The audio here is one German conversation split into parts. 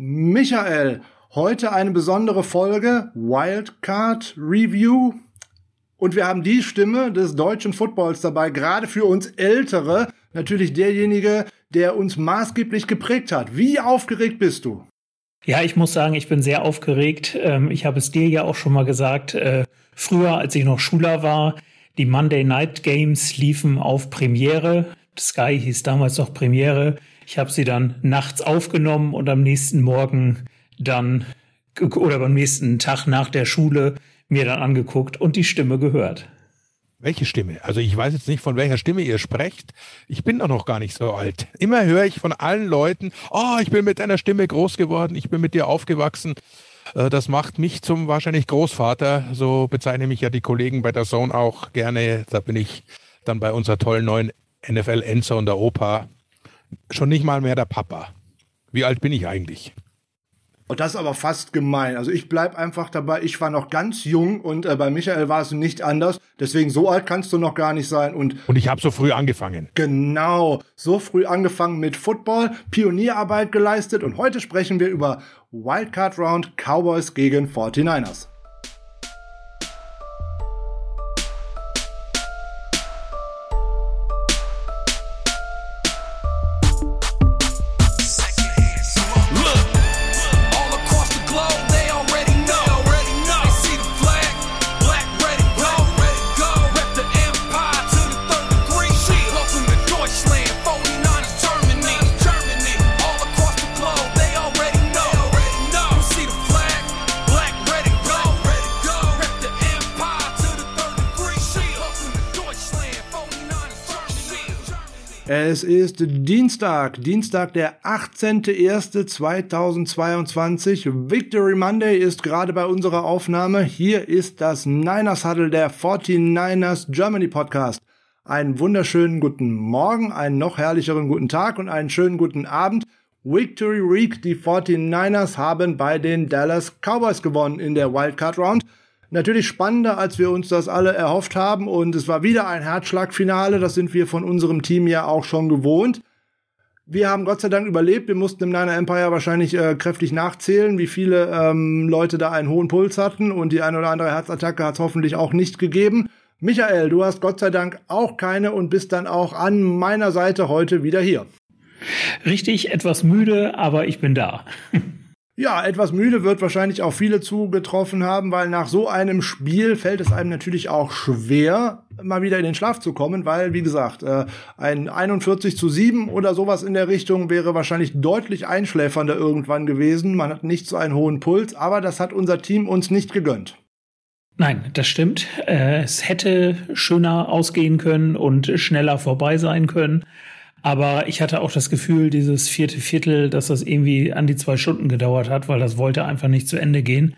Michael, heute eine besondere Folge Wildcard Review. Und wir haben die Stimme des deutschen Footballs dabei, gerade für uns Ältere. Natürlich derjenige, der uns maßgeblich geprägt hat. Wie aufgeregt bist du? Ja, ich muss sagen, ich bin sehr aufgeregt. Ähm, ich habe es dir ja auch schon mal gesagt. Äh, früher, als ich noch Schüler war, die Monday Night Games liefen auf Premiere. Sky hieß damals noch Premiere. Ich habe sie dann nachts aufgenommen und am nächsten Morgen dann oder beim nächsten Tag nach der Schule mir dann angeguckt und die Stimme gehört. Welche Stimme? Also ich weiß jetzt nicht, von welcher Stimme ihr sprecht. Ich bin doch noch gar nicht so alt. Immer höre ich von allen Leuten, oh, ich bin mit deiner Stimme groß geworden, ich bin mit dir aufgewachsen. Äh, das macht mich zum wahrscheinlich Großvater. So bezeichnen mich ja die Kollegen bei der Zone auch gerne. Da bin ich dann bei unserer tollen neuen NFL Enzo und der Opa. Schon nicht mal mehr der Papa. Wie alt bin ich eigentlich? Und das ist aber fast gemein. Also ich bleib einfach dabei, ich war noch ganz jung und äh, bei Michael war es nicht anders. Deswegen so alt kannst du noch gar nicht sein. Und, und ich habe so früh angefangen. Genau, so früh angefangen mit Football, Pionierarbeit geleistet und heute sprechen wir über Wildcard Round Cowboys gegen 49ers. Es ist Dienstag, Dienstag, der 18.01.2022. Victory Monday ist gerade bei unserer Aufnahme. Hier ist das Niners Huddle der 49ers Germany Podcast. Einen wunderschönen guten Morgen, einen noch herrlicheren guten Tag und einen schönen guten Abend. Victory Week, die 49ers haben bei den Dallas Cowboys gewonnen in der Wildcard Round. Natürlich spannender, als wir uns das alle erhofft haben. Und es war wieder ein Herzschlagfinale. Das sind wir von unserem Team ja auch schon gewohnt. Wir haben Gott sei Dank überlebt. Wir mussten im Niner Empire wahrscheinlich äh, kräftig nachzählen, wie viele ähm, Leute da einen hohen Puls hatten. Und die eine oder andere Herzattacke hat es hoffentlich auch nicht gegeben. Michael, du hast Gott sei Dank auch keine und bist dann auch an meiner Seite heute wieder hier. Richtig, etwas müde, aber ich bin da. Ja, etwas müde wird wahrscheinlich auch viele zugetroffen haben, weil nach so einem Spiel fällt es einem natürlich auch schwer, mal wieder in den Schlaf zu kommen, weil, wie gesagt, äh, ein 41 zu 7 oder sowas in der Richtung wäre wahrscheinlich deutlich einschläfernder irgendwann gewesen. Man hat nicht so einen hohen Puls, aber das hat unser Team uns nicht gegönnt. Nein, das stimmt. Äh, es hätte schöner ausgehen können und schneller vorbei sein können. Aber ich hatte auch das Gefühl, dieses vierte Viertel, dass das irgendwie an die zwei Stunden gedauert hat, weil das wollte einfach nicht zu Ende gehen.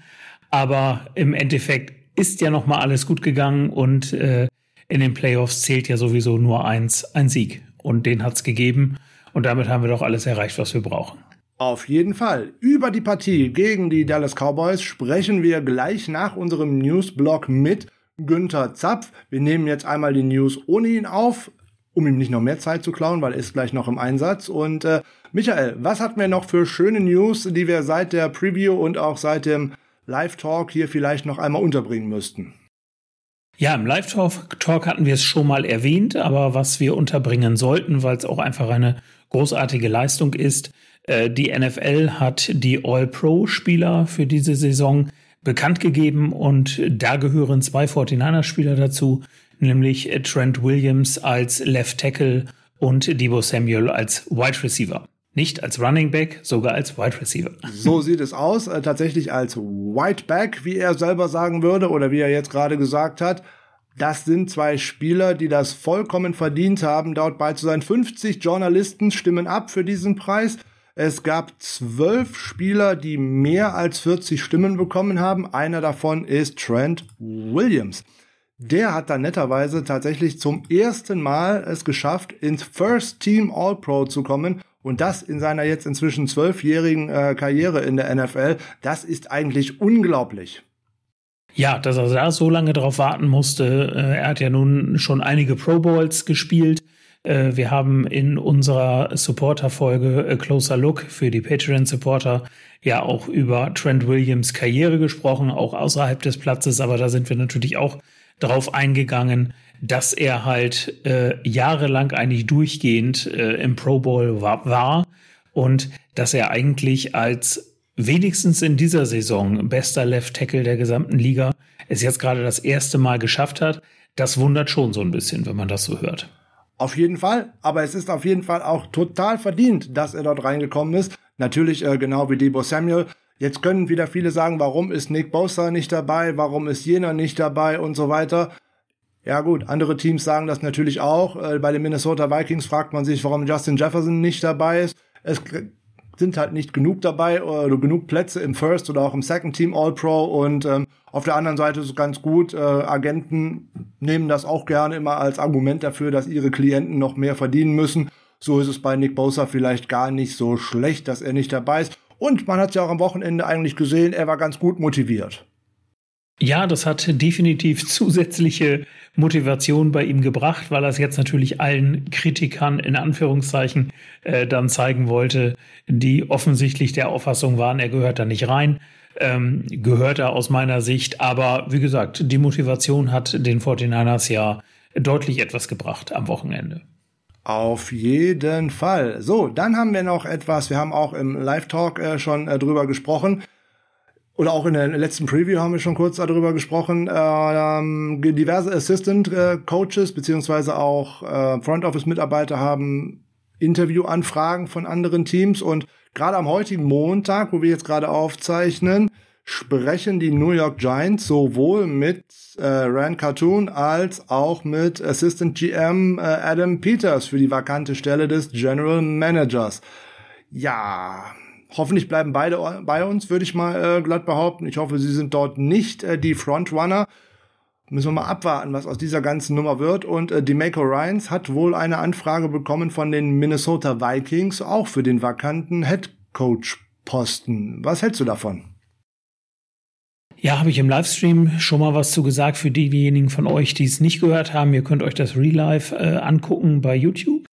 Aber im Endeffekt ist ja noch mal alles gut gegangen und äh, in den Playoffs zählt ja sowieso nur eins, ein Sieg. Und den hat's gegeben. Und damit haben wir doch alles erreicht, was wir brauchen. Auf jeden Fall. Über die Partie gegen die Dallas Cowboys sprechen wir gleich nach unserem Newsblog mit Günther Zapf. Wir nehmen jetzt einmal die News ohne ihn auf um ihm nicht noch mehr Zeit zu klauen, weil er ist gleich noch im Einsatz. Und äh, Michael, was hatten wir noch für schöne News, die wir seit der Preview und auch seit dem Live-Talk hier vielleicht noch einmal unterbringen müssten? Ja, im Live-Talk hatten wir es schon mal erwähnt, aber was wir unterbringen sollten, weil es auch einfach eine großartige Leistung ist, äh, die NFL hat die All-Pro-Spieler für diese Saison bekannt gegeben und da gehören zwei 49er-Spieler dazu, nämlich Trent Williams als Left Tackle und Debo Samuel als Wide Receiver. Nicht als Running Back, sogar als Wide Receiver. So sieht es aus, äh, tatsächlich als Wide Back, wie er selber sagen würde oder wie er jetzt gerade gesagt hat. Das sind zwei Spieler, die das vollkommen verdient haben, dort bei zu sein. 50 Journalisten stimmen ab für diesen Preis. Es gab zwölf Spieler, die mehr als 40 Stimmen bekommen haben. Einer davon ist Trent Williams. Der hat dann netterweise tatsächlich zum ersten Mal es geschafft, ins First Team All-Pro zu kommen. Und das in seiner jetzt inzwischen zwölfjährigen äh, Karriere in der NFL. Das ist eigentlich unglaublich. Ja, dass er da so lange drauf warten musste. Äh, er hat ja nun schon einige Pro Bowls gespielt. Äh, wir haben in unserer Supporter-Folge A Closer Look für die Patreon-Supporter ja auch über Trent Williams Karriere gesprochen, auch außerhalb des Platzes, aber da sind wir natürlich auch darauf eingegangen, dass er halt äh, jahrelang eigentlich durchgehend äh, im Pro Bowl war, war und dass er eigentlich als wenigstens in dieser Saison bester Left Tackle der gesamten Liga es jetzt gerade das erste Mal geschafft hat. Das wundert schon so ein bisschen, wenn man das so hört. Auf jeden Fall, aber es ist auf jeden Fall auch total verdient, dass er dort reingekommen ist. Natürlich äh, genau wie Debo Samuel. Jetzt können wieder viele sagen, warum ist Nick Bosa nicht dabei, warum ist jener nicht dabei und so weiter. Ja gut, andere Teams sagen das natürlich auch. Äh, bei den Minnesota Vikings fragt man sich, warum Justin Jefferson nicht dabei ist. Es sind halt nicht genug dabei oder genug Plätze im First oder auch im Second Team All-Pro und ähm, auf der anderen Seite ist es ganz gut. Äh, Agenten nehmen das auch gerne immer als Argument dafür, dass ihre Klienten noch mehr verdienen müssen. So ist es bei Nick Bosa vielleicht gar nicht so schlecht, dass er nicht dabei ist. Und man hat ja auch am Wochenende eigentlich gesehen, er war ganz gut motiviert. Ja, das hat definitiv zusätzliche Motivation bei ihm gebracht, weil er es jetzt natürlich allen Kritikern in Anführungszeichen äh, dann zeigen wollte, die offensichtlich der Auffassung waren, er gehört da nicht rein. Ähm, gehört er aus meiner Sicht. Aber wie gesagt, die Motivation hat den 49ers ja deutlich etwas gebracht am Wochenende. Auf jeden Fall. So, dann haben wir noch etwas, wir haben auch im Live-Talk äh, schon äh, drüber gesprochen. Oder auch in der letzten Preview haben wir schon kurz darüber gesprochen, ähm, diverse Assistant äh, beziehungsweise auch äh, Front Office Mitarbeiter haben Interviewanfragen von anderen Teams. Und gerade am heutigen Montag, wo wir jetzt gerade aufzeichnen, sprechen die New York Giants sowohl mit äh, Rand Cartoon als auch mit Assistant GM äh, Adam Peters für die vakante Stelle des General Managers. Ja, Hoffentlich bleiben beide bei uns, würde ich mal äh, glatt behaupten. Ich hoffe, sie sind dort nicht äh, die Frontrunner. Müssen wir mal abwarten, was aus dieser ganzen Nummer wird. Und äh, Demeco Ryans hat wohl eine Anfrage bekommen von den Minnesota Vikings, auch für den vakanten Head Coach Posten. Was hältst du davon? Ja, habe ich im Livestream schon mal was zu gesagt für diejenigen von euch, die es nicht gehört haben. Ihr könnt euch das Real Life äh, angucken bei YouTube.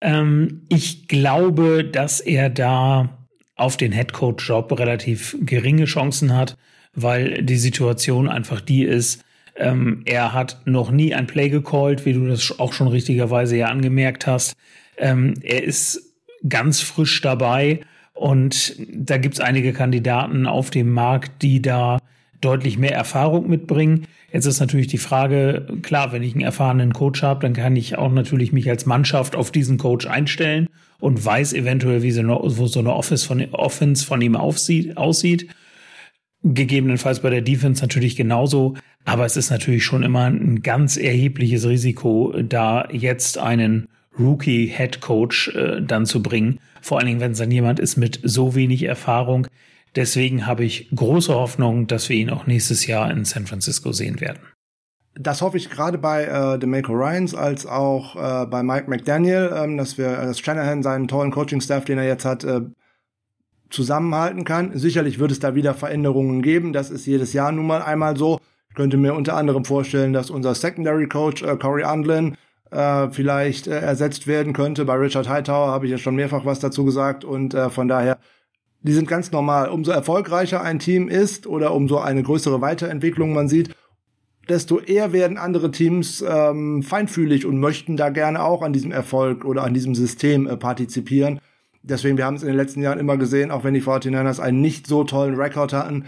Ähm, ich glaube, dass er da auf den Headcoach-Job relativ geringe Chancen hat, weil die Situation einfach die ist, ähm, er hat noch nie ein Play gecallt, wie du das auch schon richtigerweise ja angemerkt hast. Ähm, er ist ganz frisch dabei und da gibt es einige Kandidaten auf dem Markt, die da deutlich mehr Erfahrung mitbringen. Jetzt ist natürlich die Frage, klar, wenn ich einen erfahrenen Coach habe, dann kann ich auch natürlich mich als Mannschaft auf diesen Coach einstellen und weiß eventuell, wie so eine, wo so eine Office von, Offense von ihm aufsieht, aussieht. Gegebenenfalls bei der Defense natürlich genauso. Aber es ist natürlich schon immer ein ganz erhebliches Risiko, da jetzt einen Rookie Head Coach äh, dann zu bringen. Vor allen Dingen, wenn es dann jemand ist mit so wenig Erfahrung. Deswegen habe ich große Hoffnung, dass wir ihn auch nächstes Jahr in San Francisco sehen werden. Das hoffe ich gerade bei äh, DeMaco Ryans als auch äh, bei Mike McDaniel, ähm, dass wir, äh, dass Shanahan seinen tollen Coaching-Staff, den er jetzt hat, äh, zusammenhalten kann. Sicherlich wird es da wieder Veränderungen geben. Das ist jedes Jahr nun mal einmal so. Ich könnte mir unter anderem vorstellen, dass unser Secondary Coach äh, Corey Andlin äh, vielleicht äh, ersetzt werden könnte. Bei Richard Hightower habe ich ja schon mehrfach was dazu gesagt und äh, von daher die sind ganz normal. Umso erfolgreicher ein Team ist oder umso eine größere Weiterentwicklung man sieht, desto eher werden andere Teams ähm, feinfühlig und möchten da gerne auch an diesem Erfolg oder an diesem System äh, partizipieren. Deswegen, wir haben es in den letzten Jahren immer gesehen, auch wenn die 49ers einen nicht so tollen Rekord hatten,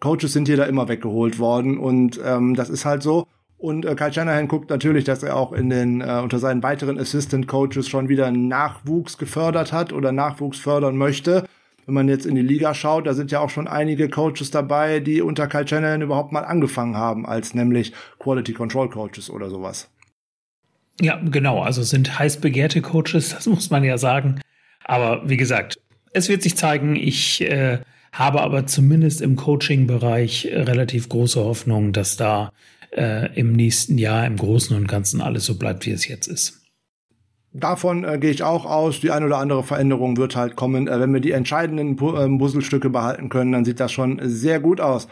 Coaches sind hier da immer weggeholt worden und ähm, das ist halt so. Und äh, Kyle Shanahan guckt natürlich, dass er auch in den äh, unter seinen weiteren Assistant Coaches schon wieder Nachwuchs gefördert hat oder Nachwuchs fördern möchte wenn man jetzt in die Liga schaut, da sind ja auch schon einige Coaches dabei, die unter Kyle Shanahan überhaupt mal angefangen haben, als nämlich Quality Control Coaches oder sowas. Ja, genau. Also sind heiß begehrte Coaches, das muss man ja sagen. Aber wie gesagt, es wird sich zeigen. Ich äh, habe aber zumindest im Coaching-Bereich relativ große Hoffnung, dass da äh, im nächsten Jahr im Großen und Ganzen alles so bleibt, wie es jetzt ist. Davon äh, gehe ich auch aus. Die ein oder andere Veränderung wird halt kommen. Äh, wenn wir die entscheidenden Pu äh, Puzzlestücke behalten können, dann sieht das schon sehr gut aus.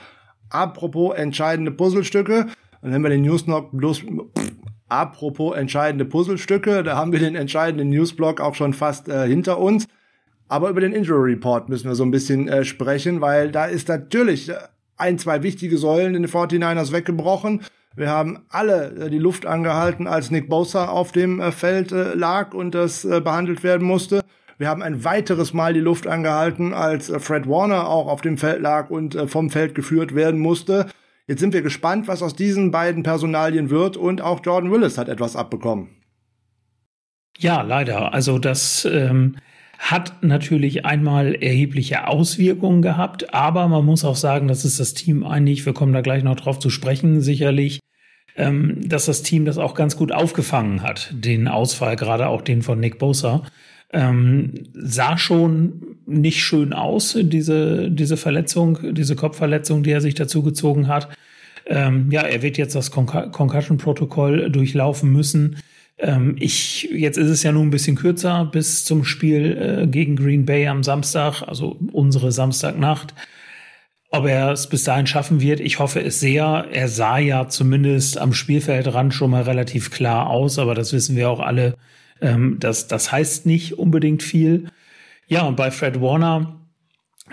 Apropos entscheidende Puzzlestücke, dann haben wir den News noch bloß Apropos entscheidende Puzzlestücke, da haben wir den entscheidenden Newsblock auch schon fast äh, hinter uns. Aber über den Injury Report müssen wir so ein bisschen äh, sprechen, weil da ist natürlich äh, ein, zwei wichtige Säulen in den 49ers weggebrochen. Wir haben alle äh, die Luft angehalten, als Nick Bosa auf dem äh, Feld äh, lag und das behandelt werden musste. Wir haben ein weiteres Mal die Luft angehalten, als Fred Warner auch auf dem Feld lag und vom Feld geführt werden musste. Jetzt sind wir gespannt, was aus diesen beiden Personalien wird und auch Jordan Willis hat etwas abbekommen. Ja, leider. Also das ähm, hat natürlich einmal erhebliche Auswirkungen gehabt, aber man muss auch sagen, dass es das Team eigentlich, wir kommen da gleich noch drauf zu sprechen, sicherlich, ähm, dass das Team das auch ganz gut aufgefangen hat, den Ausfall, gerade auch den von Nick Bosa. Ähm, sah schon nicht schön aus, diese, diese Verletzung, diese Kopfverletzung, die er sich dazu gezogen hat. Ähm, ja, er wird jetzt das Con Concussion-Protokoll durchlaufen müssen. Ähm, ich, jetzt ist es ja nur ein bisschen kürzer bis zum Spiel äh, gegen Green Bay am Samstag, also unsere Samstagnacht. Ob er es bis dahin schaffen wird, ich hoffe es sehr. Er sah ja zumindest am Spielfeldrand schon mal relativ klar aus, aber das wissen wir auch alle. Ähm, das, das heißt nicht unbedingt viel. Ja, und bei Fred Warner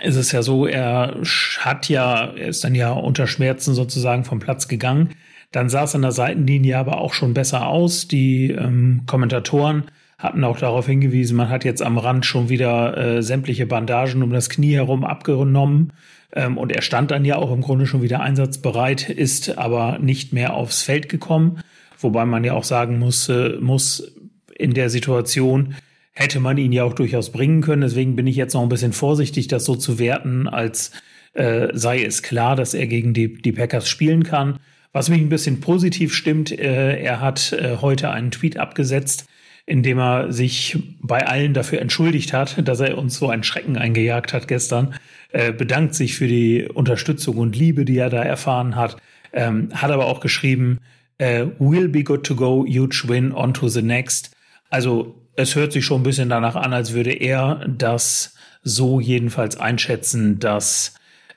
ist es ja so, er hat ja, er ist dann ja unter Schmerzen sozusagen vom Platz gegangen. Dann sah es an der Seitenlinie aber auch schon besser aus. Die ähm, Kommentatoren hatten auch darauf hingewiesen, man hat jetzt am Rand schon wieder äh, sämtliche Bandagen um das Knie herum abgenommen. Ähm, und er stand dann ja auch im Grunde schon wieder einsatzbereit, ist aber nicht mehr aufs Feld gekommen. Wobei man ja auch sagen muss, äh, muss in der Situation, hätte man ihn ja auch durchaus bringen können. Deswegen bin ich jetzt noch ein bisschen vorsichtig, das so zu werten, als äh, sei es klar, dass er gegen die, die Packers spielen kann. Was mich ein bisschen positiv stimmt, äh, er hat äh, heute einen Tweet abgesetzt, in dem er sich bei allen dafür entschuldigt hat, dass er uns so einen Schrecken eingejagt hat gestern, äh, bedankt sich für die Unterstützung und Liebe, die er da erfahren hat, ähm, hat aber auch geschrieben, äh, will be good to go, huge win, on to the next. Also es hört sich schon ein bisschen danach an, als würde er das so jedenfalls einschätzen, dass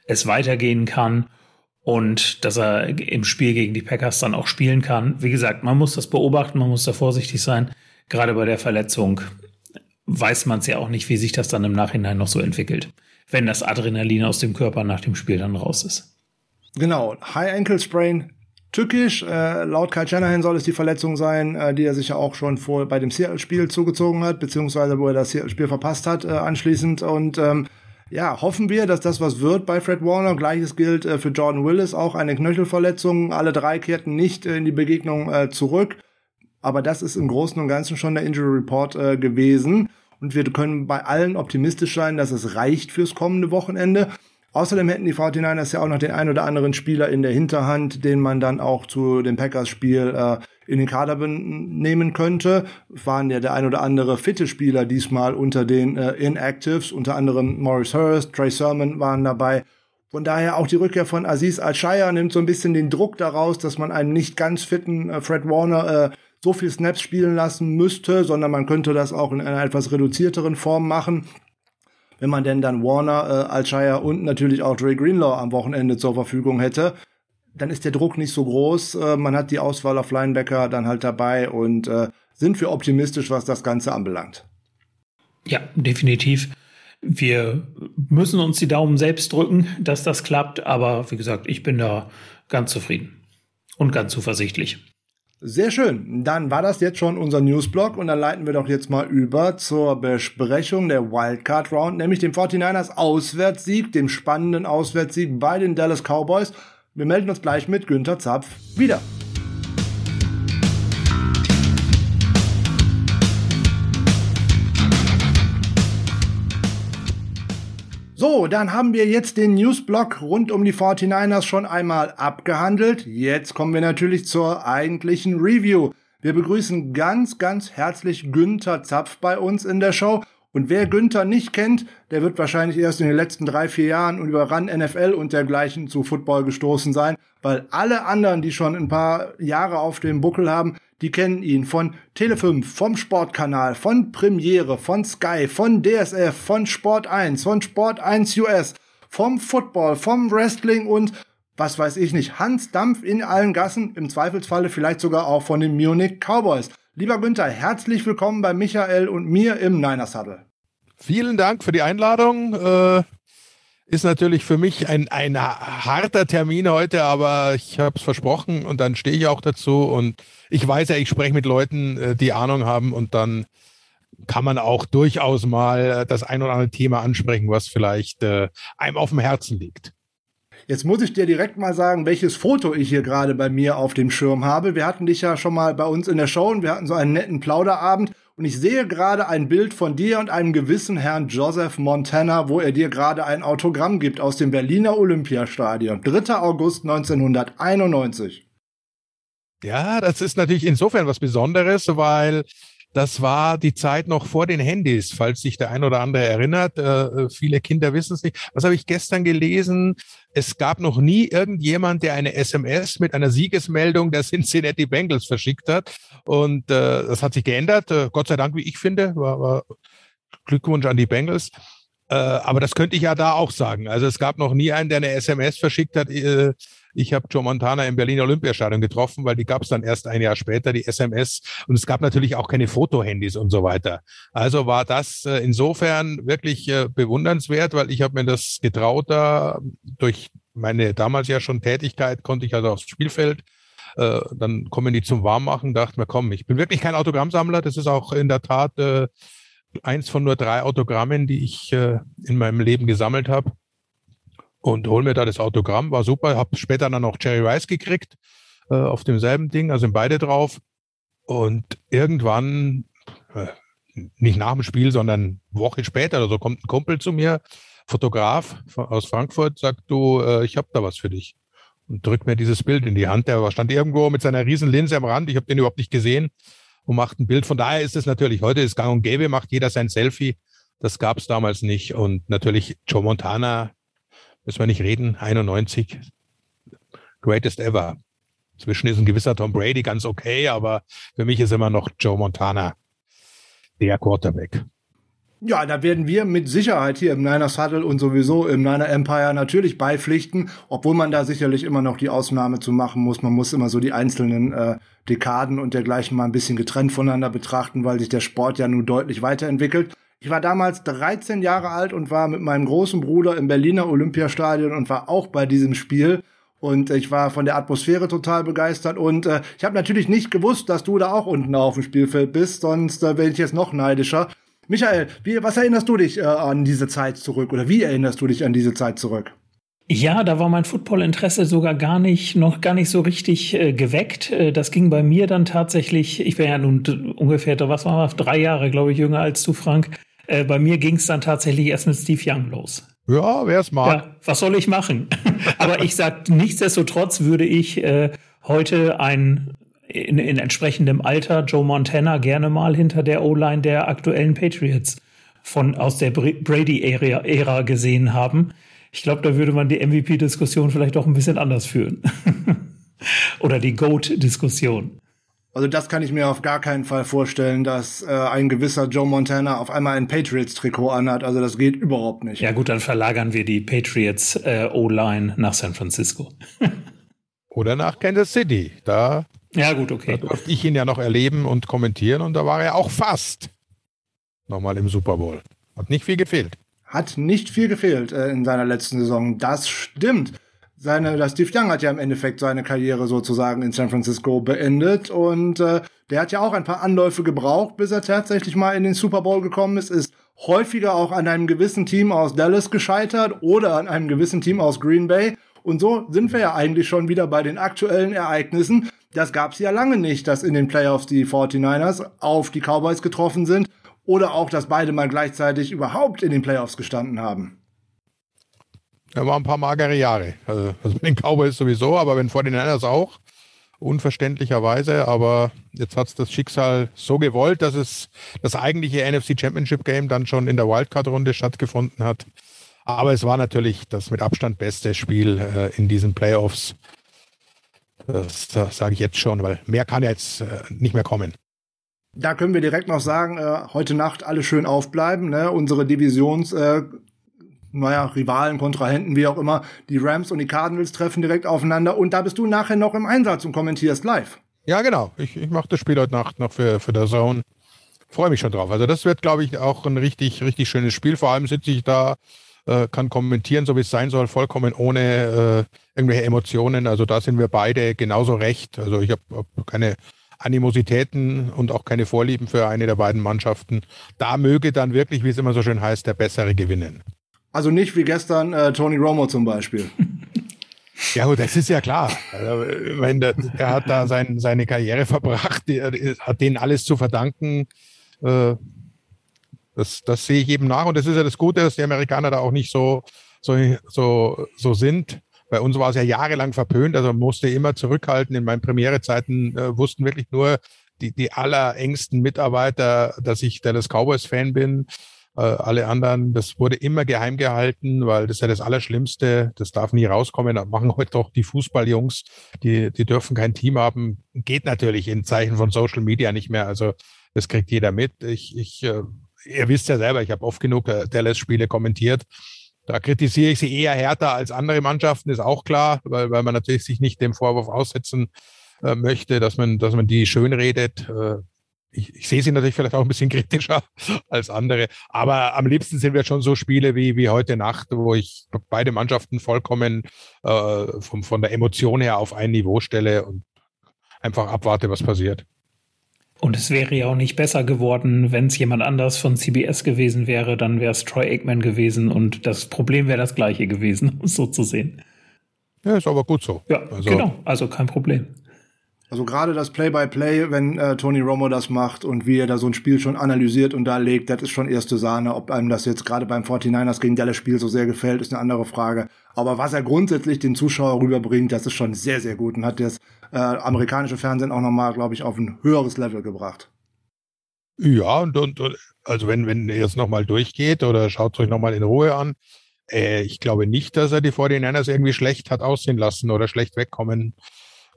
es weitergehen kann und dass er im Spiel gegen die Packers dann auch spielen kann. Wie gesagt, man muss das beobachten, man muss da vorsichtig sein. Gerade bei der Verletzung weiß man es ja auch nicht, wie sich das dann im Nachhinein noch so entwickelt, wenn das Adrenalin aus dem Körper nach dem Spiel dann raus ist. Genau, High Ankle Sprain tückisch. Äh, laut Kyle Shanahan soll es die Verletzung sein, äh, die er sich ja auch schon vor bei dem Seattle-Spiel zugezogen hat, beziehungsweise wo er das Seattle-Spiel verpasst hat äh, anschließend. Und ähm, ja, hoffen wir, dass das was wird bei Fred Warner. Gleiches gilt äh, für Jordan Willis, auch eine Knöchelverletzung. Alle drei kehrten nicht äh, in die Begegnung äh, zurück. Aber das ist im Großen und Ganzen schon der Injury Report äh, gewesen. Und wir können bei allen optimistisch sein, dass es reicht fürs kommende Wochenende. Außerdem hätten die 49ers ja auch noch den ein oder anderen Spieler in der Hinterhand, den man dann auch zu dem Packers-Spiel äh, in den Kader nehmen könnte. Waren ja der ein oder andere fitte Spieler diesmal unter den äh, Inactives, unter anderem Morris Hurst, Trey Sermon waren dabei. Von daher auch die Rückkehr von Aziz Al-Shire nimmt so ein bisschen den Druck daraus, dass man einen nicht ganz fitten äh, Fred Warner äh, so viel Snaps spielen lassen müsste, sondern man könnte das auch in einer etwas reduzierteren Form machen wenn man denn dann Warner, äh, Alshire und natürlich auch Dre Greenlaw am Wochenende zur Verfügung hätte, dann ist der Druck nicht so groß. Äh, man hat die Auswahl auf Linebacker dann halt dabei und äh, sind wir optimistisch, was das Ganze anbelangt. Ja, definitiv. Wir müssen uns die Daumen selbst drücken, dass das klappt, aber wie gesagt, ich bin da ganz zufrieden und ganz zuversichtlich. Sehr schön. Dann war das jetzt schon unser Newsblog und dann leiten wir doch jetzt mal über zur Besprechung der Wildcard Round, nämlich dem 49ers Auswärtssieg, dem spannenden Auswärtssieg bei den Dallas Cowboys. Wir melden uns gleich mit Günther Zapf wieder. So, dann haben wir jetzt den Newsblock rund um die 49ers schon einmal abgehandelt. Jetzt kommen wir natürlich zur eigentlichen Review. Wir begrüßen ganz, ganz herzlich Günther Zapf bei uns in der Show. Und wer Günther nicht kennt, der wird wahrscheinlich erst in den letzten drei, vier Jahren über RAN NFL und dergleichen zu Football gestoßen sein, weil alle anderen, die schon ein paar Jahre auf dem Buckel haben, die kennen ihn von Tele5, vom Sportkanal, von Premiere, von Sky, von DSF, von Sport 1, von Sport 1 US, vom Football, vom Wrestling und was weiß ich nicht, Hans Dampf in allen Gassen, im Zweifelsfalle vielleicht sogar auch von den Munich Cowboys. Lieber Günther, herzlich willkommen bei Michael und mir im Niners Huddle. Vielen Dank für die Einladung. Äh, ist natürlich für mich ein, ein harter Termin heute, aber ich habe es versprochen und dann stehe ich auch dazu. Und ich weiß ja, ich spreche mit Leuten, äh, die Ahnung haben und dann kann man auch durchaus mal äh, das ein oder andere Thema ansprechen, was vielleicht äh, einem auf dem Herzen liegt. Jetzt muss ich dir direkt mal sagen, welches Foto ich hier gerade bei mir auf dem Schirm habe. Wir hatten dich ja schon mal bei uns in der Show und wir hatten so einen netten Plauderabend. Und ich sehe gerade ein Bild von dir und einem gewissen Herrn Joseph Montana, wo er dir gerade ein Autogramm gibt aus dem Berliner Olympiastadion. 3. August 1991. Ja, das ist natürlich insofern was Besonderes, weil das war die Zeit noch vor den Handys, falls sich der ein oder andere erinnert. Äh, äh viele Kinder wissen es nicht. Was habe ich gestern gelesen? Es gab noch nie irgendjemand, der eine SMS mit einer Siegesmeldung der Cincinnati Bengals verschickt hat. Und äh, das hat sich geändert. Äh, Gott sei Dank, wie ich finde. War, war Glückwunsch an die Bengals. Äh, aber das könnte ich ja da auch sagen. Also es gab noch nie einen, der eine SMS verschickt hat. Ich habe Joe Montana im Berliner Olympiastadion getroffen, weil die gab es dann erst ein Jahr später, die SMS. Und es gab natürlich auch keine Fotohandys und so weiter. Also war das äh, insofern wirklich äh, bewundernswert, weil ich habe mir das getraut, da durch meine damals ja schon Tätigkeit konnte ich also aufs Spielfeld. Äh, dann kommen die zum Warmmachen, dachte mir, komm, ich bin wirklich kein Autogrammsammler. Das ist auch in der Tat äh, eins von nur drei Autogrammen, die ich äh, in meinem Leben gesammelt habe und hol mir da das Autogramm, war super. Hab später dann noch Jerry Rice gekriegt äh, auf demselben Ding, also sind beide drauf. Und irgendwann, äh, nicht nach dem Spiel, sondern Woche später oder so, kommt ein Kumpel zu mir, Fotograf aus Frankfurt, sagt du, äh, ich habe da was für dich. Und drückt mir dieses Bild in die Hand. Der stand irgendwo mit seiner riesen Linse am Rand. Ich habe den überhaupt nicht gesehen und macht ein Bild. Von daher ist es natürlich, heute ist gang und gäbe, macht jeder sein Selfie. Das gab es damals nicht. Und natürlich Joe Montana, müssen wir nicht reden, 91, greatest ever. Zwischen ist ein gewisser Tom Brady ganz okay, aber für mich ist immer noch Joe Montana der Quarterback. Ja, da werden wir mit Sicherheit hier im Niners Huddle und sowieso im Niner Empire natürlich beipflichten, obwohl man da sicherlich immer noch die Ausnahme zu machen muss. Man muss immer so die einzelnen äh, Dekaden und dergleichen mal ein bisschen getrennt voneinander betrachten, weil sich der Sport ja nun deutlich weiterentwickelt. Ich war damals 13 Jahre alt und war mit meinem großen Bruder im Berliner Olympiastadion und war auch bei diesem Spiel. Und ich war von der Atmosphäre total begeistert. Und äh, ich habe natürlich nicht gewusst, dass du da auch unten auf dem Spielfeld bist, sonst äh, wäre ich jetzt noch neidischer. Michael, wie, was erinnerst du dich äh, an diese Zeit zurück oder wie erinnerst du dich an diese Zeit zurück? Ja, da war mein Footballinteresse sogar gar nicht, noch gar nicht so richtig äh, geweckt. Äh, das ging bei mir dann tatsächlich, ich wäre ja nun ungefähr, was war das, drei Jahre, glaube ich, jünger als du, Frank. Äh, bei mir ging es dann tatsächlich erst mit Steve Young los. Ja, wer es mag. Ja, was soll ich machen? Aber ich sag, nichtsdestotrotz würde ich äh, heute ein in, in entsprechendem Alter Joe Montana gerne mal hinter der O-Line der aktuellen Patriots von aus der Brady-Ära gesehen haben. Ich glaube, da würde man die MVP-Diskussion vielleicht auch ein bisschen anders führen. Oder die GOAT-Diskussion. Also das kann ich mir auf gar keinen Fall vorstellen, dass äh, ein gewisser Joe Montana auf einmal ein Patriots-Trikot anhat. Also das geht überhaupt nicht. Ja gut, dann verlagern wir die Patriots äh, O-Line nach San Francisco. Oder nach Kansas City. Da, ja, gut, okay. da durfte ich ihn ja noch erleben und kommentieren und da war er auch fast nochmal im Super Bowl. Hat nicht viel gefehlt. Hat nicht viel gefehlt äh, in seiner letzten Saison. Das stimmt seine, das Steve Young hat ja im Endeffekt seine Karriere sozusagen in San Francisco beendet und äh, der hat ja auch ein paar Anläufe gebraucht, bis er tatsächlich mal in den Super Bowl gekommen ist, ist häufiger auch an einem gewissen Team aus Dallas gescheitert oder an einem gewissen Team aus Green Bay. Und so sind wir ja eigentlich schon wieder bei den aktuellen Ereignissen. Das gab es ja lange nicht, dass in den Playoffs die 49ers auf die Cowboys getroffen sind oder auch, dass beide mal gleichzeitig überhaupt in den Playoffs gestanden haben. Er war ein paar magere Jahre. Also, also mit den Cowboys sowieso, aber wenn vor den Niners auch. Unverständlicherweise, aber jetzt hat es das Schicksal so gewollt, dass es das eigentliche NFC Championship Game dann schon in der Wildcard-Runde stattgefunden hat. Aber es war natürlich das mit Abstand beste Spiel äh, in diesen Playoffs. Das, das sage ich jetzt schon, weil mehr kann jetzt äh, nicht mehr kommen. Da können wir direkt noch sagen, äh, heute Nacht alle schön aufbleiben. Ne? Unsere Divisions, äh, naja, Rivalen, Kontrahenten, wie auch immer. Die Rams und die Cardinals treffen direkt aufeinander und da bist du nachher noch im Einsatz und kommentierst live. Ja, genau. Ich, ich mache das Spiel heute Nacht noch für, für der Zone. Freue mich schon drauf. Also das wird, glaube ich, auch ein richtig, richtig schönes Spiel. Vor allem sitze ich da, äh, kann kommentieren, so wie es sein soll, vollkommen ohne äh, irgendwelche Emotionen. Also da sind wir beide genauso recht. Also ich habe hab keine Animositäten und auch keine Vorlieben für eine der beiden Mannschaften. Da möge dann wirklich, wie es immer so schön heißt, der Bessere gewinnen. Also nicht wie gestern äh, Tony Romo zum Beispiel. Ja, gut, das ist ja klar. Also, wenn der, der hat da sein, seine Karriere verbracht, der, hat denen alles zu verdanken. Äh, das, das sehe ich eben nach. Und das ist ja das Gute, dass die Amerikaner da auch nicht so, so, so, so sind. Bei uns war es ja jahrelang verpönt, also musste immer zurückhalten. In meinen Premierezeiten äh, wussten wirklich nur die, die allerengsten Mitarbeiter, dass ich Dallas Cowboys-Fan bin. Äh, alle anderen, das wurde immer geheim gehalten, weil das ist ja das Allerschlimmste. Das darf nie rauskommen. Das machen heute doch die Fußballjungs, die, die dürfen kein Team haben. Geht natürlich in Zeichen von Social Media nicht mehr. Also das kriegt jeder mit. Ich, ich, äh, ihr wisst ja selber, ich habe oft genug äh, Dallas-Spiele kommentiert. Da kritisiere ich sie eher härter als andere Mannschaften, ist auch klar, weil, weil man natürlich sich nicht dem Vorwurf aussetzen äh, möchte, dass man, dass man die schön redet. Äh, ich, ich sehe sie natürlich vielleicht auch ein bisschen kritischer als andere, aber am liebsten sind wir schon so Spiele wie, wie heute Nacht, wo ich beide Mannschaften vollkommen äh, vom, von der Emotion her auf ein Niveau stelle und einfach abwarte, was passiert. Und es wäre ja auch nicht besser geworden, wenn es jemand anders von CBS gewesen wäre, dann wäre es Troy Aikman gewesen und das Problem wäre das gleiche gewesen, so zu sehen. Ja, ist aber gut so. Ja, also, genau, also kein Problem. Also gerade das Play-by-Play, -play, wenn äh, Tony Romo das macht und wie er da so ein Spiel schon analysiert und da legt, das ist schon erste Sahne. Ob einem das jetzt gerade beim 49ers gegen Dallas Spiel so sehr gefällt, ist eine andere Frage. Aber was er grundsätzlich den Zuschauer rüberbringt, das ist schon sehr, sehr gut und hat das äh, amerikanische Fernsehen auch nochmal, glaube ich, auf ein höheres Level gebracht. Ja, und, und, und also wenn, wenn ihr es nochmal durchgeht oder schaut es euch nochmal in Ruhe an, äh, ich glaube nicht, dass er die 49ers irgendwie schlecht hat aussehen lassen oder schlecht wegkommen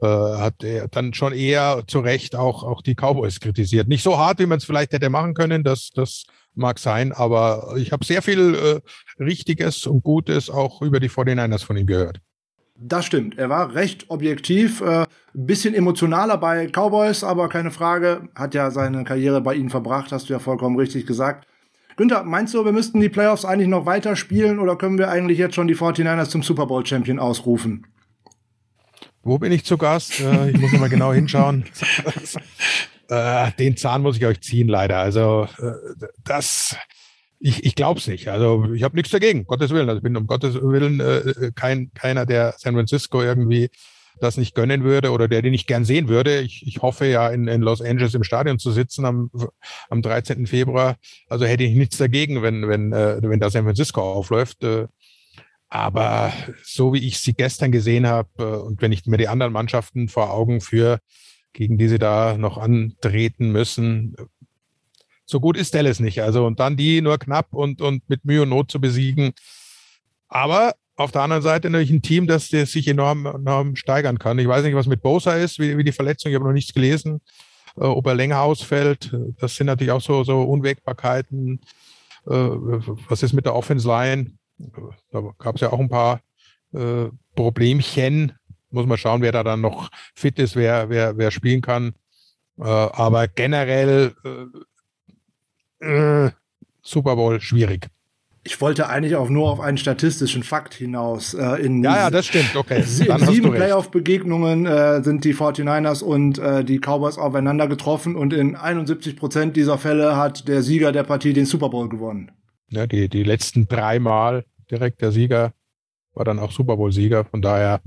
äh, hat er dann schon eher zu Recht auch, auch die Cowboys kritisiert. Nicht so hart, wie man es vielleicht hätte machen können, das, das mag sein, aber ich habe sehr viel äh, Richtiges und Gutes auch über die 49ers von ihm gehört. Das stimmt. Er war recht objektiv, äh, bisschen emotionaler bei Cowboys, aber keine Frage, hat ja seine Karriere bei ihnen verbracht, hast du ja vollkommen richtig gesagt. Günther, meinst du, wir müssten die Playoffs eigentlich noch weiter spielen oder können wir eigentlich jetzt schon die 49ers zum Super Bowl Champion ausrufen? Wo bin ich zu Gast? Äh, ich muss mal genau hinschauen. äh, den Zahn muss ich euch ziehen, leider. Also äh, das, ich, ich glaube es nicht. Also ich habe nichts dagegen, Gottes Willen. Also ich bin um Gottes Willen äh, kein, keiner, der San Francisco irgendwie das nicht gönnen würde oder der den nicht gern sehen würde. Ich, ich hoffe ja in, in Los Angeles im Stadion zu sitzen am, am 13. Februar. Also hätte ich nichts dagegen, wenn, wenn, äh, wenn da San Francisco aufläuft. Äh, aber so wie ich sie gestern gesehen habe äh, und wenn ich mir die anderen Mannschaften vor Augen führe, gegen die sie da noch antreten müssen, so gut ist Dallas nicht. Also und dann die nur knapp und, und mit Mühe und Not zu besiegen. Aber auf der anderen Seite natürlich ein Team, das, das sich enorm, enorm steigern kann. Ich weiß nicht, was mit Bosa ist, wie, wie die Verletzung, ich habe noch nichts gelesen, äh, ob er länger ausfällt. Das sind natürlich auch so, so Unwägbarkeiten. Äh, was ist mit der Offense Line? Da gab es ja auch ein paar äh, Problemchen. Muss man schauen, wer da dann noch fit ist, wer, wer, wer spielen kann. Äh, aber generell äh, äh Super Bowl schwierig. Ich wollte eigentlich auch nur auf einen statistischen Fakt hinaus. Äh, in ja, ja, das stimmt, okay. In sieben Playoff-Begegnungen äh, sind die 49ers und äh, die Cowboys aufeinander getroffen und in 71 Prozent dieser Fälle hat der Sieger der Partie den Super Bowl gewonnen. Ja, die, die letzten dreimal direkt der Sieger war dann auch Super Bowl-Sieger. Von daher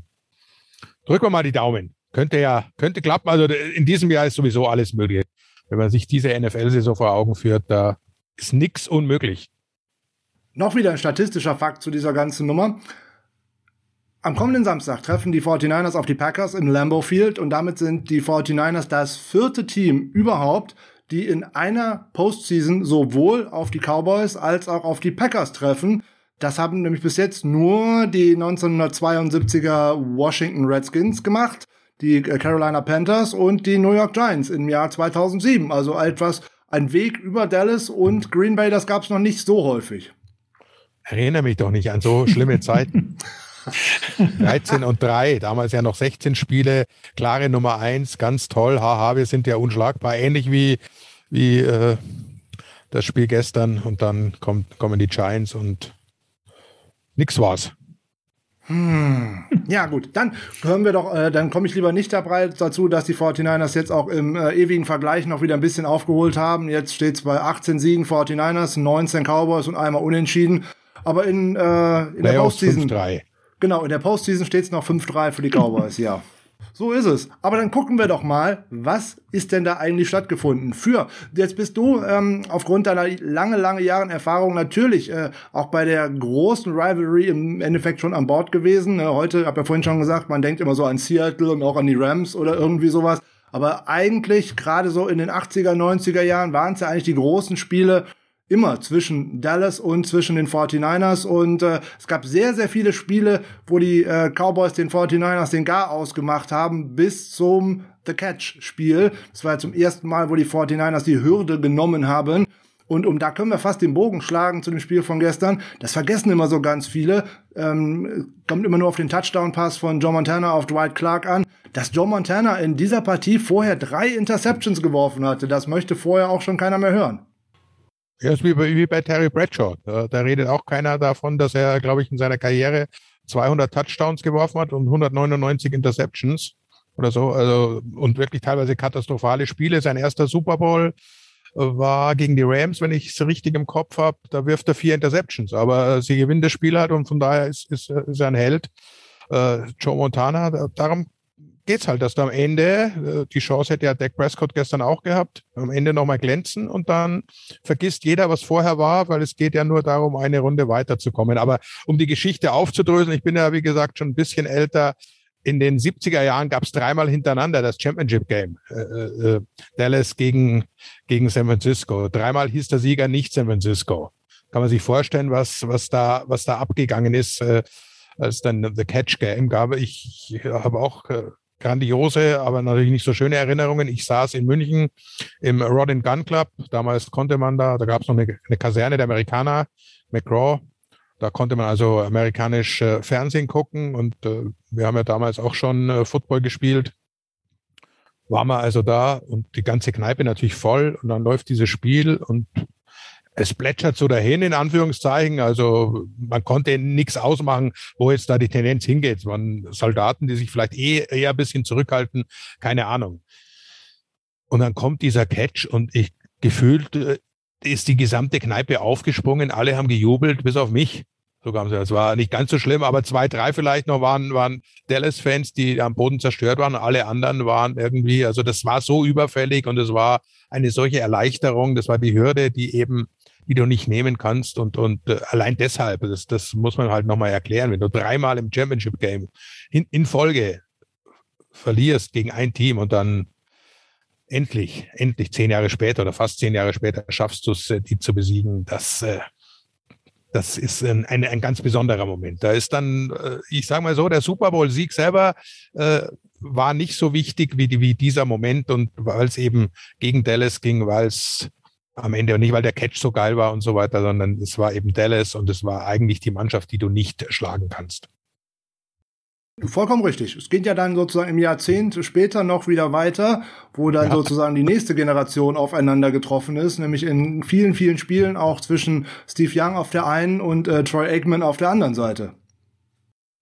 drücken wir mal die Daumen. Könnte ja, könnte klappen. Also in diesem Jahr ist sowieso alles möglich. Wenn man sich diese NFL-Saison vor Augen führt, da ist nichts unmöglich. Noch wieder ein statistischer Fakt zu dieser ganzen Nummer. Am kommenden Samstag treffen die 49ers auf die Packers im Lambeau Field und damit sind die 49ers das vierte Team überhaupt, die in einer Postseason sowohl auf die Cowboys als auch auf die Packers treffen. Das haben nämlich bis jetzt nur die 1972er Washington Redskins gemacht, die Carolina Panthers und die New York Giants im Jahr 2007. Also etwas, ein Weg über Dallas und Green Bay, das gab es noch nicht so häufig. Erinnere mich doch nicht an so schlimme Zeiten. 13 und 3, damals ja noch 16 Spiele, klare Nummer 1, ganz toll, haha, wir sind ja unschlagbar, ähnlich wie, wie äh, das Spiel gestern und dann kommt, kommen die Giants und nix war's. Hm. Ja, gut, dann hören wir doch, äh, dann komme ich lieber nicht dabei dazu, dass die 49ers jetzt auch im äh, ewigen Vergleich noch wieder ein bisschen aufgeholt haben. Jetzt steht es bei 18 Siegen 49ers, 19 Cowboys und einmal unentschieden. Aber in, äh, in der Postseason. 5 Genau, in der Postseason steht es noch 5-3 für die Cowboys, ja. So ist es. Aber dann gucken wir doch mal, was ist denn da eigentlich stattgefunden? Für, jetzt bist du ähm, aufgrund deiner lange, lange Jahren Erfahrung natürlich äh, auch bei der großen Rivalry im Endeffekt schon an Bord gewesen. Ne? Heute, habe ja vorhin schon gesagt, man denkt immer so an Seattle und auch an die Rams oder irgendwie sowas. Aber eigentlich, gerade so in den 80er, 90er Jahren, waren es ja eigentlich die großen Spiele, immer zwischen Dallas und zwischen den 49ers und äh, es gab sehr, sehr viele Spiele, wo die äh, Cowboys den 49ers den Gar ausgemacht haben bis zum The Catch-Spiel. Das war ja zum ersten Mal, wo die 49ers die Hürde genommen haben. Und um da können wir fast den Bogen schlagen zu dem Spiel von gestern. Das vergessen immer so ganz viele. Ähm, kommt immer nur auf den Touchdown-Pass von Joe Montana auf Dwight Clark an. Dass Joe Montana in dieser Partie vorher drei Interceptions geworfen hatte, das möchte vorher auch schon keiner mehr hören. Ja, ist wie bei, wie bei Terry Bradshaw. Da, da redet auch keiner davon, dass er, glaube ich, in seiner Karriere 200 Touchdowns geworfen hat und 199 Interceptions oder so. Also, und wirklich teilweise katastrophale Spiele. Sein erster Super Bowl äh, war gegen die Rams, wenn ich es richtig im Kopf habe. Da wirft er vier Interceptions. Aber sie gewinnt das Spiel halt und von daher ist, ist, ist er ein Held. Äh, Joe Montana, darum geht's halt, dass du am Ende, äh, die Chance hätte ja Dak Prescott gestern auch gehabt, am Ende nochmal glänzen und dann vergisst jeder, was vorher war, weil es geht ja nur darum, eine Runde weiterzukommen. Aber um die Geschichte aufzudröseln, ich bin ja, wie gesagt, schon ein bisschen älter. In den 70er Jahren gab es dreimal hintereinander das Championship Game. Äh, äh, Dallas gegen, gegen San Francisco. Dreimal hieß der Sieger nicht San Francisco. Kann man sich vorstellen, was, was, da, was da abgegangen ist, äh, als dann The Catch Game gab. Ich, ich habe auch äh, grandiose, aber natürlich nicht so schöne Erinnerungen. Ich saß in München im Rod and Gun Club. Damals konnte man da, da gab es noch eine, eine, Kaserne der Amerikaner, McGraw. Da konnte man also amerikanisch äh, Fernsehen gucken und äh, wir haben ja damals auch schon äh, Football gespielt. Waren wir also da und die ganze Kneipe natürlich voll und dann läuft dieses Spiel und es plätschert so dahin, in Anführungszeichen. Also man konnte nichts ausmachen, wo jetzt da die Tendenz hingeht. Waren Soldaten, die sich vielleicht eh eher ein bisschen zurückhalten, keine Ahnung. Und dann kommt dieser Catch und ich gefühlt äh, ist die gesamte Kneipe aufgesprungen, alle haben gejubelt, bis auf mich. So kam es. Es war nicht ganz so schlimm, aber zwei, drei vielleicht noch waren, waren Dallas-Fans, die am Boden zerstört waren. Alle anderen waren irgendwie, also das war so überfällig und es war eine solche Erleichterung. Das war die Hürde, die eben die du nicht nehmen kannst. Und, und äh, allein deshalb, das, das muss man halt nochmal erklären, wenn du dreimal im Championship Game in, in Folge verlierst gegen ein Team und dann endlich, endlich zehn Jahre später oder fast zehn Jahre später schaffst du es, äh, die zu besiegen, das, äh, das ist ein, ein, ein ganz besonderer Moment. Da ist dann, äh, ich sage mal so, der Super Bowl-Sieg selber äh, war nicht so wichtig wie, wie dieser Moment und weil es eben gegen Dallas ging, weil es am Ende und nicht, weil der Catch so geil war und so weiter, sondern es war eben Dallas und es war eigentlich die Mannschaft, die du nicht schlagen kannst. Vollkommen richtig. Es geht ja dann sozusagen im Jahrzehnt später noch wieder weiter, wo dann ja. sozusagen die nächste Generation aufeinander getroffen ist, nämlich in vielen, vielen Spielen auch zwischen Steve Young auf der einen und äh, Troy Aikman auf der anderen Seite.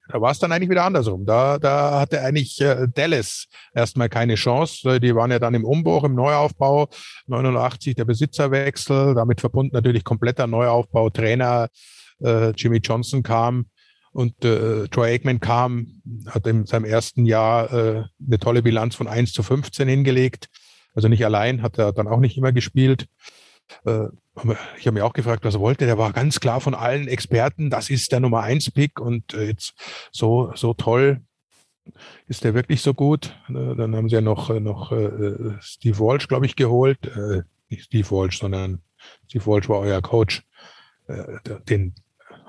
Da war es dann eigentlich wieder andersrum. Da, da hatte eigentlich äh, Dallas erstmal keine Chance. Die waren ja dann im Umbruch, im Neuaufbau. 89 der Besitzerwechsel, damit verbunden natürlich kompletter Neuaufbau. Trainer äh, Jimmy Johnson kam und äh, Troy Aikman kam, hat in seinem ersten Jahr äh, eine tolle Bilanz von 1 zu 15 hingelegt. Also nicht allein, hat er dann auch nicht immer gespielt. Äh, ich habe mich auch gefragt, was er wollte. Der war ganz klar von allen Experten, das ist der Nummer eins Pick und äh, jetzt so, so toll. Ist der wirklich so gut? Äh, dann haben sie ja noch, noch Steve Walsh, glaube ich, geholt. Nicht Steve Walsh, sondern Steve Walsh war euer Coach. Den,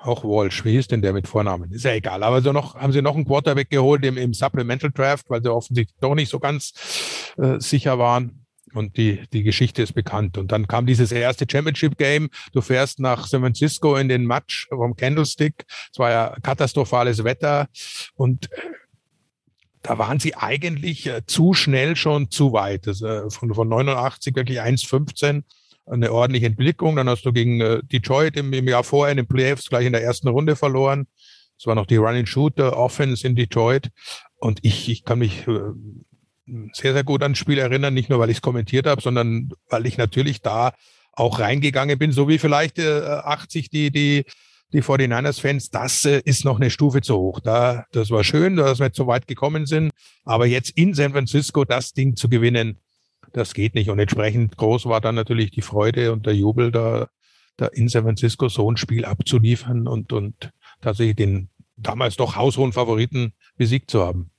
auch Walsh, wie hieß denn der mit Vornamen? Ist ja egal. Aber so noch, haben sie noch einen Quarterback geholt im, im Supplemental Draft, weil sie offensichtlich doch nicht so ganz äh, sicher waren. Und die, die Geschichte ist bekannt. Und dann kam dieses erste Championship-Game. Du fährst nach San Francisco in den Match vom Candlestick. Es war ja katastrophales Wetter. Und da waren sie eigentlich äh, zu schnell schon zu weit. Das, äh, von, von 89 wirklich 1,15 eine ordentliche Entwicklung. Dann hast du gegen äh, Detroit im, im Jahr vorher in den Playoffs gleich in der ersten Runde verloren. Es war noch die Running Shooter Offense in Detroit. Und ich, ich kann mich äh, sehr, sehr gut an das Spiel erinnern, nicht nur weil ich es kommentiert habe, sondern weil ich natürlich da auch reingegangen bin, so wie vielleicht äh, 80 die, die die 49ers-Fans, das äh, ist noch eine Stufe zu hoch. Da, das war schön, dass wir so weit gekommen sind. Aber jetzt in San Francisco das Ding zu gewinnen, das geht nicht. Und entsprechend groß war dann natürlich die Freude und der Jubel, da, da in San Francisco so ein Spiel abzuliefern und, und tatsächlich den damals doch haushohen Favoriten besiegt zu haben.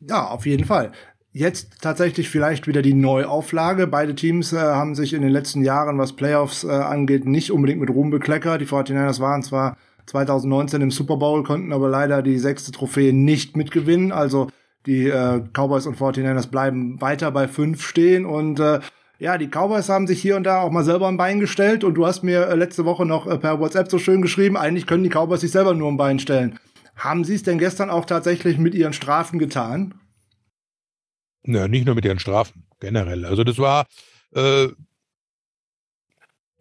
Ja, auf jeden Fall. Jetzt tatsächlich vielleicht wieder die Neuauflage. Beide Teams äh, haben sich in den letzten Jahren, was Playoffs äh, angeht, nicht unbedingt mit Ruhm bekleckert. Die 49ers waren zwar 2019 im Super Bowl, konnten aber leider die sechste Trophäe nicht mitgewinnen. Also die äh, Cowboys und 49ers bleiben weiter bei fünf stehen und äh, ja, die Cowboys haben sich hier und da auch mal selber ein Bein gestellt und du hast mir äh, letzte Woche noch äh, per WhatsApp so schön geschrieben, eigentlich können die Cowboys sich selber nur ein Bein stellen. Haben sie es denn gestern auch tatsächlich mit ihren Strafen getan? Ja, nicht nur mit ihren Strafen, generell. Also das war äh,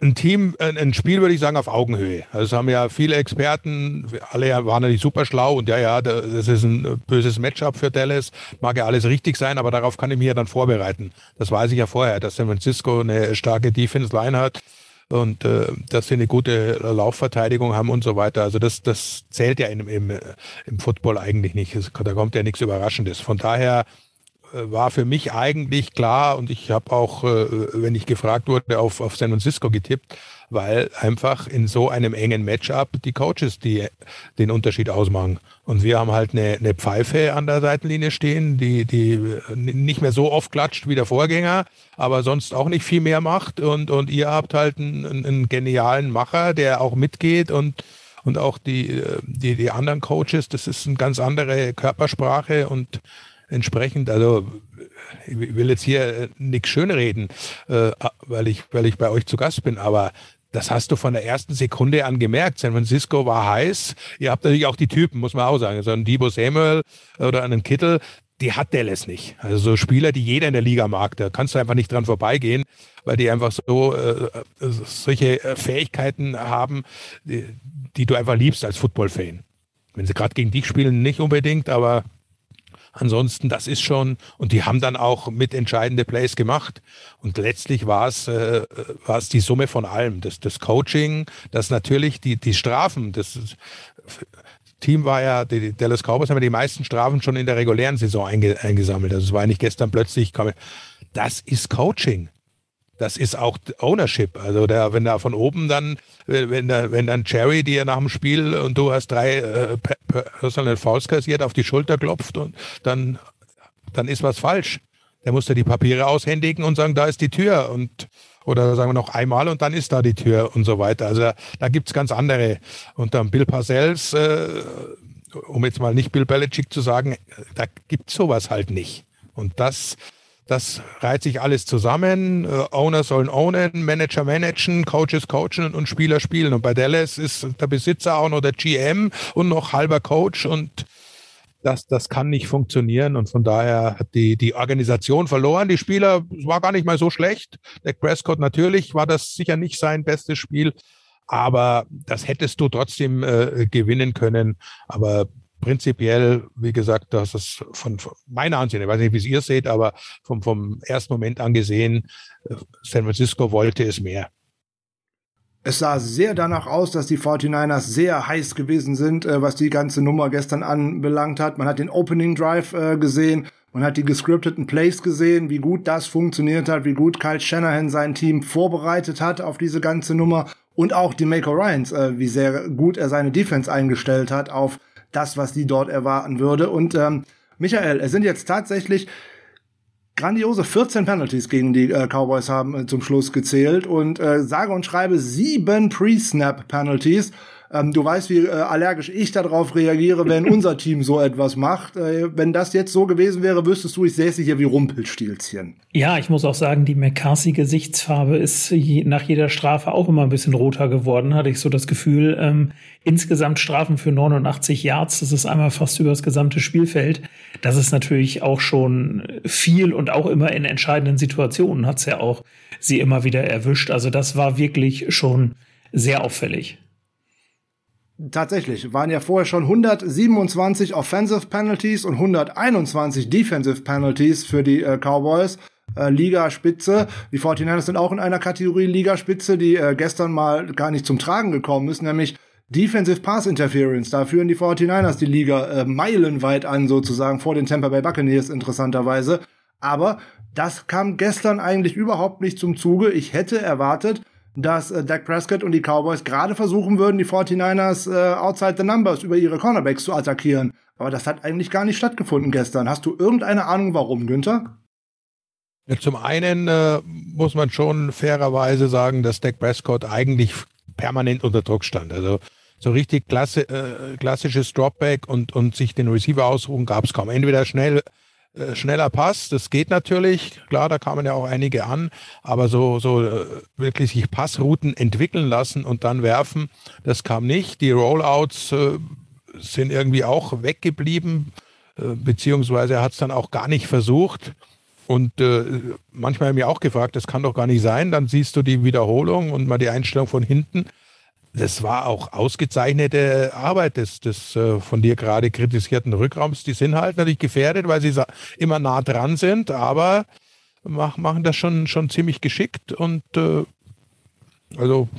ein Team, ein, Spiel, würde ich sagen, auf Augenhöhe. Also es haben ja viele Experten, alle waren ja nicht super schlau und ja, ja, das ist ein böses Matchup für Dallas. Mag ja alles richtig sein, aber darauf kann ich mich ja dann vorbereiten. Das weiß ich ja vorher, dass San Francisco eine starke Defense-Line hat und äh, dass sie eine gute Laufverteidigung haben und so weiter. Also das, das zählt ja im, im, im Football eigentlich nicht. Da kommt ja nichts Überraschendes. Von daher äh, war für mich eigentlich klar und ich habe auch, äh, wenn ich gefragt wurde, auf, auf San Francisco getippt, weil einfach in so einem engen Matchup die Coaches die den Unterschied ausmachen. Und wir haben halt eine, eine Pfeife an der Seitenlinie stehen, die, die nicht mehr so oft klatscht wie der Vorgänger, aber sonst auch nicht viel mehr macht. Und, und ihr habt halt einen, einen genialen Macher, der auch mitgeht und und auch die, die, die anderen Coaches, das ist eine ganz andere Körpersprache und entsprechend, also ich will jetzt hier nichts schönreden, äh, weil, ich, weil ich bei euch zu Gast bin, aber das hast du von der ersten Sekunde an gemerkt. San Francisco war heiß. Ihr habt natürlich auch die Typen, muss man auch sagen. So ein Debo Samuel oder einen Kittel, die hat Dallas nicht. Also so Spieler, die jeder in der Liga mag, da kannst du einfach nicht dran vorbeigehen, weil die einfach so äh, äh solche äh, Fähigkeiten haben, die, die du einfach liebst als Football-Fan. Wenn sie gerade gegen dich spielen, nicht unbedingt, aber Ansonsten, das ist schon, und die haben dann auch mit entscheidende Plays gemacht. Und letztlich war es, äh, die Summe von allem. Das, das Coaching, das natürlich die, die Strafen, das Team war ja, die Dallas Cowboys haben ja die meisten Strafen schon in der regulären Saison einge, eingesammelt. Also es war nicht gestern plötzlich, das ist Coaching das ist auch Ownership. Also der, wenn da von oben dann, wenn da, wenn dann Jerry dir nach dem Spiel und du hast drei äh, Personal Fouls kassiert, auf die Schulter klopft und dann, dann ist was falsch. Der muss dir die Papiere aushändigen und sagen, da ist die Tür und oder sagen wir noch einmal und dann ist da die Tür und so weiter. Also da gibt's ganz andere. Und dann Bill Parcells, äh, um jetzt mal nicht Bill Belichick zu sagen, da gibt's sowas halt nicht. Und das das reiht sich alles zusammen. Äh, Owner sollen ownen, Manager managen, Coaches coachen und Spieler spielen. Und bei Dallas ist der Besitzer auch noch der GM und noch halber Coach und das, das kann nicht funktionieren. Und von daher hat die, die Organisation verloren. Die Spieler war gar nicht mal so schlecht. Der Prescott natürlich war das sicher nicht sein bestes Spiel. Aber das hättest du trotzdem äh, gewinnen können. Aber prinzipiell, wie gesagt, das ist von, von meiner Ansicht, ich weiß nicht, wie es ihr seht, aber vom, vom ersten Moment an gesehen, äh, San Francisco wollte es mehr. Es sah sehr danach aus, dass die 49ers sehr heiß gewesen sind, äh, was die ganze Nummer gestern anbelangt hat. Man hat den Opening Drive äh, gesehen, man hat die gescripteten Plays gesehen, wie gut das funktioniert hat, wie gut Kyle Shanahan sein Team vorbereitet hat auf diese ganze Nummer und auch die Mako Ryans, wie sehr gut er seine Defense eingestellt hat auf das, was die dort erwarten würde. Und ähm, Michael, es sind jetzt tatsächlich grandiose 14 Penalties gegen die äh, Cowboys haben äh, zum Schluss gezählt und äh, sage und schreibe sieben Pre-Snap-Penalties. Ähm, du weißt, wie äh, allergisch ich darauf reagiere, wenn unser Team so etwas macht. Äh, wenn das jetzt so gewesen wäre, wüsstest du, ich säße hier wie Rumpelstilzchen. Ja, ich muss auch sagen, die McCarthy-Gesichtsfarbe ist je, nach jeder Strafe auch immer ein bisschen roter geworden, hatte ich so das Gefühl. Ähm, insgesamt Strafen für 89 Yards, das ist einmal fast über das gesamte Spielfeld. Das ist natürlich auch schon viel und auch immer in entscheidenden Situationen hat's ja auch sie immer wieder erwischt. Also das war wirklich schon sehr auffällig. Tatsächlich, waren ja vorher schon 127 Offensive Penalties und 121 Defensive Penalties für die äh, Cowboys. Äh, Ligaspitze. Die 49ers sind auch in einer Kategorie Ligaspitze, die äh, gestern mal gar nicht zum Tragen gekommen ist, nämlich Defensive Pass Interference. Da führen die 49ers die Liga äh, meilenweit an, sozusagen, vor den Tampa Bay Buccaneers interessanterweise. Aber das kam gestern eigentlich überhaupt nicht zum Zuge. Ich hätte erwartet, dass äh, Dak Prescott und die Cowboys gerade versuchen würden, die 49ers äh, outside the numbers über ihre Cornerbacks zu attackieren. Aber das hat eigentlich gar nicht stattgefunden gestern. Hast du irgendeine Ahnung, warum, Günther? Ja, zum einen äh, muss man schon fairerweise sagen, dass Dak Prescott eigentlich permanent unter Druck stand. Also so richtig klasse, äh, klassisches Dropback und, und sich den Receiver ausruhen gab es kaum. Entweder schnell äh, schneller Pass, das geht natürlich, klar, da kamen ja auch einige an, aber so, so äh, wirklich sich Passrouten entwickeln lassen und dann werfen, das kam nicht. Die Rollouts äh, sind irgendwie auch weggeblieben, beziehungsweise er hat es dann auch gar nicht versucht. Und äh, manchmal haben wir auch gefragt, das kann doch gar nicht sein. Dann siehst du die Wiederholung und mal die Einstellung von hinten das war auch ausgezeichnete Arbeit des, des äh, von dir gerade kritisierten Rückraums. Die sind halt natürlich gefährdet, weil sie immer nah dran sind, aber mach, machen das schon, schon ziemlich geschickt und äh, also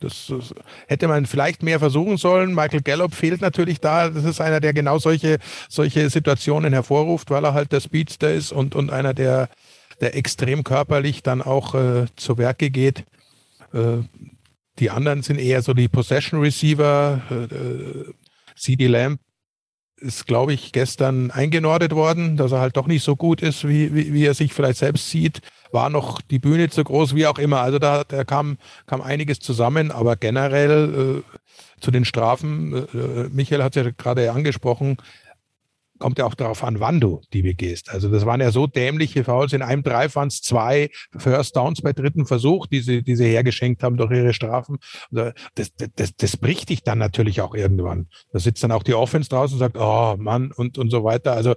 das, das, hätte man vielleicht mehr versuchen sollen. Michael Gallup fehlt natürlich da. Das ist einer, der genau solche, solche Situationen hervorruft, weil er halt der Speedster ist und, und einer, der, der extrem körperlich dann auch äh, zu Werke geht. Äh, die anderen sind eher so die Possession Receiver. Äh, CD Lamb ist, glaube ich, gestern eingenordet worden, dass er halt doch nicht so gut ist, wie, wie, wie er sich vielleicht selbst sieht. War noch die Bühne zu groß, wie auch immer. Also da, da kam, kam einiges zusammen, aber generell äh, zu den Strafen, äh, Michael hat es ja gerade angesprochen, kommt ja auch darauf an, wann du die begehst. Also das waren ja so dämliche Fouls. In einem Drive waren es zwei First Downs bei dritten Versuch, die sie, die sie hergeschenkt haben durch ihre Strafen. Das, das, das bricht dich dann natürlich auch irgendwann. Da sitzt dann auch die Offense draußen und sagt, oh Mann und, und so weiter. Also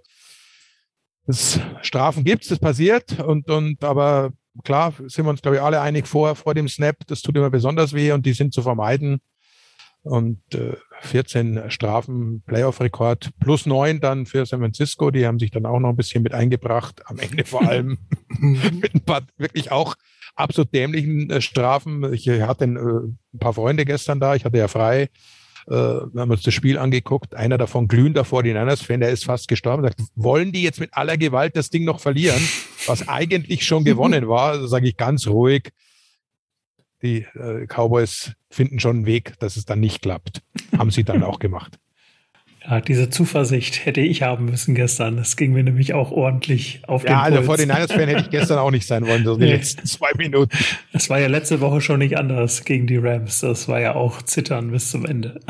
das Strafen gibt's, das passiert und, und aber klar sind wir uns, glaube ich, alle einig vor, vor dem Snap, das tut immer besonders weh und die sind zu vermeiden und äh, 14 Strafen, Playoff-Rekord plus neun dann für San Francisco. Die haben sich dann auch noch ein bisschen mit eingebracht. Am Ende vor allem mit ein paar wirklich auch absolut dämlichen äh, Strafen. Ich hatte ein, äh, ein paar Freunde gestern da. Ich hatte ja frei. Äh, wir haben uns das Spiel angeguckt. Einer davon glühender 49ers-Fan, der ist fast gestorben. Sagt, wollen die jetzt mit aller Gewalt das Ding noch verlieren, was eigentlich schon gewonnen war? Sage ich ganz ruhig die äh, Cowboys finden schon einen Weg, dass es dann nicht klappt. Haben sie dann auch gemacht. Ja, diese Zuversicht hätte ich haben müssen gestern. Das ging mir nämlich auch ordentlich auf ja, den also vor den Niners-Fan hätte ich gestern auch nicht sein wollen, so nee. die letzten zwei Minuten. Das war ja letzte Woche schon nicht anders gegen die Rams. Das war ja auch Zittern bis zum Ende.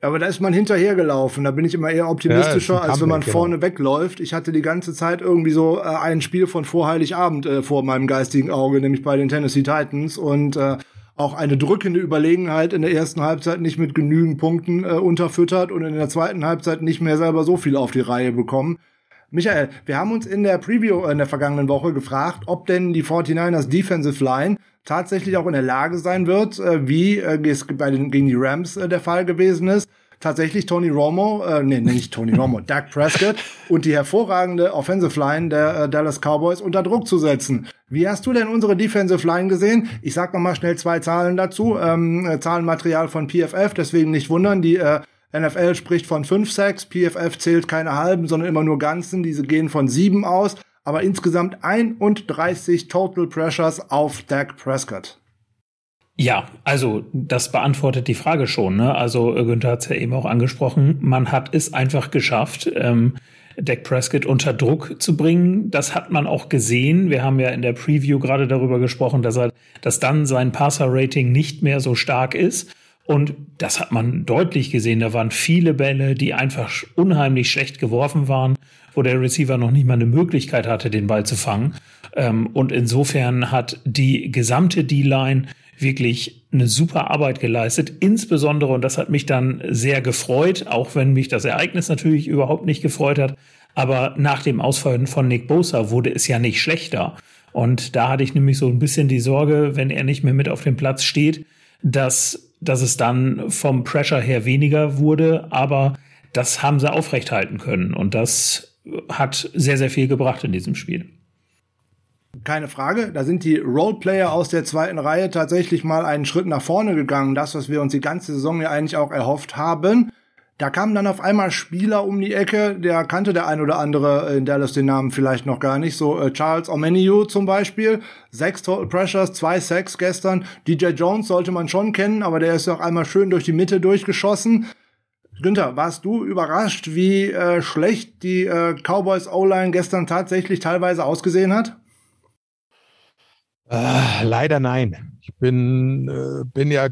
Aber da ist man hinterhergelaufen. Da bin ich immer eher optimistischer, ja, als wenn man genau. vorne wegläuft. Ich hatte die ganze Zeit irgendwie so äh, ein Spiel von vor Heiligabend äh, vor meinem geistigen Auge, nämlich bei den Tennessee Titans und äh, auch eine drückende Überlegenheit in der ersten Halbzeit nicht mit genügend Punkten äh, unterfüttert und in der zweiten Halbzeit nicht mehr selber so viel auf die Reihe bekommen. Michael, wir haben uns in der Preview in der vergangenen Woche gefragt, ob denn die 49ers Defensive Line tatsächlich auch in der Lage sein wird, äh, wie äh, es bei den, gegen die Rams äh, der Fall gewesen ist, tatsächlich Tony Romo, äh, nee, nicht Tony Romo, Dak Prescott und die hervorragende Offensive Line der äh, Dallas Cowboys unter Druck zu setzen. Wie hast du denn unsere Defensive Line gesehen? Ich sag noch mal schnell zwei Zahlen dazu. Ähm, äh, Zahlenmaterial von PFF, deswegen nicht wundern, die äh, NFL spricht von fünf Sacks, PFF zählt keine halben, sondern immer nur ganzen. Diese gehen von sieben aus aber insgesamt 31 Total Pressures auf Dak Prescott. Ja, also das beantwortet die Frage schon. Ne? Also Günther hat es ja eben auch angesprochen. Man hat es einfach geschafft, ähm, Dak Prescott unter Druck zu bringen. Das hat man auch gesehen. Wir haben ja in der Preview gerade darüber gesprochen, dass er, dass dann sein Passer-Rating nicht mehr so stark ist. Und das hat man deutlich gesehen. Da waren viele Bälle, die einfach unheimlich schlecht geworfen waren, wo der Receiver noch nicht mal eine Möglichkeit hatte, den Ball zu fangen. Ähm, und insofern hat die gesamte D-Line wirklich eine super Arbeit geleistet. Insbesondere, und das hat mich dann sehr gefreut, auch wenn mich das Ereignis natürlich überhaupt nicht gefreut hat, aber nach dem Ausfallen von Nick Bosa wurde es ja nicht schlechter. Und da hatte ich nämlich so ein bisschen die Sorge, wenn er nicht mehr mit auf dem Platz steht, dass, dass es dann vom Pressure her weniger wurde. Aber das haben sie aufrechthalten können. Und das hat sehr, sehr viel gebracht in diesem Spiel. Keine Frage, da sind die Roleplayer aus der zweiten Reihe tatsächlich mal einen Schritt nach vorne gegangen. Das, was wir uns die ganze Saison ja eigentlich auch erhofft haben. Da kamen dann auf einmal Spieler um die Ecke, der kannte der ein oder andere in Dallas den Namen vielleicht noch gar nicht. So äh, Charles Omeniu zum Beispiel, sechs Total Pressures, zwei Sacks gestern. DJ Jones sollte man schon kennen, aber der ist auch einmal schön durch die Mitte durchgeschossen. Günther, warst du überrascht, wie äh, schlecht die äh, Cowboys O-Line gestern tatsächlich teilweise ausgesehen hat? Äh, leider nein. Ich bin, äh, bin ja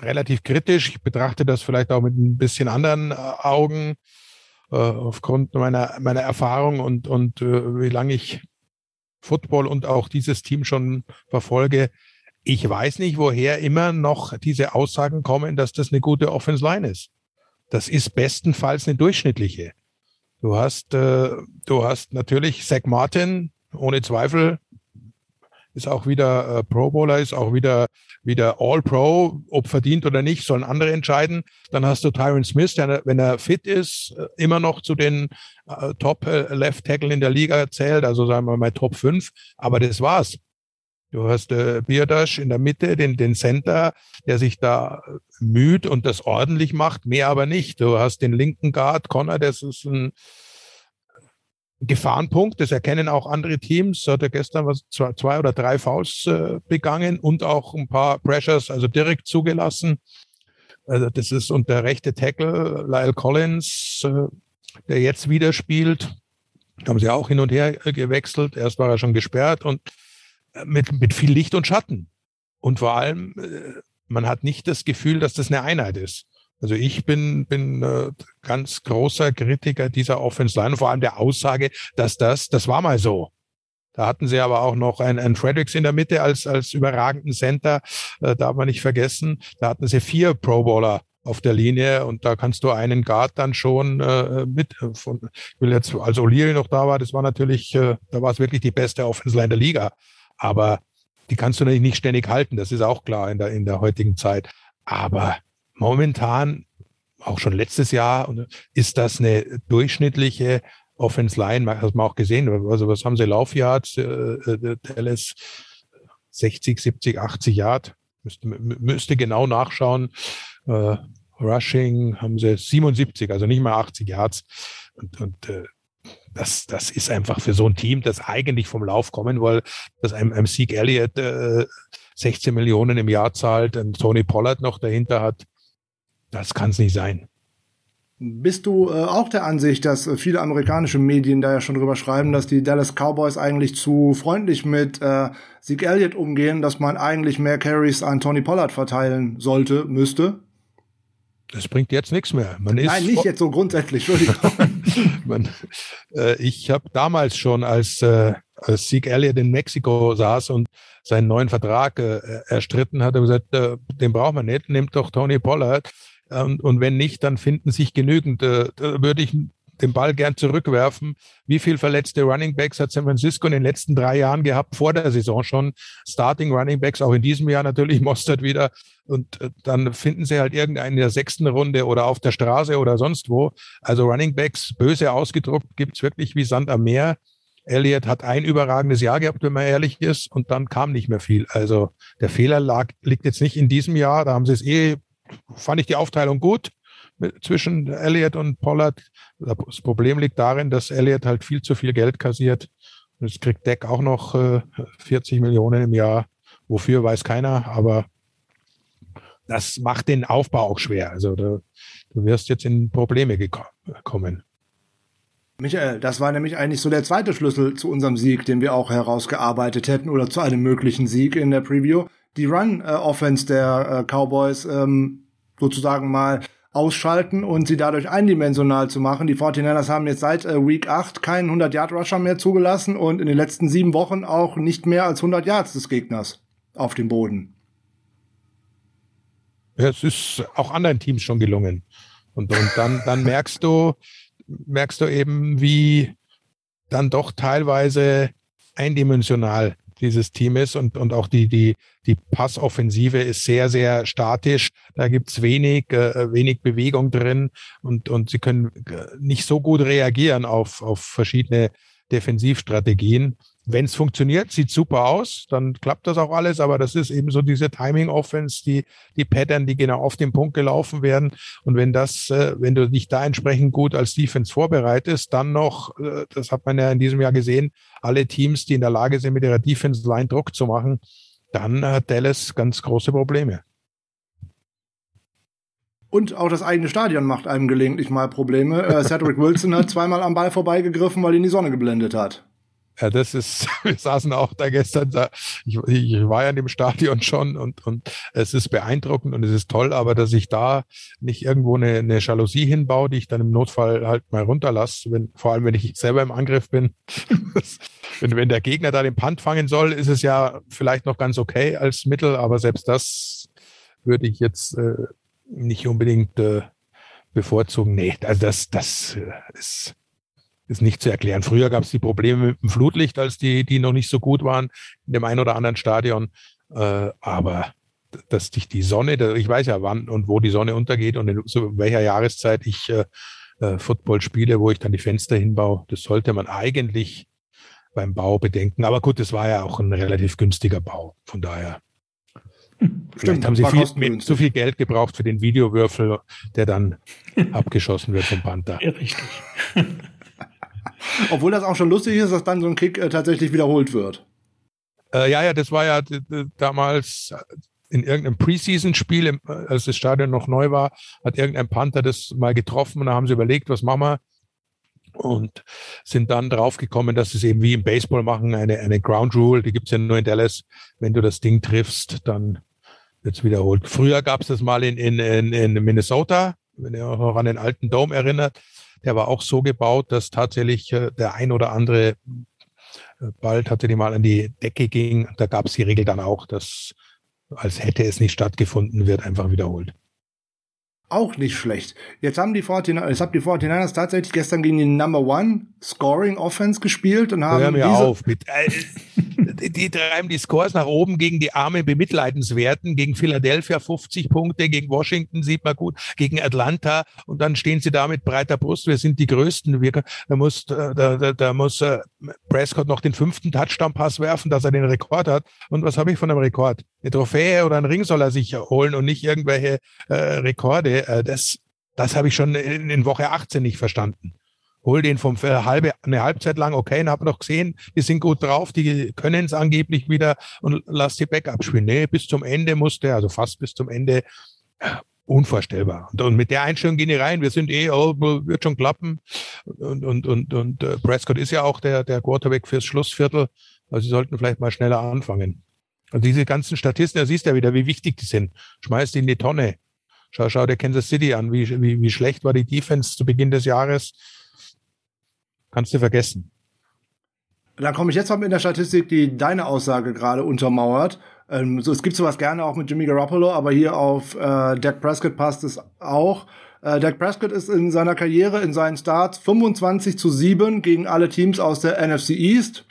relativ kritisch. Ich betrachte das vielleicht auch mit ein bisschen anderen äh, Augen äh, aufgrund meiner, meiner Erfahrung und, und äh, wie lange ich Football und auch dieses Team schon verfolge. Ich weiß nicht, woher immer noch diese Aussagen kommen, dass das eine gute Offense Line ist. Das ist bestenfalls eine durchschnittliche. Du hast, äh, du hast natürlich Zach Martin, ohne Zweifel ist auch wieder äh, Pro Bowler, ist auch wieder, wieder All Pro, ob verdient oder nicht, sollen andere entscheiden. Dann hast du Tyron Smith, der, wenn er fit ist, äh, immer noch zu den äh, Top äh, Left Tackle in der Liga zählt, also sagen wir mal Top 5. Aber das war's. Du hast äh, Bierdasch in der Mitte, den, den Center, der sich da müht und das ordentlich macht, mehr aber nicht. Du hast den linken Guard, Connor, das ist ein Gefahrenpunkt, das erkennen auch andere Teams. Hat er gestern was zwei, zwei oder drei Fouls äh, begangen und auch ein paar Pressures, also direkt zugelassen. Also das ist und der rechte Tackle Lyle Collins, äh, der jetzt wieder spielt, haben sie auch hin und her äh, gewechselt. Erst war er schon gesperrt und äh, mit mit viel Licht und Schatten und vor allem äh, man hat nicht das Gefühl, dass das eine Einheit ist. Also ich bin, bin äh, ganz großer Kritiker dieser Offense Line, vor allem der Aussage, dass das, das war mal so. Da hatten sie aber auch noch einen, einen Fredericks in der Mitte als, als überragenden Center, äh, darf man nicht vergessen. Da hatten sie vier Pro Bowler auf der Linie und da kannst du einen Guard dann schon äh, mit äh, von, ich will jetzt, als O'Leary noch da war, das war natürlich, äh, da war es wirklich die beste Offense Line der Liga. Aber die kannst du natürlich nicht ständig halten, das ist auch klar in der, in der heutigen Zeit. Aber momentan, auch schon letztes Jahr, ist das eine durchschnittliche Offense Line, hat man auch gesehen. Also was haben sie Laufyards, äh, äh, Dallas 60, 70, 80 Yard. Müsste, müsste genau nachschauen. Äh, Rushing haben sie 77, also nicht mal 80 Yards. Und, und äh, das, das ist einfach für so ein Team, das eigentlich vom Lauf kommen will, dass einem, einem Sieg Elliott äh, 16 Millionen im Jahr zahlt und Tony Pollard noch dahinter hat. Das kann es nicht sein. Bist du äh, auch der Ansicht, dass äh, viele amerikanische Medien da ja schon drüber schreiben, dass die Dallas Cowboys eigentlich zu freundlich mit äh, Zeke Elliott umgehen, dass man eigentlich mehr Carries an Tony Pollard verteilen sollte, müsste? Das bringt jetzt nichts mehr. Man ist Nein, nicht jetzt so grundsätzlich, Entschuldigung. Man, äh, ich habe damals schon, als, äh, als Zeke Elliott in Mexiko saß und seinen neuen Vertrag äh, erstritten hat, gesagt, äh, den braucht man nicht, nimmt doch Tony Pollard. Und, und wenn nicht, dann finden sich genügend. Äh, da würde ich den Ball gern zurückwerfen. Wie viel verletzte Running Backs hat San Francisco in den letzten drei Jahren gehabt, vor der Saison schon? Starting Running Backs, auch in diesem Jahr natürlich Mostert wieder. Und äh, dann finden sie halt irgendeinen in der sechsten Runde oder auf der Straße oder sonst wo. Also Running Backs, böse ausgedruckt, gibt's wirklich wie Sand am Meer. Elliott hat ein überragendes Jahr gehabt, wenn man ehrlich ist, und dann kam nicht mehr viel. Also der Fehler lag, liegt jetzt nicht in diesem Jahr. Da haben sie es eh fand ich die Aufteilung gut zwischen Elliott und Pollard. Das Problem liegt darin, dass Elliott halt viel zu viel Geld kassiert. Jetzt kriegt Deck auch noch äh, 40 Millionen im Jahr. Wofür weiß keiner, aber das macht den Aufbau auch schwer. Also da, du wirst jetzt in Probleme kommen. Michael, das war nämlich eigentlich so der zweite Schlüssel zu unserem Sieg, den wir auch herausgearbeitet hätten oder zu einem möglichen Sieg in der Preview die Run-Offense der äh, Cowboys ähm, sozusagen mal ausschalten und sie dadurch eindimensional zu machen. Die 49ers haben jetzt seit äh, Week 8 keinen 100-Yard-Rusher mehr zugelassen und in den letzten sieben Wochen auch nicht mehr als 100 Yards des Gegners auf dem Boden. Es ist auch anderen Teams schon gelungen. Und, und dann, dann merkst du, merkst du eben, wie dann doch teilweise eindimensional dieses Team ist und, und auch die, die, die Passoffensive ist sehr, sehr statisch. Da gibt's wenig, äh, wenig Bewegung drin und, und sie können äh, nicht so gut reagieren auf, auf verschiedene Defensivstrategien wenn es funktioniert, sieht super aus, dann klappt das auch alles, aber das ist eben so diese Timing-Offense, die, die Pattern, die genau auf den Punkt gelaufen werden. Und wenn das, äh, wenn du dich da entsprechend gut als Defense vorbereitest, dann noch, äh, das hat man ja in diesem Jahr gesehen, alle Teams, die in der Lage sind, mit ihrer Defense-Line Druck zu machen, dann hat Dallas ganz große Probleme. Und auch das eigene Stadion macht einem gelegentlich mal Probleme. Äh, Cedric Wilson hat zweimal am Ball vorbeigegriffen, weil ihn die Sonne geblendet hat. Ja, das ist, wir saßen auch da gestern, da, ich, ich war ja in dem Stadion schon und, und es ist beeindruckend und es ist toll, aber dass ich da nicht irgendwo eine, eine Jalousie hinbaue, die ich dann im Notfall halt mal runterlasse, wenn, vor allem wenn ich selber im Angriff bin. wenn, wenn der Gegner da den Punt fangen soll, ist es ja vielleicht noch ganz okay als Mittel, aber selbst das würde ich jetzt äh, nicht unbedingt äh, bevorzugen. Nee, also das, das äh, ist ist nicht zu erklären. Früher gab es die Probleme mit dem Flutlicht, als die, die noch nicht so gut waren in dem einen oder anderen Stadion. Äh, aber dass dich die Sonne, ich weiß ja wann und wo die Sonne untergeht und in so welcher Jahreszeit ich äh, äh, Football spiele, wo ich dann die Fenster hinbaue, das sollte man eigentlich beim Bau bedenken. Aber gut, das war ja auch ein relativ günstiger Bau. Von daher. Stimmt, Vielleicht haben sie viel, zu viel Geld gebraucht für den Videowürfel, der dann abgeschossen wird vom Panther. Ja, richtig. Obwohl das auch schon lustig ist, dass dann so ein Kick äh, tatsächlich wiederholt wird. Äh, ja, ja, das war ja damals in irgendeinem Preseason-Spiel, als das Stadion noch neu war, hat irgendein Panther das mal getroffen und da haben sie überlegt, was machen wir? Und sind dann draufgekommen, dass es eben wie im Baseball machen, eine, eine Ground Rule, die gibt's ja nur in Dallas. Wenn du das Ding triffst, dann wird's wiederholt. Früher gab's das mal in, in, in, in Minnesota, wenn ihr euch noch an den alten Dome erinnert. Der war auch so gebaut, dass tatsächlich äh, der ein oder andere äh, Ball tatsächlich mal an die Decke ging. Da gab es die Regel dann auch, dass als hätte es nicht stattgefunden, wird einfach wiederholt auch nicht schlecht. Jetzt haben die 49ers, jetzt haben die 49ers tatsächlich gestern gegen die Number One Scoring Offense gespielt und haben Hör mir auf mit, äh, die treiben die Scores nach oben gegen die armen Bemitleidenswerten, gegen Philadelphia 50 Punkte, gegen Washington sieht man gut, gegen Atlanta. Und dann stehen sie da mit breiter Brust, wir sind die Größten, wir, da muss, da, da, da muss äh, Prescott noch den fünften Touchdown-Pass werfen, dass er den Rekord hat. Und was habe ich von einem Rekord? Eine Trophäe oder einen Ring soll er sich holen und nicht irgendwelche äh, Rekorde, äh, das, das habe ich schon in, in Woche 18 nicht verstanden hol den vom halbe, eine Halbzeit lang, okay, und hab noch gesehen, die sind gut drauf, die können es angeblich wieder und lass die Backup spielen. Nee, bis zum Ende musste, also fast bis zum Ende, unvorstellbar. Und, und mit der Einstellung gehen die rein, wir sind eh, oh, wird schon klappen. Und, und, und, und äh, Prescott ist ja auch der, der Quarterback fürs Schlussviertel, also sie sollten vielleicht mal schneller anfangen. Also diese ganzen Statisten, da siehst du ja wieder, wie wichtig die sind. Schmeißt die in die Tonne. Schau, schau dir Kansas City an, wie, wie, wie schlecht war die Defense zu Beginn des Jahres Kannst du vergessen. Dann komme ich jetzt mal mit der Statistik, die deine Aussage gerade untermauert. Ähm, so, es gibt sowas gerne auch mit Jimmy Garoppolo, aber hier auf äh, Dak Prescott passt es auch. Äh, Dak Prescott ist in seiner Karriere, in seinen Starts 25 zu 7 gegen alle Teams aus der NFC East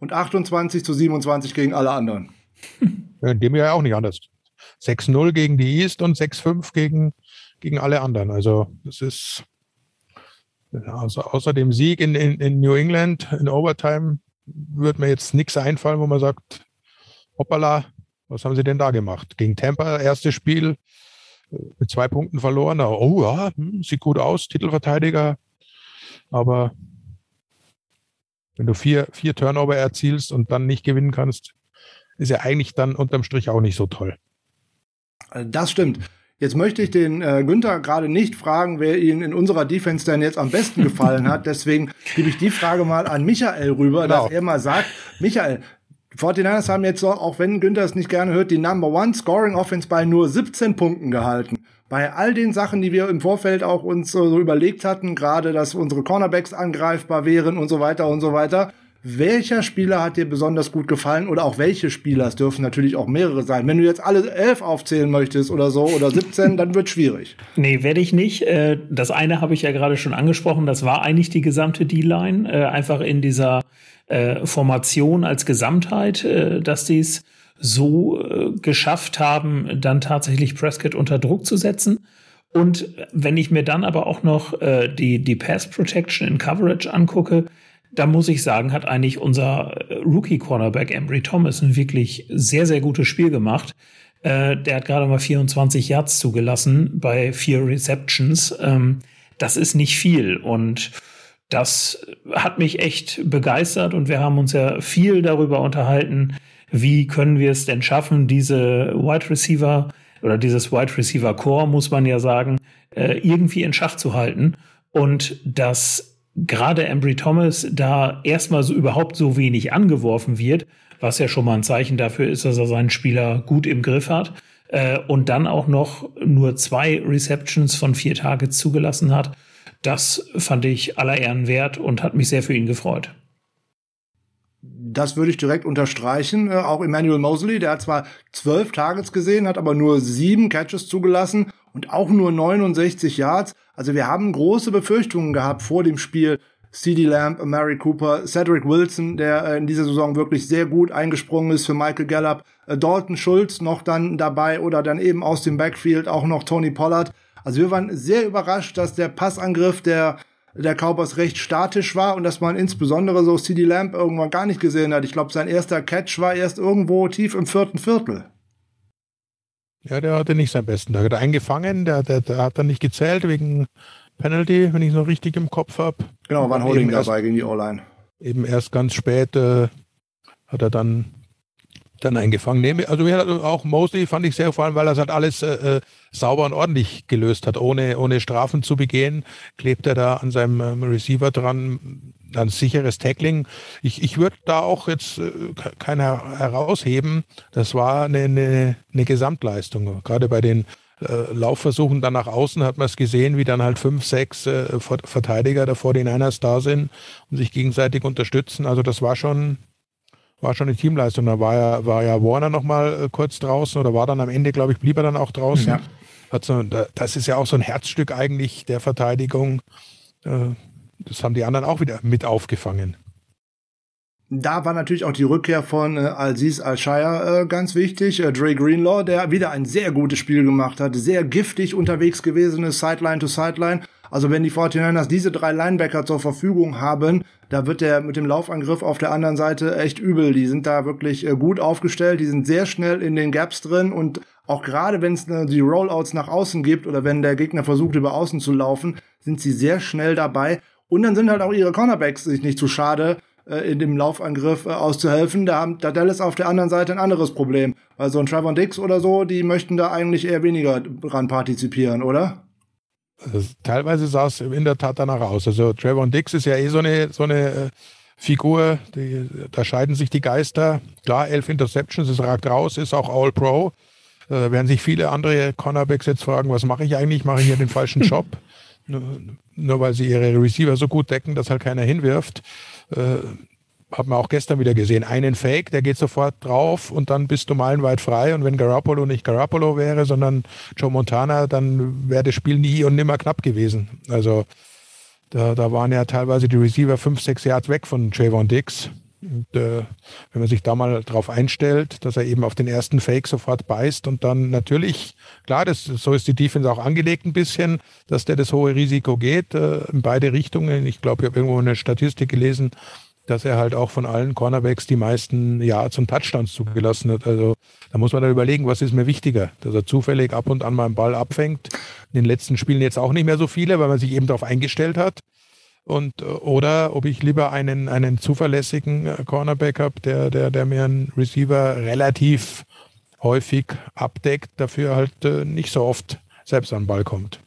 und 28 zu 27 gegen alle anderen. In dem Jahr auch nicht anders. 6-0 gegen die East und 6-5 gegen, gegen alle anderen. Also das ist also außer dem Sieg in, in, in New England in Overtime wird mir jetzt nichts einfallen, wo man sagt, hoppala, was haben sie denn da gemacht? Gegen Tampa, erstes Spiel, äh, mit zwei Punkten verloren. Oh ja, hm, sieht gut aus, Titelverteidiger. Aber wenn du vier, vier Turnover erzielst und dann nicht gewinnen kannst, ist ja eigentlich dann unterm Strich auch nicht so toll. Das stimmt. Jetzt möchte ich den äh, Günther gerade nicht fragen, wer ihn in unserer Defense denn jetzt am besten gefallen hat. Deswegen gebe ich die Frage mal an Michael rüber, genau. dass er mal sagt, Michael, 49ers haben jetzt, auch wenn Günther es nicht gerne hört, die Number One Scoring Offense bei nur 17 Punkten gehalten. Bei all den Sachen, die wir im Vorfeld auch uns so überlegt hatten, gerade, dass unsere Cornerbacks angreifbar wären und so weiter und so weiter, welcher Spieler hat dir besonders gut gefallen oder auch welche Spieler? Es dürfen natürlich auch mehrere sein. Wenn du jetzt alle elf aufzählen möchtest oder so oder 17, dann wird schwierig. Nee, werde ich nicht. Äh, das eine habe ich ja gerade schon angesprochen. Das war eigentlich die gesamte D-Line. Äh, einfach in dieser äh, Formation als Gesamtheit, dass die es so geschafft haben, dann tatsächlich Prescott unter Druck zu setzen. Und wenn ich mir dann aber auch noch die, die Pass Protection in Coverage angucke, da muss ich sagen, hat eigentlich unser äh, Rookie-Cornerback Embry Thomas ein wirklich sehr, sehr gutes Spiel gemacht. Äh, der hat gerade mal 24 Yards zugelassen bei vier Receptions. Ähm, das ist nicht viel und das hat mich echt begeistert und wir haben uns ja viel darüber unterhalten, wie können wir es denn schaffen, diese Wide Receiver oder dieses Wide Receiver Core, muss man ja sagen, äh, irgendwie in Schach zu halten. Und das gerade Embry Thomas da erstmal so überhaupt so wenig angeworfen wird, was ja schon mal ein Zeichen dafür ist, dass er seinen Spieler gut im Griff hat. Äh, und dann auch noch nur zwei Receptions von vier Targets zugelassen hat. Das fand ich aller Ehren wert und hat mich sehr für ihn gefreut. Das würde ich direkt unterstreichen. Äh, auch Emmanuel Mosley, der hat zwar zwölf Targets gesehen, hat aber nur sieben Catches zugelassen und auch nur 69 Yards. Also wir haben große Befürchtungen gehabt vor dem Spiel. CD Lamb, Mary Cooper, Cedric Wilson, der äh, in dieser Saison wirklich sehr gut eingesprungen ist für Michael Gallup, äh, Dalton Schulz noch dann dabei oder dann eben aus dem Backfield auch noch Tony Pollard. Also wir waren sehr überrascht, dass der Passangriff der der Cowboys recht statisch war und dass man insbesondere so CD Lamb irgendwann gar nicht gesehen hat. Ich glaube, sein erster Catch war erst irgendwo tief im vierten Viertel. Ja, der hatte nicht seinen besten Tag. Der eingefangen, der, der, der hat dann nicht gezählt wegen Penalty, wenn ich es noch richtig im Kopf habe. Genau, war ein Holding dabei gegen die O-Line. Eben erst ganz spät äh, hat er dann dann eingefangen. Nee, also auch Mosley fand ich sehr vor allem, weil er es halt alles äh, äh, sauber und ordentlich gelöst hat, ohne, ohne Strafen zu begehen, klebt er da an seinem ähm, Receiver dran, ein sicheres Tackling. Ich, ich würde da auch jetzt äh, keiner herausheben. Das war eine, eine, eine Gesamtleistung. Gerade bei den äh, Laufversuchen dann nach außen hat man es gesehen, wie dann halt fünf, sechs äh, Verteidiger der 49ers da sind und sich gegenseitig unterstützen. Also das war schon, war schon eine Teamleistung. Da war ja, war ja Warner noch mal äh, kurz draußen oder war dann am Ende, glaube ich, blieb er dann auch draußen. Ja. Hat so, das ist ja auch so ein Herzstück eigentlich der Verteidigung. Äh, das haben die anderen auch wieder mit aufgefangen. Da war natürlich auch die Rückkehr von äh, Aziz Al-Shire äh, ganz wichtig. Äh, Dre Greenlaw, der wieder ein sehr gutes Spiel gemacht hat, sehr giftig unterwegs gewesen ist, Sideline to Sideline. Also wenn die 49ers diese drei Linebacker zur Verfügung haben, da wird der mit dem Laufangriff auf der anderen Seite echt übel. Die sind da wirklich äh, gut aufgestellt, die sind sehr schnell in den Gaps drin und auch gerade wenn es äh, die Rollouts nach außen gibt oder wenn der Gegner versucht über außen zu laufen, sind sie sehr schnell dabei. Und dann sind halt auch ihre Cornerbacks sich nicht zu schade, äh, in dem Laufangriff auszuhelfen. Da haben da Dallas auf der anderen Seite ein anderes Problem. Weil so ein Trevor Dix oder so, die möchten da eigentlich eher weniger dran partizipieren, oder? Also, teilweise sah es in der Tat danach aus. Also Trevor Dix ist ja eh so eine, so eine äh, Figur, die, da scheiden sich die Geister. Klar, elf Interceptions, es ragt raus, ist auch All-Pro. Da werden sich viele andere Cornerbacks jetzt fragen, was mache ich eigentlich? Mache ich hier den falschen Job? nur, nur weil sie ihre Receiver so gut decken, dass halt keiner hinwirft. Hat man auch gestern wieder gesehen. Einen Fake, der geht sofort drauf und dann bist du meilenweit frei. Und wenn Garoppolo nicht Garoppolo wäre, sondern Joe Montana, dann wäre das Spiel nie und nimmer knapp gewesen. Also da, da waren ja teilweise die Receiver fünf, sechs Yards weg von Javon Dix. Und, äh, wenn man sich da mal drauf einstellt, dass er eben auf den ersten Fake sofort beißt und dann natürlich, klar, das, so ist die Defense auch angelegt ein bisschen, dass der das hohe Risiko geht, äh, in beide Richtungen. Ich glaube, ich habe irgendwo eine Statistik gelesen, dass er halt auch von allen Cornerbacks die meisten ja zum Touchdowns zugelassen hat. Also da muss man dann überlegen, was ist mir wichtiger, dass er zufällig ab und an mal einen Ball abfängt. In den letzten Spielen jetzt auch nicht mehr so viele, weil man sich eben darauf eingestellt hat. Und, oder ob ich lieber einen, einen zuverlässigen äh, Cornerback habe, der, der, der mir einen Receiver relativ häufig abdeckt, dafür halt äh, nicht so oft selbst an den Ball kommt.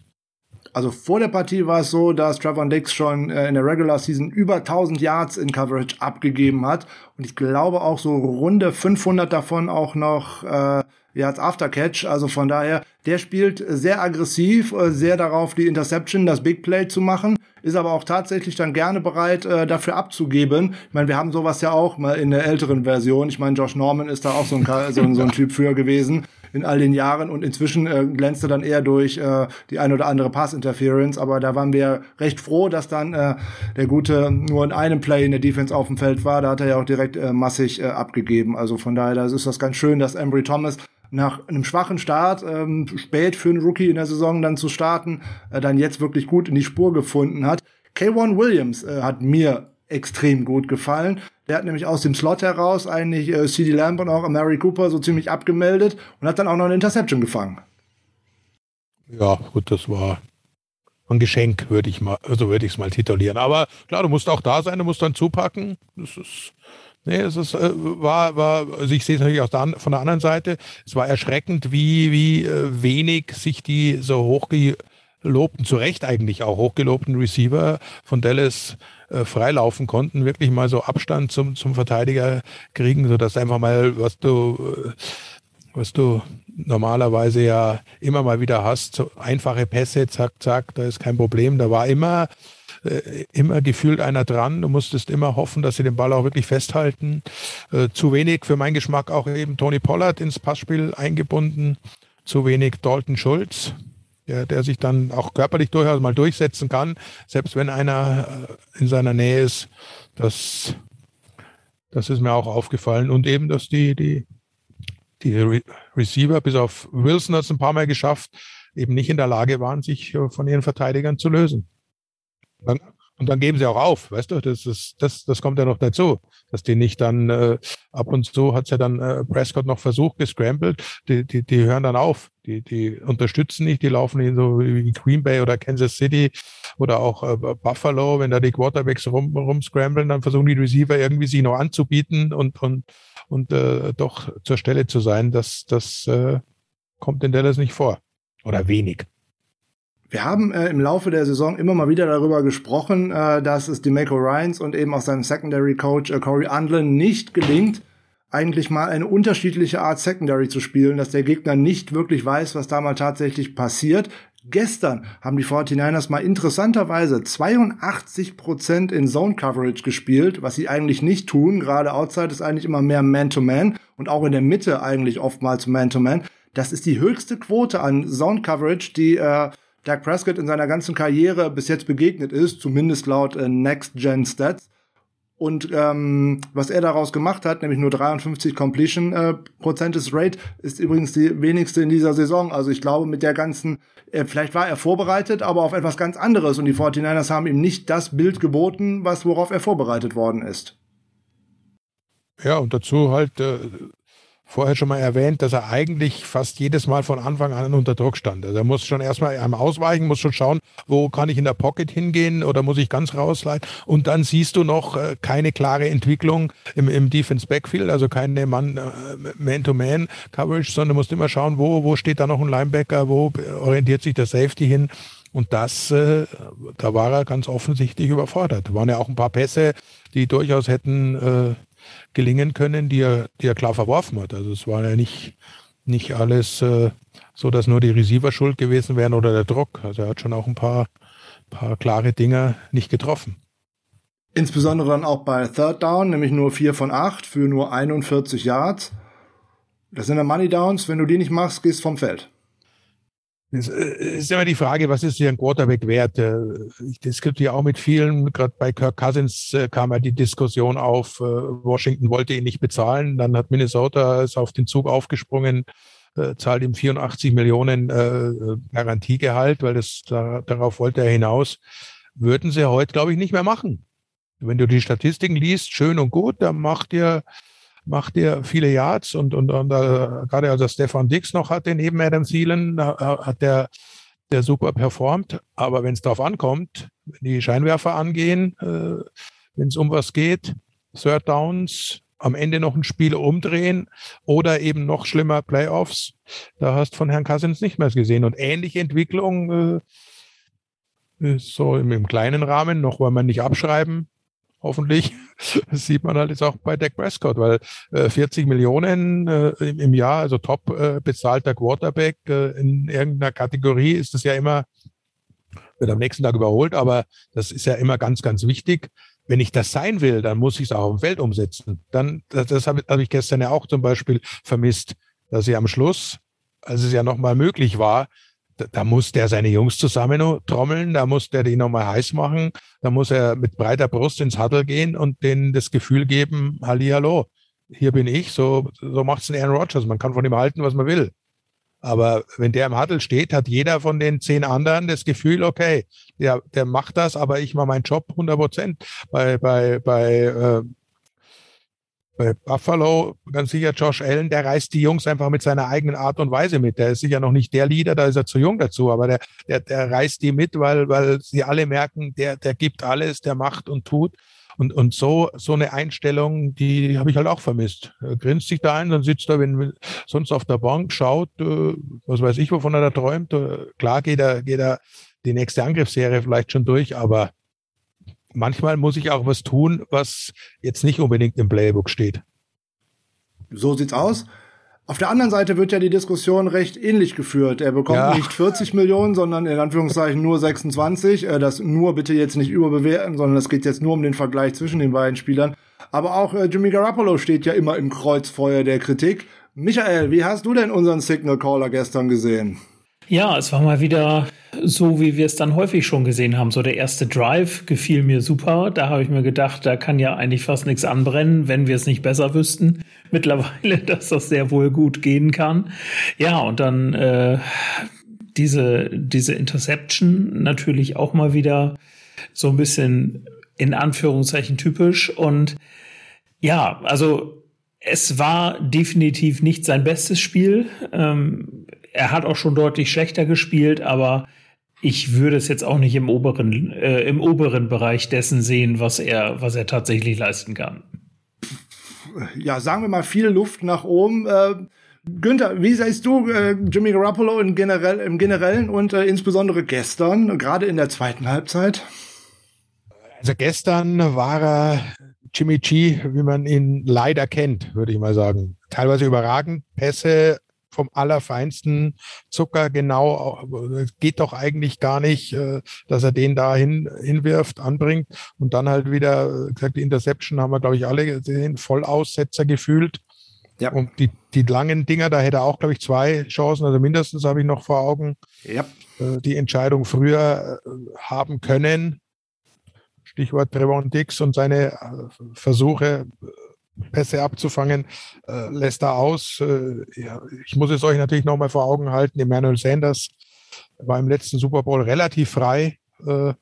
Also vor der Partie war es so, dass Trevor Dix schon äh, in der Regular Season über 1000 Yards in Coverage abgegeben hat. Und ich glaube auch so runde 500 davon auch noch äh, ja, als Aftercatch. Also von daher, der spielt sehr aggressiv, äh, sehr darauf, die Interception, das Big Play zu machen, ist aber auch tatsächlich dann gerne bereit, äh, dafür abzugeben. Ich meine, wir haben sowas ja auch mal in der älteren Version. Ich meine, Josh Norman ist da auch so ein, so ein, so ein Typ für gewesen in all den Jahren und inzwischen äh, glänzte dann eher durch äh, die ein oder andere Pass-Interference, aber da waren wir recht froh, dass dann äh, der Gute nur in einem Play in der Defense auf dem Feld war, da hat er ja auch direkt äh, massig äh, abgegeben, also von daher das ist das ganz schön, dass Embry Thomas nach einem schwachen Start, ähm, spät für einen Rookie in der Saison dann zu starten, äh, dann jetzt wirklich gut in die Spur gefunden hat. K1 Williams äh, hat mir extrem gut gefallen. Der hat nämlich aus dem Slot heraus eigentlich äh, CD Lamb und auch Mary Cooper so ziemlich abgemeldet und hat dann auch noch eine Interception gefangen. Ja, gut, das war ein Geschenk, würde ich mal, also würde ich es mal titulieren. Aber klar, du musst auch da sein, du musst dann zupacken. Das ist Nee, es ist, äh, war, war, also ich sehe es natürlich auch da, von der anderen Seite. Es war erschreckend, wie, wie äh, wenig sich die so hochgelobten, zu Recht eigentlich auch hochgelobten Receiver von Dallas freilaufen konnten, wirklich mal so Abstand zum, zum Verteidiger kriegen, so dass einfach mal, was du, äh, was du normalerweise ja immer mal wieder hast, so einfache Pässe, zack, zack, da ist kein Problem. Da war immer äh, immer gefühlt einer dran. Du musstest immer hoffen, dass sie den Ball auch wirklich festhalten. Äh, zu wenig für meinen Geschmack auch eben Tony Pollard ins Passspiel eingebunden. Zu wenig Dalton Schulz, der, der sich dann auch körperlich durchaus mal durchsetzen kann, selbst wenn einer äh, in seiner Nähe ist. Das, das ist mir auch aufgefallen. Und eben, dass die, die, die Re Receiver, bis auf Wilson hat es ein paar Mal geschafft, eben nicht in der Lage waren, sich von ihren Verteidigern zu lösen. Und dann geben sie auch auf, weißt du, das, ist, das, das kommt ja noch dazu, dass die nicht dann, äh, ab und zu hat's ja dann äh, Prescott noch versucht, gescrambled, die, die, die hören dann auf, die, die unterstützen nicht, die laufen in so wie Green Bay oder Kansas City oder auch äh, Buffalo, wenn da die Quarterbacks rum, rumscramblen, dann versuchen die Receiver irgendwie sich noch anzubieten und, und, und äh, doch zur Stelle zu sein, das, das äh, kommt in Dallas nicht vor. Oder wenig. Wir haben äh, im Laufe der Saison immer mal wieder darüber gesprochen, äh, dass es Demeco Ryans und eben auch seinem Secondary Coach äh, Corey Undlin nicht gelingt, eigentlich mal eine unterschiedliche Art Secondary zu spielen, dass der Gegner nicht wirklich weiß, was da mal tatsächlich passiert. Gestern haben die 49ers mal interessanterweise 82% in Zone Coverage gespielt, was sie eigentlich nicht tun. Gerade outside ist eigentlich immer mehr Man-to-Man -Man und auch in der Mitte eigentlich oftmals Man-to-Man. -Man. Das ist die höchste Quote an Zone Coverage, die äh, Dak Prescott in seiner ganzen Karriere bis jetzt begegnet ist, zumindest laut äh, Next Gen Stats. Und ähm, was er daraus gemacht hat, nämlich nur 53 Completion äh, Prozentes Rate, ist übrigens die wenigste in dieser Saison. Also ich glaube, mit der ganzen, äh, vielleicht war er vorbereitet, aber auf etwas ganz anderes. Und die 49ers haben ihm nicht das Bild geboten, was worauf er vorbereitet worden ist. Ja, und dazu halt äh, vorher schon mal erwähnt, dass er eigentlich fast jedes Mal von Anfang an unter Druck stand. Also er muss schon erstmal einmal ausweichen, muss schon schauen, wo kann ich in der Pocket hingehen oder muss ich ganz rausleiten. Und dann siehst du noch äh, keine klare Entwicklung im, im Defense Backfield, also keine äh, Man-to-Man-Coverage, sondern musst immer schauen, wo, wo steht da noch ein Linebacker, wo orientiert sich der Safety hin. Und das, äh, da war er ganz offensichtlich überfordert. Da waren ja auch ein paar Pässe, die durchaus hätten äh, gelingen können, die er, die er klar verworfen hat. Also es war ja nicht, nicht alles äh, so, dass nur die Receiver schuld gewesen wären oder der Druck. Also er hat schon auch ein paar, paar klare Dinge nicht getroffen. Insbesondere dann auch bei Third Down, nämlich nur 4 von 8 für nur 41 Yards. Das sind dann Money Downs. Wenn du die nicht machst, gehst vom Feld. Es äh, ist immer die Frage, was ist hier ein Quarterback wert? Äh, ich diskutiere auch mit vielen, gerade bei Kirk Cousins äh, kam ja die Diskussion auf, Washington wollte ihn nicht bezahlen, dann hat Minnesota ist auf den Zug aufgesprungen, zahlt ihm 84 Millionen Garantiegehalt, weil das darauf wollte er hinaus. Würden sie heute, glaube ich, nicht mehr machen. Wenn du die Statistiken liest, schön und gut, dann macht ihr macht er viele Yards und, und, und uh, gerade als er Stefan Dix noch hatte neben Adam Thielen, hat der, der super performt. Aber wenn es darauf ankommt, wenn die Scheinwerfer angehen, äh, wenn es um was geht, Third Downs, am Ende noch ein Spiel umdrehen oder eben noch schlimmer Playoffs, da hast von Herrn Cousins nicht mehr gesehen. Und ähnliche Entwicklung so im, im kleinen Rahmen, noch wollen wir nicht abschreiben, hoffentlich. Das sieht man halt jetzt auch bei Dak Prescott, weil äh, 40 Millionen äh, im, Jahr, also top äh, bezahlter Quarterback äh, in irgendeiner Kategorie ist das ja immer, wird am nächsten Tag überholt, aber das ist ja immer ganz, ganz wichtig. Wenn ich das sein will, dann muss ich es auch im Feld umsetzen. Dann, das, das habe hab ich gestern ja auch zum Beispiel vermisst, dass ich am Schluss, als es ja nochmal möglich war, da, muss der seine Jungs zusammen trommeln, da muss der die nochmal heiß machen, da muss er mit breiter Brust ins Huddle gehen und denen das Gefühl geben, hallo, hier bin ich, so, so macht's ein Aaron Rodgers. Man kann von ihm halten, was man will. Aber wenn der im Huddle steht, hat jeder von den zehn anderen das Gefühl, okay, der, der macht das, aber ich mache meinen Job 100 Prozent. Bei, bei, bei äh, bei Buffalo ganz sicher Josh Allen, der reißt die Jungs einfach mit seiner eigenen Art und Weise mit. Der ist sicher noch nicht der Leader, da ist er zu jung dazu, aber der, der, der reißt die mit, weil, weil sie alle merken, der, der gibt alles, der macht und tut. Und, und so, so eine Einstellung, die habe ich halt auch vermisst. Er grinst sich da ein, dann sitzt er wenn, sonst auf der Bank, schaut, äh, was weiß ich, wovon er da träumt. Äh, klar geht er, geht er die nächste Angriffsserie vielleicht schon durch, aber manchmal muss ich auch was tun, was jetzt nicht unbedingt im Playbook steht. So sieht's aus. Auf der anderen Seite wird ja die Diskussion recht ähnlich geführt. Er bekommt ja. nicht 40 Millionen, sondern in Anführungszeichen nur 26. Äh, das nur bitte jetzt nicht überbewerten, sondern es geht jetzt nur um den Vergleich zwischen den beiden Spielern. Aber auch äh, Jimmy Garoppolo steht ja immer im Kreuzfeuer der Kritik. Michael, wie hast du denn unseren Signal Caller gestern gesehen? Ja, es war mal wieder so, wie wir es dann häufig schon gesehen haben. So der erste Drive gefiel mir super. Da habe ich mir gedacht, da kann ja eigentlich fast nichts anbrennen, wenn wir es nicht besser wüssten. Mittlerweile, dass das sehr wohl gut gehen kann. Ja, und dann äh, diese, diese Interception natürlich auch mal wieder so ein bisschen in Anführungszeichen typisch. Und ja, also es war definitiv nicht sein bestes Spiel. Ähm, er hat auch schon deutlich schlechter gespielt, aber ich würde es jetzt auch nicht im oberen, äh, im oberen Bereich dessen sehen, was er, was er tatsächlich leisten kann. Ja, sagen wir mal viel Luft nach oben. Äh, Günther, wie siehst du äh, Jimmy Garoppolo in generell, im Generellen und äh, insbesondere gestern, gerade in der zweiten Halbzeit? Also gestern war er Jimmy G, wie man ihn leider kennt, würde ich mal sagen. Teilweise überragend, Pässe vom allerfeinsten Zucker genau, geht doch eigentlich gar nicht, äh, dass er den da hin, hinwirft, anbringt und dann halt wieder, äh, gesagt, die Interception haben wir, glaube ich, alle gesehen, Vollaussetzer gefühlt. Ja. Und die, die langen Dinger, da hätte er auch, glaube ich, zwei Chancen, also mindestens habe ich noch vor Augen, ja. Äh, die Entscheidung früher haben können. Stichwort Trevon Dix und seine Versuche, Pässe abzufangen, äh, lässt er aus. Äh, ja, ich muss es euch natürlich nochmal vor Augen halten. Emmanuel Sanders war im letzten Super Bowl relativ frei, äh,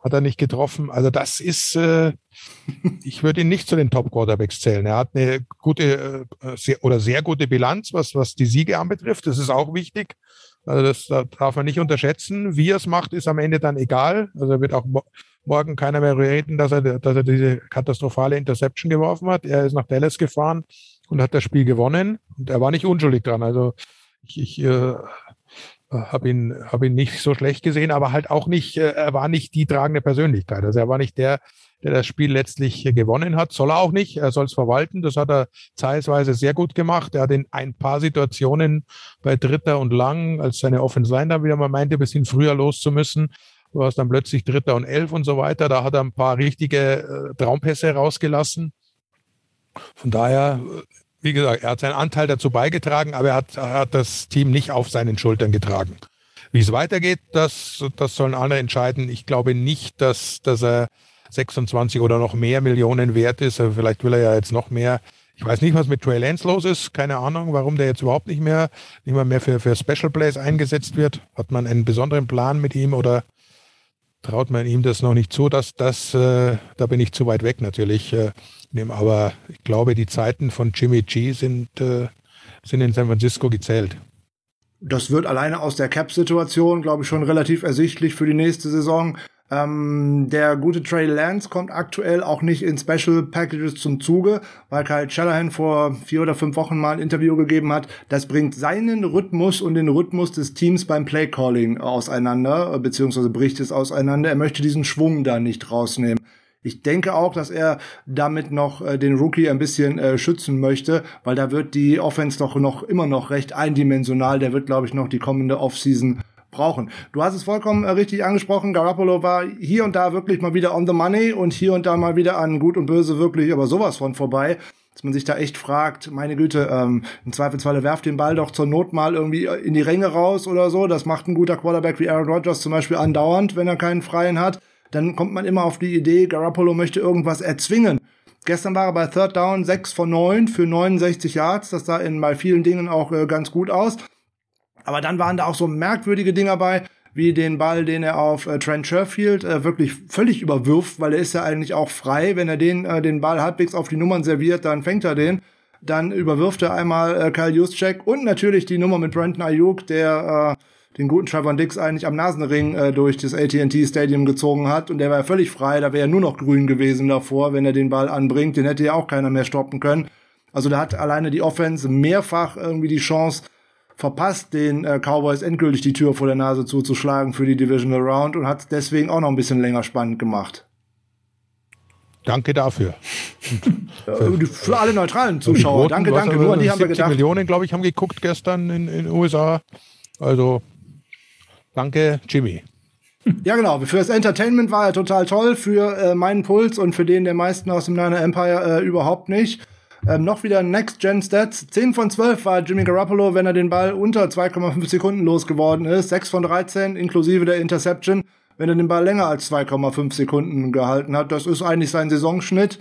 hat er nicht getroffen. Also das ist, äh, ich würde ihn nicht zu den Top Quarterbacks zählen. Er hat eine gute äh, sehr, oder sehr gute Bilanz, was, was die Siege anbetrifft. Das ist auch wichtig. Also das, das darf man nicht unterschätzen. Wie er es macht, ist am Ende dann egal. Also wird auch morgen keiner mehr reden, dass er, dass er diese katastrophale Interception geworfen hat. Er ist nach Dallas gefahren und hat das Spiel gewonnen. Und er war nicht unschuldig dran. Also ich, ich äh, habe ihn, hab ihn nicht so schlecht gesehen, aber halt auch nicht, äh, er war nicht die tragende Persönlichkeit. Also er war nicht der, der das Spiel letztlich gewonnen hat. Soll er auch nicht. Er soll es verwalten. Das hat er zeitweise sehr gut gemacht. Er hat in ein paar Situationen bei Dritter und Lang, als seine Offense Line dann wieder mal meinte, ein bisschen früher los zu hast dann plötzlich Dritter und Elf und so weiter. Da hat er ein paar richtige äh, Traumpässe rausgelassen. Von daher, äh, wie gesagt, er hat seinen Anteil dazu beigetragen, aber er hat, er hat das Team nicht auf seinen Schultern getragen. Wie es weitergeht, das, das sollen andere entscheiden. Ich glaube nicht, dass, dass er 26 oder noch mehr Millionen wert ist. Vielleicht will er ja jetzt noch mehr. Ich weiß nicht, was mit Trey Lance los ist. Keine Ahnung, warum der jetzt überhaupt nicht mehr, nicht mal mehr für, für Special Plays eingesetzt wird. Hat man einen besonderen Plan mit ihm oder traut man ihm das noch nicht zu, dass das, äh, da bin ich zu weit weg natürlich. Äh, aber ich glaube, die Zeiten von Jimmy G sind, äh, sind in San Francisco gezählt. Das wird alleine aus der Cap-Situation, glaube ich, schon relativ ersichtlich für die nächste Saison. Ähm, der gute Trey Lance kommt aktuell auch nicht in Special Packages zum Zuge, weil Kyle Shanahan vor vier oder fünf Wochen mal ein Interview gegeben hat. Das bringt seinen Rhythmus und den Rhythmus des Teams beim Play Calling auseinander, beziehungsweise bricht es auseinander. Er möchte diesen Schwung da nicht rausnehmen. Ich denke auch, dass er damit noch äh, den Rookie ein bisschen äh, schützen möchte, weil da wird die Offense doch noch immer noch recht eindimensional. Der wird, glaube ich, noch die kommende Offseason brauchen. Du hast es vollkommen äh, richtig angesprochen. Garoppolo war hier und da wirklich mal wieder on the money und hier und da mal wieder an Gut und Böse wirklich aber sowas von vorbei dass man sich da echt fragt, meine Güte, ähm, im Zweifelsfalle werft den Ball doch zur Not mal irgendwie in die Ränge raus oder so. Das macht ein guter Quarterback wie Aaron Rodgers zum Beispiel andauernd, wenn er keinen freien hat dann kommt man immer auf die Idee, Garoppolo möchte irgendwas erzwingen. Gestern war er bei Third Down 6 von 9 für 69 Yards. Das sah in bei vielen Dingen auch äh, ganz gut aus. Aber dann waren da auch so merkwürdige Dinge bei, wie den Ball, den er auf äh, Trent Sherfield äh, wirklich völlig überwirft, weil er ist ja eigentlich auch frei. Wenn er den, äh, den Ball halbwegs auf die Nummern serviert, dann fängt er den. Dann überwirft er einmal äh, Kyle Juszczyk und natürlich die Nummer mit Brandon Ayuk, der äh, den guten Trevor Dix eigentlich am Nasenring äh, durch das AT&T Stadium gezogen hat und der war ja völlig frei, da wäre er nur noch grün gewesen davor, wenn er den Ball anbringt, den hätte ja auch keiner mehr stoppen können. Also da hat alleine die Offense mehrfach irgendwie die Chance verpasst, den äh, Cowboys endgültig die Tür vor der Nase zuzuschlagen für die Divisional Round und hat deswegen auch noch ein bisschen länger spannend gemacht. Danke dafür. für, für, alle neutralen Zuschauer. Danke, danke. Nur an die haben wir gedacht. Millionen, glaube ich, haben geguckt gestern in den USA. Also Danke, Jimmy. Ja, genau. Für das Entertainment war er total toll, für äh, meinen Puls und für den der meisten aus dem Niner Empire äh, überhaupt nicht. Ähm, noch wieder Next Gen Stats. 10 von 12 war Jimmy Garoppolo, wenn er den Ball unter 2,5 Sekunden losgeworden ist. 6 von 13 inklusive der Interception, wenn er den Ball länger als 2,5 Sekunden gehalten hat. Das ist eigentlich sein Saisonschnitt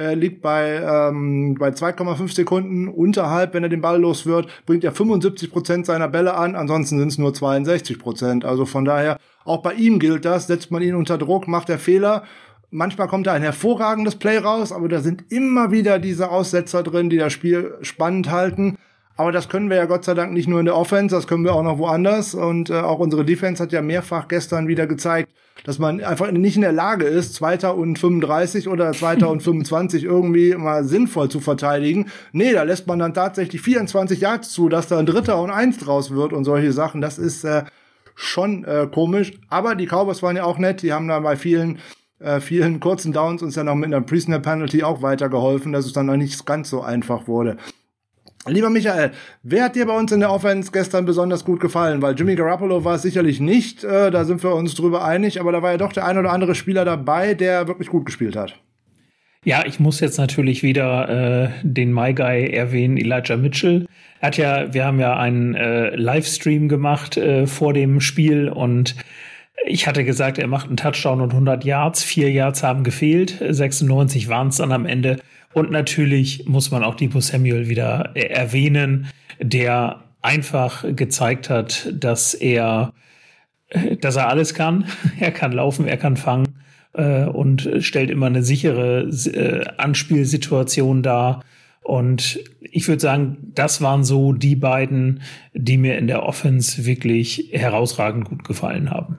äh, liegt bei, ähm, bei 2,5 Sekunden unterhalb, wenn er den Ball los wird, bringt er 75 Prozent seiner Bälle an, ansonsten sind es nur 62 Prozent. Also von daher, auch bei ihm gilt das, setzt man ihn unter Druck, macht er Fehler. Manchmal kommt da ein hervorragendes Play raus, aber da sind immer wieder diese Aussetzer drin, die das Spiel spannend halten. Aber das können wir ja Gott sei Dank nicht nur in der Offense, das können wir auch noch woanders. Und äh, auch unsere Defense hat ja mehrfach gestern wieder gezeigt, dass man einfach nicht in der Lage ist, Zweiter und 35 oder Zweiter und 25 irgendwie mal sinnvoll zu verteidigen. Nee, da lässt man dann tatsächlich 24 Yards zu, dass da ein Dritter und Eins draus wird und solche Sachen. Das ist äh, schon äh, komisch. Aber die Cowboys waren ja auch nett. Die haben da bei vielen äh, vielen kurzen Downs uns ja noch mit einer Prisoner Penalty auch weitergeholfen, dass es dann noch nicht ganz so einfach wurde. Lieber Michael, wer hat dir bei uns in der Offense gestern besonders gut gefallen? Weil Jimmy Garoppolo war es sicherlich nicht, äh, da sind wir uns drüber einig, aber da war ja doch der ein oder andere Spieler dabei, der wirklich gut gespielt hat. Ja, ich muss jetzt natürlich wieder äh, den My Guy erwähnen, Elijah Mitchell. Er hat ja, wir haben ja einen äh, Livestream gemacht äh, vor dem Spiel und ich hatte gesagt, er macht einen Touchdown und 100 Yards. Vier Yards haben gefehlt, 96 waren es dann am Ende. Und natürlich muss man auch Debo Samuel wieder erwähnen, der einfach gezeigt hat, dass er, dass er alles kann. Er kann laufen, er kann fangen äh, und stellt immer eine sichere äh, Anspielsituation dar. Und ich würde sagen, das waren so die beiden, die mir in der Offense wirklich herausragend gut gefallen haben.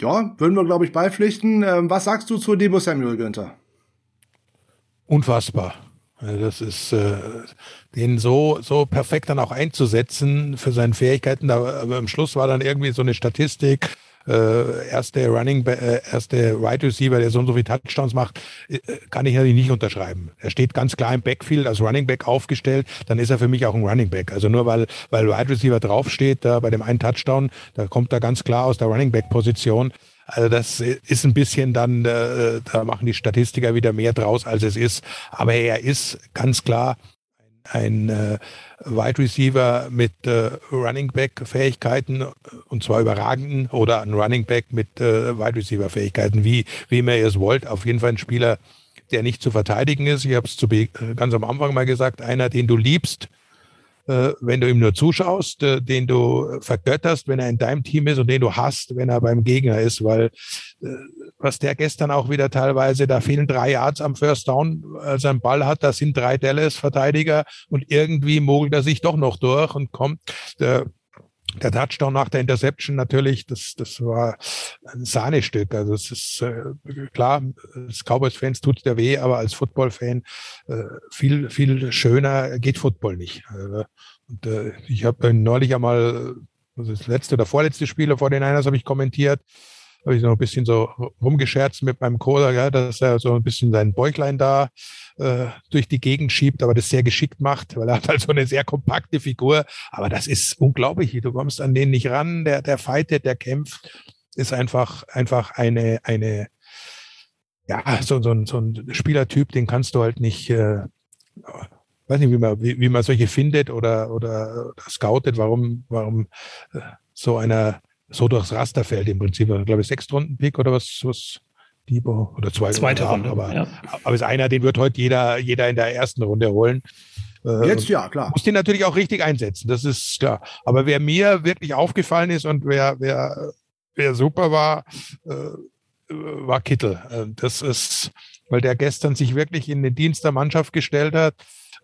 Ja, würden wir, glaube ich, beipflichten. Ähm, was sagst du zu Debo Samuel, Günther? unfassbar. Das ist äh, den so so perfekt dann auch einzusetzen für seine Fähigkeiten. Da, aber am Schluss war dann irgendwie so eine Statistik. Äh, erste Running, äh, erste Right Receiver, der so und so viele Touchdowns macht, äh, kann ich natürlich nicht unterschreiben. Er steht ganz klar im Backfield als Running Back aufgestellt, dann ist er für mich auch ein Running Back. Also nur weil weil Right Receiver draufsteht, da bei dem einen Touchdown, da kommt er ganz klar aus der Running Back Position. Also das ist ein bisschen dann, äh, da machen die Statistiker wieder mehr draus, als es ist. Aber er ist ganz klar ein äh, Wide Receiver mit äh, Running Back Fähigkeiten und zwar überragenden oder ein Running Back mit äh, Wide Receiver Fähigkeiten, wie wie immer ihr es wollt. Auf jeden Fall ein Spieler, der nicht zu verteidigen ist. Ich habe es ganz am Anfang mal gesagt, einer, den du liebst, äh, wenn du ihm nur zuschaust, äh, den du vergötterst, wenn er in deinem Team ist und den du hast, wenn er beim Gegner ist, weil äh, was der gestern auch wieder teilweise, da fehlen drei Yards am First Down, als er einen Ball hat, da sind drei Dallas-Verteidiger und irgendwie mogelt er sich doch noch durch und kommt. Der, der Touchdown nach der Interception natürlich, das, das war ein Sahnestück. Also es ist äh, klar, als Cowboys-Fans tut der weh, aber als Football-Fan äh, viel, viel schöner geht Football nicht. Also, und äh, ich habe neulich einmal also das letzte oder vorletzte Spiel vor den Niners habe ich kommentiert, habe ich noch ein bisschen so rumgescherzt mit meinem Coder, ja, dass er so ein bisschen sein Bäuchlein da äh, durch die Gegend schiebt, aber das sehr geschickt macht, weil er hat halt so eine sehr kompakte Figur. Aber das ist unglaublich. Du kommst an den nicht ran. Der, der fightet, der kämpft, ist einfach, einfach eine, eine, ja, so, so, ein, so ein Spielertyp, den kannst du halt nicht, äh, weiß nicht, wie man, wie, wie man solche findet oder, oder, oder scoutet, warum, warum äh, so einer so durchs Raster fällt im Prinzip. glaube ich, sechs Runden Pick oder was, was Debo oder zwei zweite Runde. Aber, ja. aber ist einer, den wird heute jeder, jeder in der ersten Runde holen. Äh, Jetzt ja, klar. Muss den natürlich auch richtig einsetzen, das ist klar. Aber wer mir wirklich aufgefallen ist und wer, wer, wer super war, äh, war Kittel. Äh, das ist, weil der gestern sich wirklich in den Dienst der Mannschaft gestellt hat.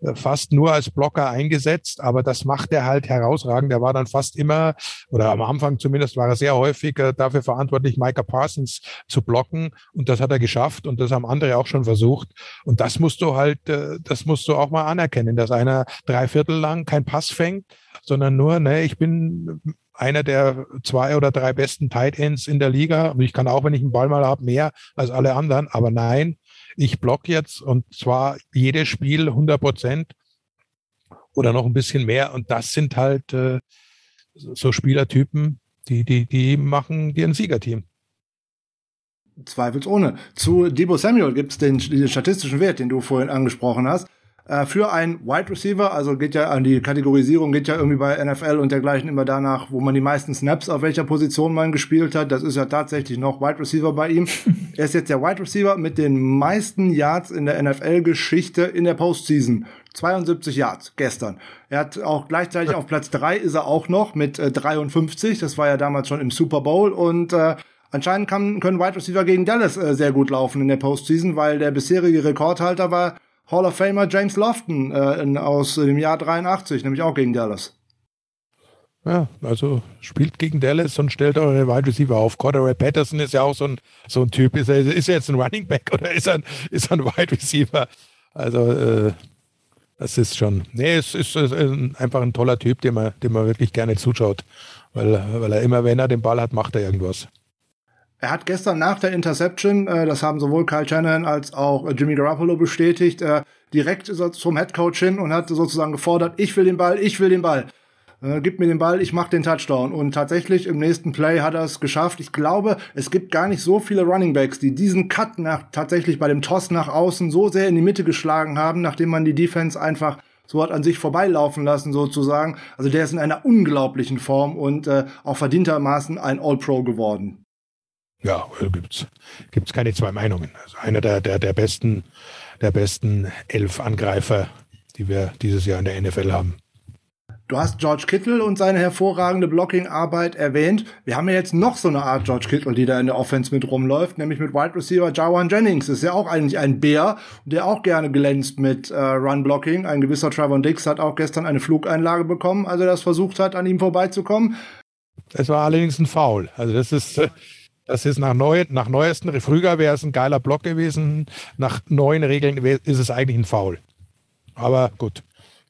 Äh, fast nur als Blocker eingesetzt, aber das macht er halt herausragend. Er war dann fast immer, oder am Anfang zumindest war er sehr häufig äh, dafür verantwortlich, Micah Parsons zu blocken und das hat er geschafft und das haben andere auch schon versucht und das musst du halt, äh, das musst du auch mal anerkennen, dass einer drei Viertel lang kein Pass fängt, sondern nur, ne, ich bin einer der zwei oder drei besten Tight Ends in der Liga. Und ich kann auch, wenn ich einen Ball mal habe, mehr als alle anderen. Aber nein, ich block jetzt und zwar jedes Spiel 100 Prozent oder noch ein bisschen mehr. Und das sind halt äh, so Spielertypen, die, die, die machen dir ein Siegerteam. Zweifelsohne. Zu Debo Samuel gibt es den, den statistischen Wert, den du vorhin angesprochen hast. Äh, für ein Wide Receiver, also geht ja an die Kategorisierung, geht ja irgendwie bei NFL und dergleichen immer danach, wo man die meisten Snaps auf welcher Position man gespielt hat. Das ist ja tatsächlich noch Wide Receiver bei ihm. er ist jetzt der Wide Receiver mit den meisten Yards in der NFL-Geschichte in der Postseason. 72 Yards gestern. Er hat auch gleichzeitig auf Platz 3 ist er auch noch mit äh, 53. Das war ja damals schon im Super Bowl und äh, Anscheinend kann, können Wide Receiver gegen Dallas äh, sehr gut laufen in der Postseason, weil der bisherige Rekordhalter war Hall of Famer James Lofton äh, in, aus dem Jahr 83, nämlich auch gegen Dallas. Ja, also spielt gegen Dallas und stellt eure Wide Receiver auf. Cordero Patterson ist ja auch so ein, so ein Typ. Ist er, ist er jetzt ein Running Back oder ist er ein, ist er ein Wide Receiver? Also, äh, das ist schon, nee, es ist, ist einfach ein toller Typ, dem man, dem man wirklich gerne zuschaut. Weil, weil er immer, wenn er den Ball hat, macht er irgendwas. Er hat gestern nach der Interception, äh, das haben sowohl Kyle Shannon als auch äh, Jimmy Garoppolo bestätigt, äh, direkt zum Headcoach hin und hat sozusagen gefordert, ich will den Ball, ich will den Ball. Äh, gib mir den Ball, ich mach den Touchdown. Und tatsächlich im nächsten Play hat er es geschafft. Ich glaube, es gibt gar nicht so viele Running Backs, die diesen Cut nach, tatsächlich bei dem Toss nach außen so sehr in die Mitte geschlagen haben, nachdem man die Defense einfach so hat an sich vorbeilaufen lassen sozusagen. Also der ist in einer unglaublichen Form und äh, auch verdientermaßen ein All-Pro geworden. Ja, also gibt's gibt's keine zwei Meinungen. Also einer der, der, der besten, der besten elf Angreifer, die wir dieses Jahr in der NFL haben. Du hast George Kittle und seine hervorragende Blocking-Arbeit erwähnt. Wir haben ja jetzt noch so eine Art George Kittle, die da in der Offense mit rumläuft, nämlich mit Wide Receiver Jawan Jennings. Das ist ja auch eigentlich ein Bär, der auch gerne glänzt mit äh, Run-Blocking. Ein gewisser Trevor Dix hat auch gestern eine Flugeinlage bekommen, also das versucht hat, an ihm vorbeizukommen. Es war allerdings ein Foul. Also das ist, äh, das ist nach, neu, nach neuesten, früher wäre es ein geiler Block gewesen. Nach neuen Regeln ist es eigentlich ein Foul. Aber gut.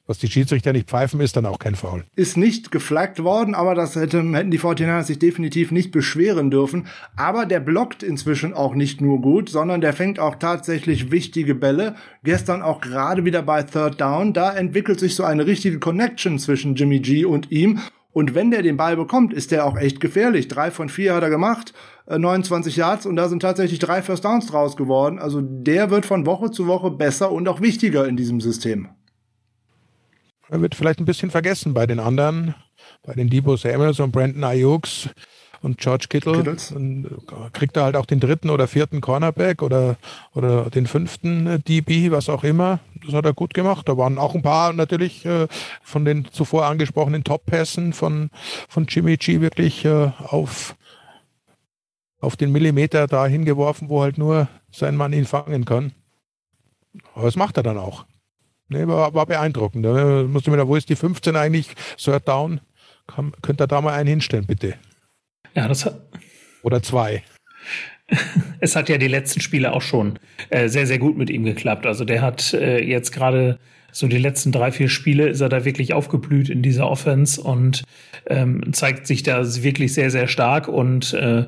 Was die Schiedsrichter nicht pfeifen, ist dann auch kein Foul. Ist nicht geflaggt worden, aber das hätten, hätten die 49ers sich definitiv nicht beschweren dürfen. Aber der blockt inzwischen auch nicht nur gut, sondern der fängt auch tatsächlich wichtige Bälle. Gestern auch gerade wieder bei Third Down. Da entwickelt sich so eine richtige Connection zwischen Jimmy G und ihm. Und wenn der den Ball bekommt, ist der auch echt gefährlich. Drei von vier hat er gemacht. 29 äh, Yards und da sind tatsächlich drei First Downs draus geworden. Also der wird von Woche zu Woche besser und auch wichtiger in diesem System. Er wird vielleicht ein bisschen vergessen bei den anderen, bei den Debo Samuels und Brandon Ayukes und George Kittle. Äh, kriegt er halt auch den dritten oder vierten Cornerback oder, oder den fünften äh, DB, was auch immer. Das hat er gut gemacht. Da waren auch ein paar natürlich äh, von den zuvor angesprochenen Top-Pässen von, von Jimmy G wirklich äh, auf auf den Millimeter da hingeworfen, wo halt nur sein Mann ihn fangen kann. Aber das macht er dann auch. Nee, war, war beeindruckend. Da musste mir da, wo ist die 15 eigentlich? Third Down. Kann, könnt ihr da mal einen hinstellen, bitte? Ja, das hat. Oder zwei. es hat ja die letzten Spiele auch schon äh, sehr, sehr gut mit ihm geklappt. Also der hat äh, jetzt gerade so die letzten drei, vier Spiele ist er da wirklich aufgeblüht in dieser Offense und ähm, zeigt sich da wirklich sehr, sehr stark. Und äh,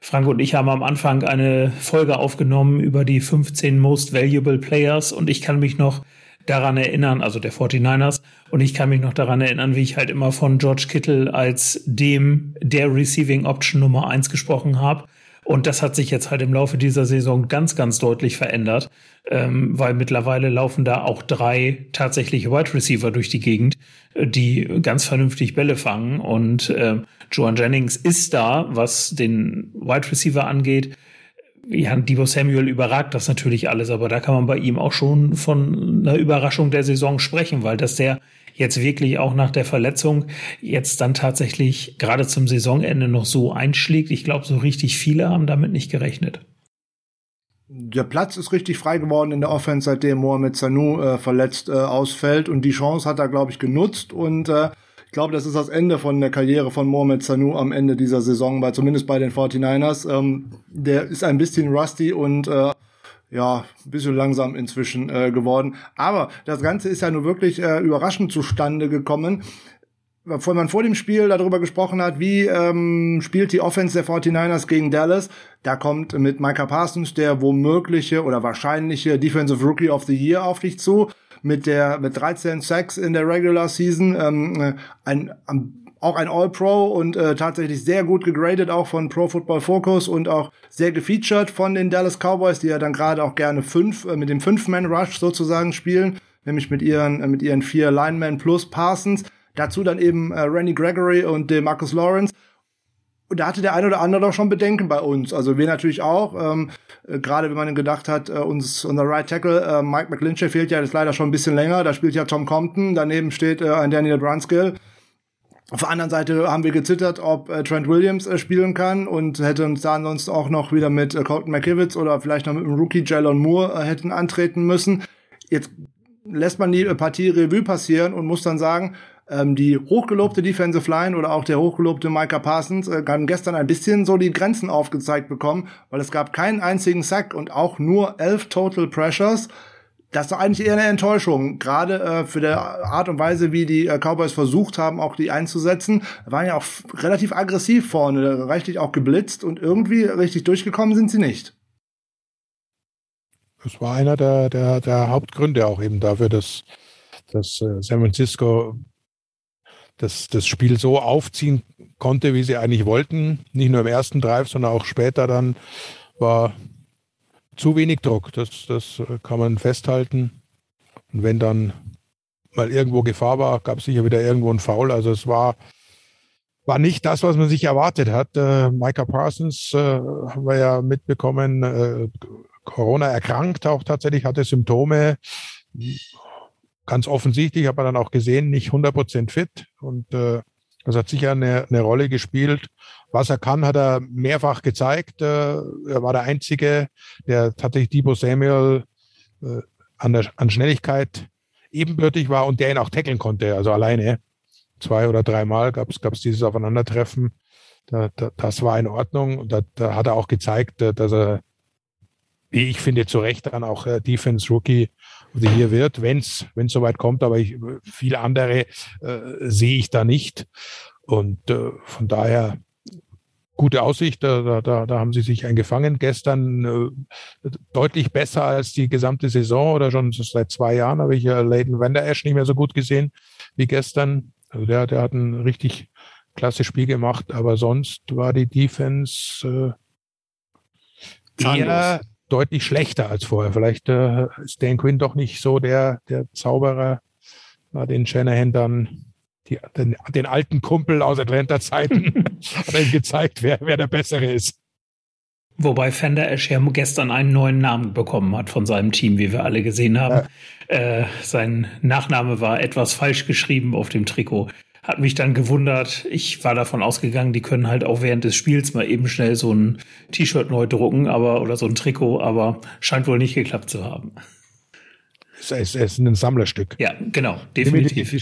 Frank und ich haben am Anfang eine Folge aufgenommen über die 15 Most Valuable Players und ich kann mich noch daran erinnern, also der 49ers, und ich kann mich noch daran erinnern, wie ich halt immer von George Kittle als dem der Receiving Option Nummer eins gesprochen habe. Und das hat sich jetzt halt im Laufe dieser Saison ganz, ganz deutlich verändert, ähm, weil mittlerweile laufen da auch drei tatsächliche Wide Receiver durch die Gegend, äh, die ganz vernünftig Bälle fangen. Und äh, Joan Jennings ist da, was den Wide Receiver angeht. Ja, Debo Samuel überragt das natürlich alles, aber da kann man bei ihm auch schon von einer Überraschung der Saison sprechen, weil das der jetzt wirklich auch nach der Verletzung jetzt dann tatsächlich gerade zum Saisonende noch so einschlägt. Ich glaube, so richtig viele haben damit nicht gerechnet. Der Platz ist richtig frei geworden in der Offense, seitdem Mohamed Sanu äh, verletzt äh, ausfällt. Und die Chance hat er, glaube ich, genutzt. Und äh, glaube, das ist das Ende von der Karriere von Mohamed Sanu am Ende dieser Saison, bei, zumindest bei den 49ers. Ähm, der ist ein bisschen rusty und äh, ja, ein bisschen langsam inzwischen äh, geworden. Aber das Ganze ist ja nur wirklich äh, überraschend zustande gekommen. Bevor man vor dem Spiel darüber gesprochen hat, wie ähm, spielt die Offense der 49ers gegen Dallas, da kommt mit Micah Parsons der womögliche oder wahrscheinliche Defensive Rookie of the Year auf dich zu, mit der mit 13 Sacks in der Regular Season, ähm, äh, ein, ein auch ein All-Pro und äh, tatsächlich sehr gut gegradet, auch von Pro Football Focus und auch sehr gefeatured von den Dallas Cowboys, die ja dann gerade auch gerne fünf, äh, mit dem Fünf-Man-Rush sozusagen spielen, nämlich mit ihren, äh, mit ihren vier Linemen plus Parsons. Dazu dann eben äh, Randy Gregory und äh, Marcus Lawrence. Und da hatte der eine oder andere doch schon Bedenken bei uns. Also wir natürlich auch. Ähm, äh, Gerade wenn man gedacht hat, äh, uns, unser Right Tackle äh, Mike McClinchy fehlt ja jetzt leider schon ein bisschen länger. Da spielt ja Tom Compton. Daneben steht äh, ein Daniel Brunskill. Auf der anderen Seite haben wir gezittert, ob äh, Trent Williams äh, spielen kann und hätte uns da ansonsten auch noch wieder mit äh, Colton McKivitz oder vielleicht noch mit dem Rookie Jalen Moore äh, hätten antreten müssen. Jetzt lässt man die äh, Partie Revue passieren und muss dann sagen, ähm, die hochgelobte Defensive Line oder auch der hochgelobte Micah Parsons äh, haben gestern ein bisschen so die Grenzen aufgezeigt bekommen, weil es gab keinen einzigen Sack und auch nur elf Total Pressures das ist doch eigentlich eher eine Enttäuschung, gerade äh, für der Art und Weise, wie die äh, Cowboys versucht haben, auch die einzusetzen. Waren ja auch relativ aggressiv vorne, reichlich auch geblitzt und irgendwie richtig durchgekommen sind sie nicht. Das war einer der, der, der Hauptgründe auch eben dafür, dass, dass äh, San Francisco das, das Spiel so aufziehen konnte, wie sie eigentlich wollten. Nicht nur im ersten Drive, sondern auch später dann war zu wenig Druck. Das, das kann man festhalten. Und wenn dann mal irgendwo Gefahr war, gab es sicher wieder irgendwo einen Foul. Also es war, war nicht das, was man sich erwartet hat. Äh, Micah Parsons äh, haben wir ja mitbekommen, äh, Corona erkrankt auch tatsächlich, hatte Symptome. Ganz offensichtlich, hat man dann auch gesehen, nicht 100% fit. Und äh, das hat sicher eine, eine Rolle gespielt. Was er kann, hat er mehrfach gezeigt. Äh, er war der Einzige, der tatsächlich Debo Samuel äh, an, der, an Schnelligkeit ebenbürtig war und der ihn auch tackeln konnte, also alleine. Zwei oder dreimal gab es dieses Aufeinandertreffen. Da, da, das war in Ordnung. Da, da hat er auch gezeigt, äh, dass er, wie ich finde, zu Recht dann auch Defense Rookie oder hier wird, wenn es soweit kommt. Aber ich, viele andere äh, sehe ich da nicht. Und äh, von daher gute Aussicht. Da, da, da haben sie sich eingefangen. Gestern äh, deutlich besser als die gesamte Saison oder schon seit zwei Jahren habe ich ja Leighton Van Der Esch nicht mehr so gut gesehen wie gestern. Also der, der hat ein richtig klasse Spiel gemacht, aber sonst war die Defense äh, eher deutlich schlechter als vorher. Vielleicht äh, ist Dan Quinn doch nicht so der, der Zauberer, äh, den Shanahan dann die, den, den alten Kumpel aus Atlanta-Zeiten hat ihm gezeigt, wer, wer der Bessere ist. Wobei Fender Ash ja gestern einen neuen Namen bekommen hat von seinem Team, wie wir alle gesehen haben. Ja. Äh, sein Nachname war etwas falsch geschrieben auf dem Trikot. Hat mich dann gewundert. Ich war davon ausgegangen, die können halt auch während des Spiels mal eben schnell so ein T-Shirt neu drucken, aber oder so ein Trikot, aber scheint wohl nicht geklappt zu haben. Es ist, es ist ein Sammlerstück. Ja, genau, definitiv.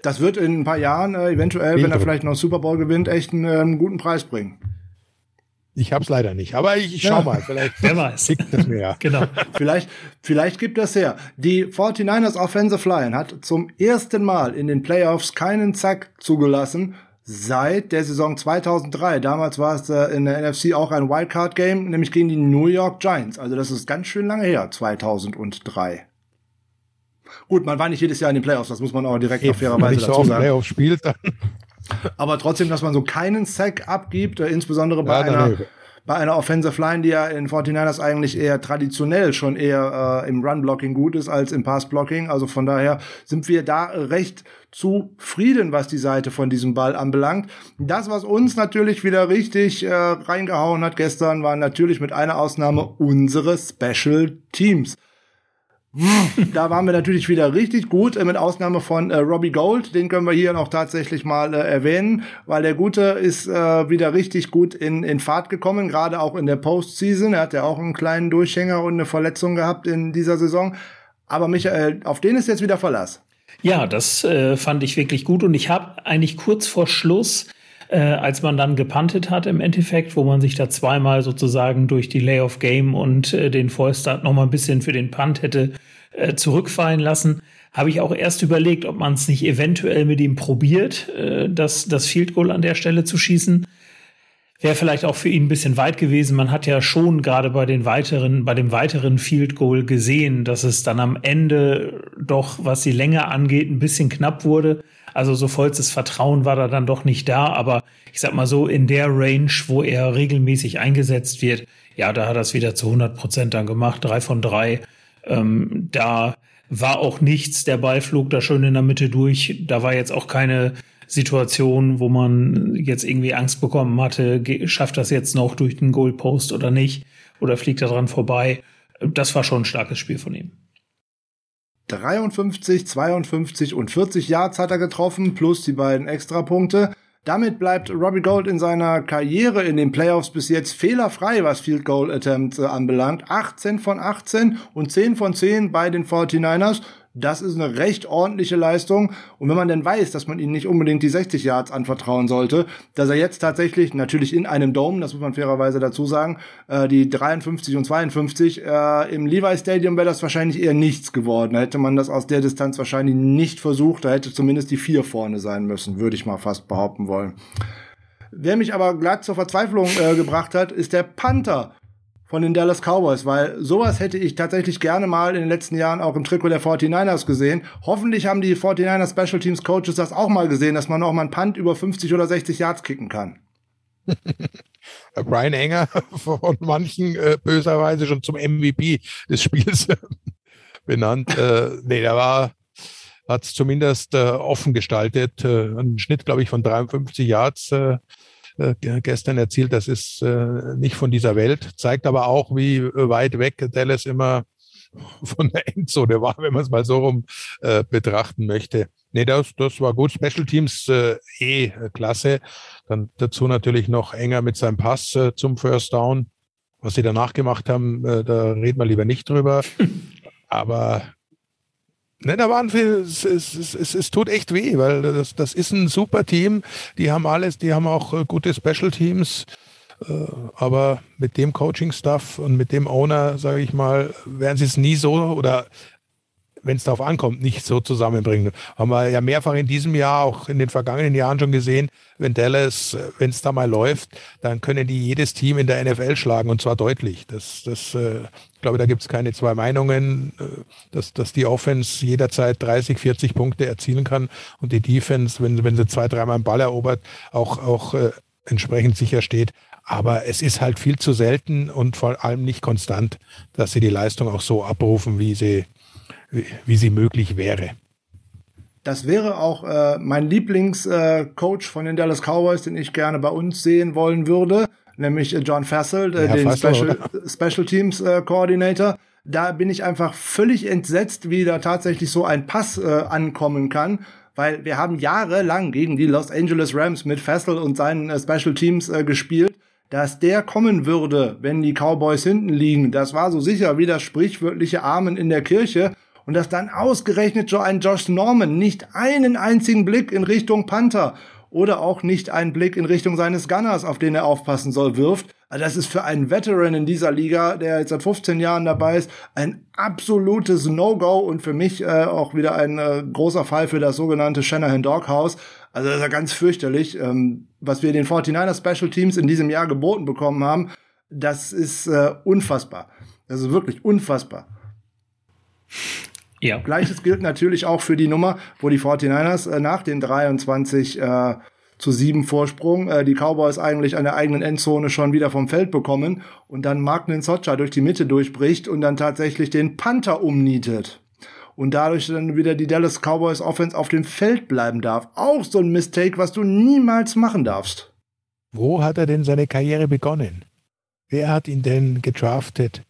Das wird in ein paar Jahren äh, eventuell, Bin wenn er vielleicht noch Super Bowl gewinnt, echt einen, äh, einen guten Preis bringen. Ich habe es leider nicht, aber ich, ich schau ja. mal. Vielleicht Wer weiß. Das mir ja. genau. vielleicht, vielleicht gibt das her. Die 49ers Offensive Line hat zum ersten Mal in den Playoffs keinen Zack zugelassen seit der Saison 2003. Damals war es äh, in der NFC auch ein Wildcard-Game, nämlich gegen die New York Giants. Also das ist ganz schön lange her, 2003. Gut, man war nicht jedes Jahr in den Playoffs, das muss man auch direkt auf fairerweise dazu so sagen. Playoffs spielt, dann. Aber trotzdem, dass man so keinen Sack abgibt, äh, insbesondere bei ja, einer bei einer Offensive Line, die ja in 49ers eigentlich eher traditionell schon eher äh, im Run-Blocking gut ist als im Pass-Blocking. Also von daher sind wir da recht zufrieden, was die Seite von diesem Ball anbelangt. Das, was uns natürlich wieder richtig äh, reingehauen hat gestern, waren natürlich mit einer Ausnahme unsere Special Teams. da waren wir natürlich wieder richtig gut, äh, mit Ausnahme von äh, Robbie Gold. Den können wir hier noch tatsächlich mal äh, erwähnen, weil der Gute ist äh, wieder richtig gut in, in Fahrt gekommen, gerade auch in der Postseason. Er hat ja auch einen kleinen Durchhänger und eine Verletzung gehabt in dieser Saison. Aber Michael, auf den ist jetzt wieder Verlass. Ja, das äh, fand ich wirklich gut und ich habe eigentlich kurz vor Schluss äh, als man dann gepantet hat im Endeffekt, wo man sich da zweimal sozusagen durch die Layoff Game und äh, den Vollstart noch mal ein bisschen für den Punt hätte äh, zurückfallen lassen, habe ich auch erst überlegt, ob man es nicht eventuell mit ihm probiert, äh, das, das Field Goal an der Stelle zu schießen. Wäre vielleicht auch für ihn ein bisschen weit gewesen. Man hat ja schon gerade bei den weiteren, bei dem weiteren Field Goal gesehen, dass es dann am Ende doch, was die Länge angeht, ein bisschen knapp wurde. Also so vollstes Vertrauen war da dann doch nicht da, aber ich sag mal so in der Range, wo er regelmäßig eingesetzt wird, ja, da hat er es wieder zu 100 Prozent dann gemacht, drei von drei. Ähm, da war auch nichts, der Ball flog da schön in der Mitte durch. Da war jetzt auch keine Situation, wo man jetzt irgendwie Angst bekommen hatte, schafft das jetzt noch durch den Goalpost oder nicht, oder fliegt er dran vorbei. Das war schon ein starkes Spiel von ihm. 53, 52 und 40 Yards hat er getroffen, plus die beiden Extrapunkte. Damit bleibt Robbie Gold in seiner Karriere in den Playoffs bis jetzt fehlerfrei, was Field Goal Attempts äh, anbelangt. 18 von 18 und 10 von 10 bei den 49ers. Das ist eine recht ordentliche Leistung. Und wenn man denn weiß, dass man ihm nicht unbedingt die 60 Yards anvertrauen sollte, dass er jetzt tatsächlich, natürlich in einem Dome, das muss man fairerweise dazu sagen, äh, die 53 und 52, äh, im Levi Stadium wäre das wahrscheinlich eher nichts geworden. Da hätte man das aus der Distanz wahrscheinlich nicht versucht. Da hätte zumindest die vier vorne sein müssen, würde ich mal fast behaupten wollen. Wer mich aber glatt zur Verzweiflung äh, gebracht hat, ist der Panther von den Dallas Cowboys, weil sowas hätte ich tatsächlich gerne mal in den letzten Jahren auch im Trikot der 49ers gesehen. Hoffentlich haben die 49ers Special Teams Coaches das auch mal gesehen, dass man auch mal einen Punt über 50 oder 60 Yards kicken kann. Brian Enger von manchen äh, böserweise schon zum MVP des Spiels benannt. Äh, nee, der war hat es zumindest äh, offen gestaltet. Äh, ein Schnitt, glaube ich, von 53 Yards äh, äh, gestern erzielt. Das ist äh, nicht von dieser Welt, zeigt aber auch, wie weit weg Dallas immer von der Endzone war, wenn man es mal so rum äh, betrachten möchte. Nee, das, das war gut. Special Teams äh, eh äh, klasse. Dann dazu natürlich noch enger mit seinem Pass äh, zum First Down. Was sie danach gemacht haben, äh, da reden wir lieber nicht drüber. Aber Ne, da waren viel, es, es, es, es tut echt weh, weil das, das ist ein super Team. Die haben alles, die haben auch äh, gute Special Teams. Äh, aber mit dem Coaching-Stuff und mit dem Owner, sage ich mal, werden sie es nie so oder wenn es darauf ankommt, nicht so zusammenbringen. Haben wir ja mehrfach in diesem Jahr, auch in den vergangenen Jahren schon gesehen, wenn Dallas, wenn es da mal läuft, dann können die jedes Team in der NFL schlagen und zwar deutlich. Das, das, äh, ich glaube, da gibt es keine zwei Meinungen, äh, dass, dass die Offense jederzeit 30, 40 Punkte erzielen kann und die Defense, wenn, wenn sie zwei, dreimal einen Ball erobert, auch, auch äh, entsprechend sicher steht. Aber es ist halt viel zu selten und vor allem nicht konstant, dass sie die Leistung auch so abrufen, wie sie, wie sie möglich wäre. Das wäre auch äh, mein Lieblingscoach äh, von den Dallas Cowboys, den ich gerne bei uns sehen wollen würde, nämlich äh, John Fassel, äh, ja, den Fassel, Special, Special, Teams äh, Coordinator. Da bin ich einfach völlig entsetzt, wie da tatsächlich so ein Pass äh, ankommen kann, weil wir haben jahrelang gegen die Los Angeles Rams mit Fassel und seinen äh, Special Teams äh, gespielt dass der kommen würde, wenn die Cowboys hinten liegen. Das war so sicher wie das sprichwörtliche Amen in der Kirche. Und dass dann ausgerechnet so ein Josh Norman nicht einen einzigen Blick in Richtung Panther oder auch nicht einen Blick in Richtung seines Gunners, auf den er aufpassen soll, wirft. Also das ist für einen Veteran in dieser Liga, der jetzt seit 15 Jahren dabei ist, ein absolutes No-Go und für mich äh, auch wieder ein äh, großer Fall für das sogenannte Shanahan Doghouse. Also das ist ja ganz fürchterlich, ähm, was wir den 49er Special Teams in diesem Jahr geboten bekommen haben. Das ist äh, unfassbar. Das ist wirklich unfassbar. Ja. Gleiches gilt natürlich auch für die Nummer, wo die 49ers äh, nach den 23 äh, zu 7 Vorsprung äh, die Cowboys eigentlich an der eigenen Endzone schon wieder vom Feld bekommen und dann Magnin Socha durch die Mitte durchbricht und dann tatsächlich den Panther umnietet. Und dadurch dann wieder die Dallas Cowboys Offense auf dem Feld bleiben darf. Auch so ein Mistake, was du niemals machen darfst. Wo hat er denn seine Karriere begonnen? Wer hat ihn denn gedraftet?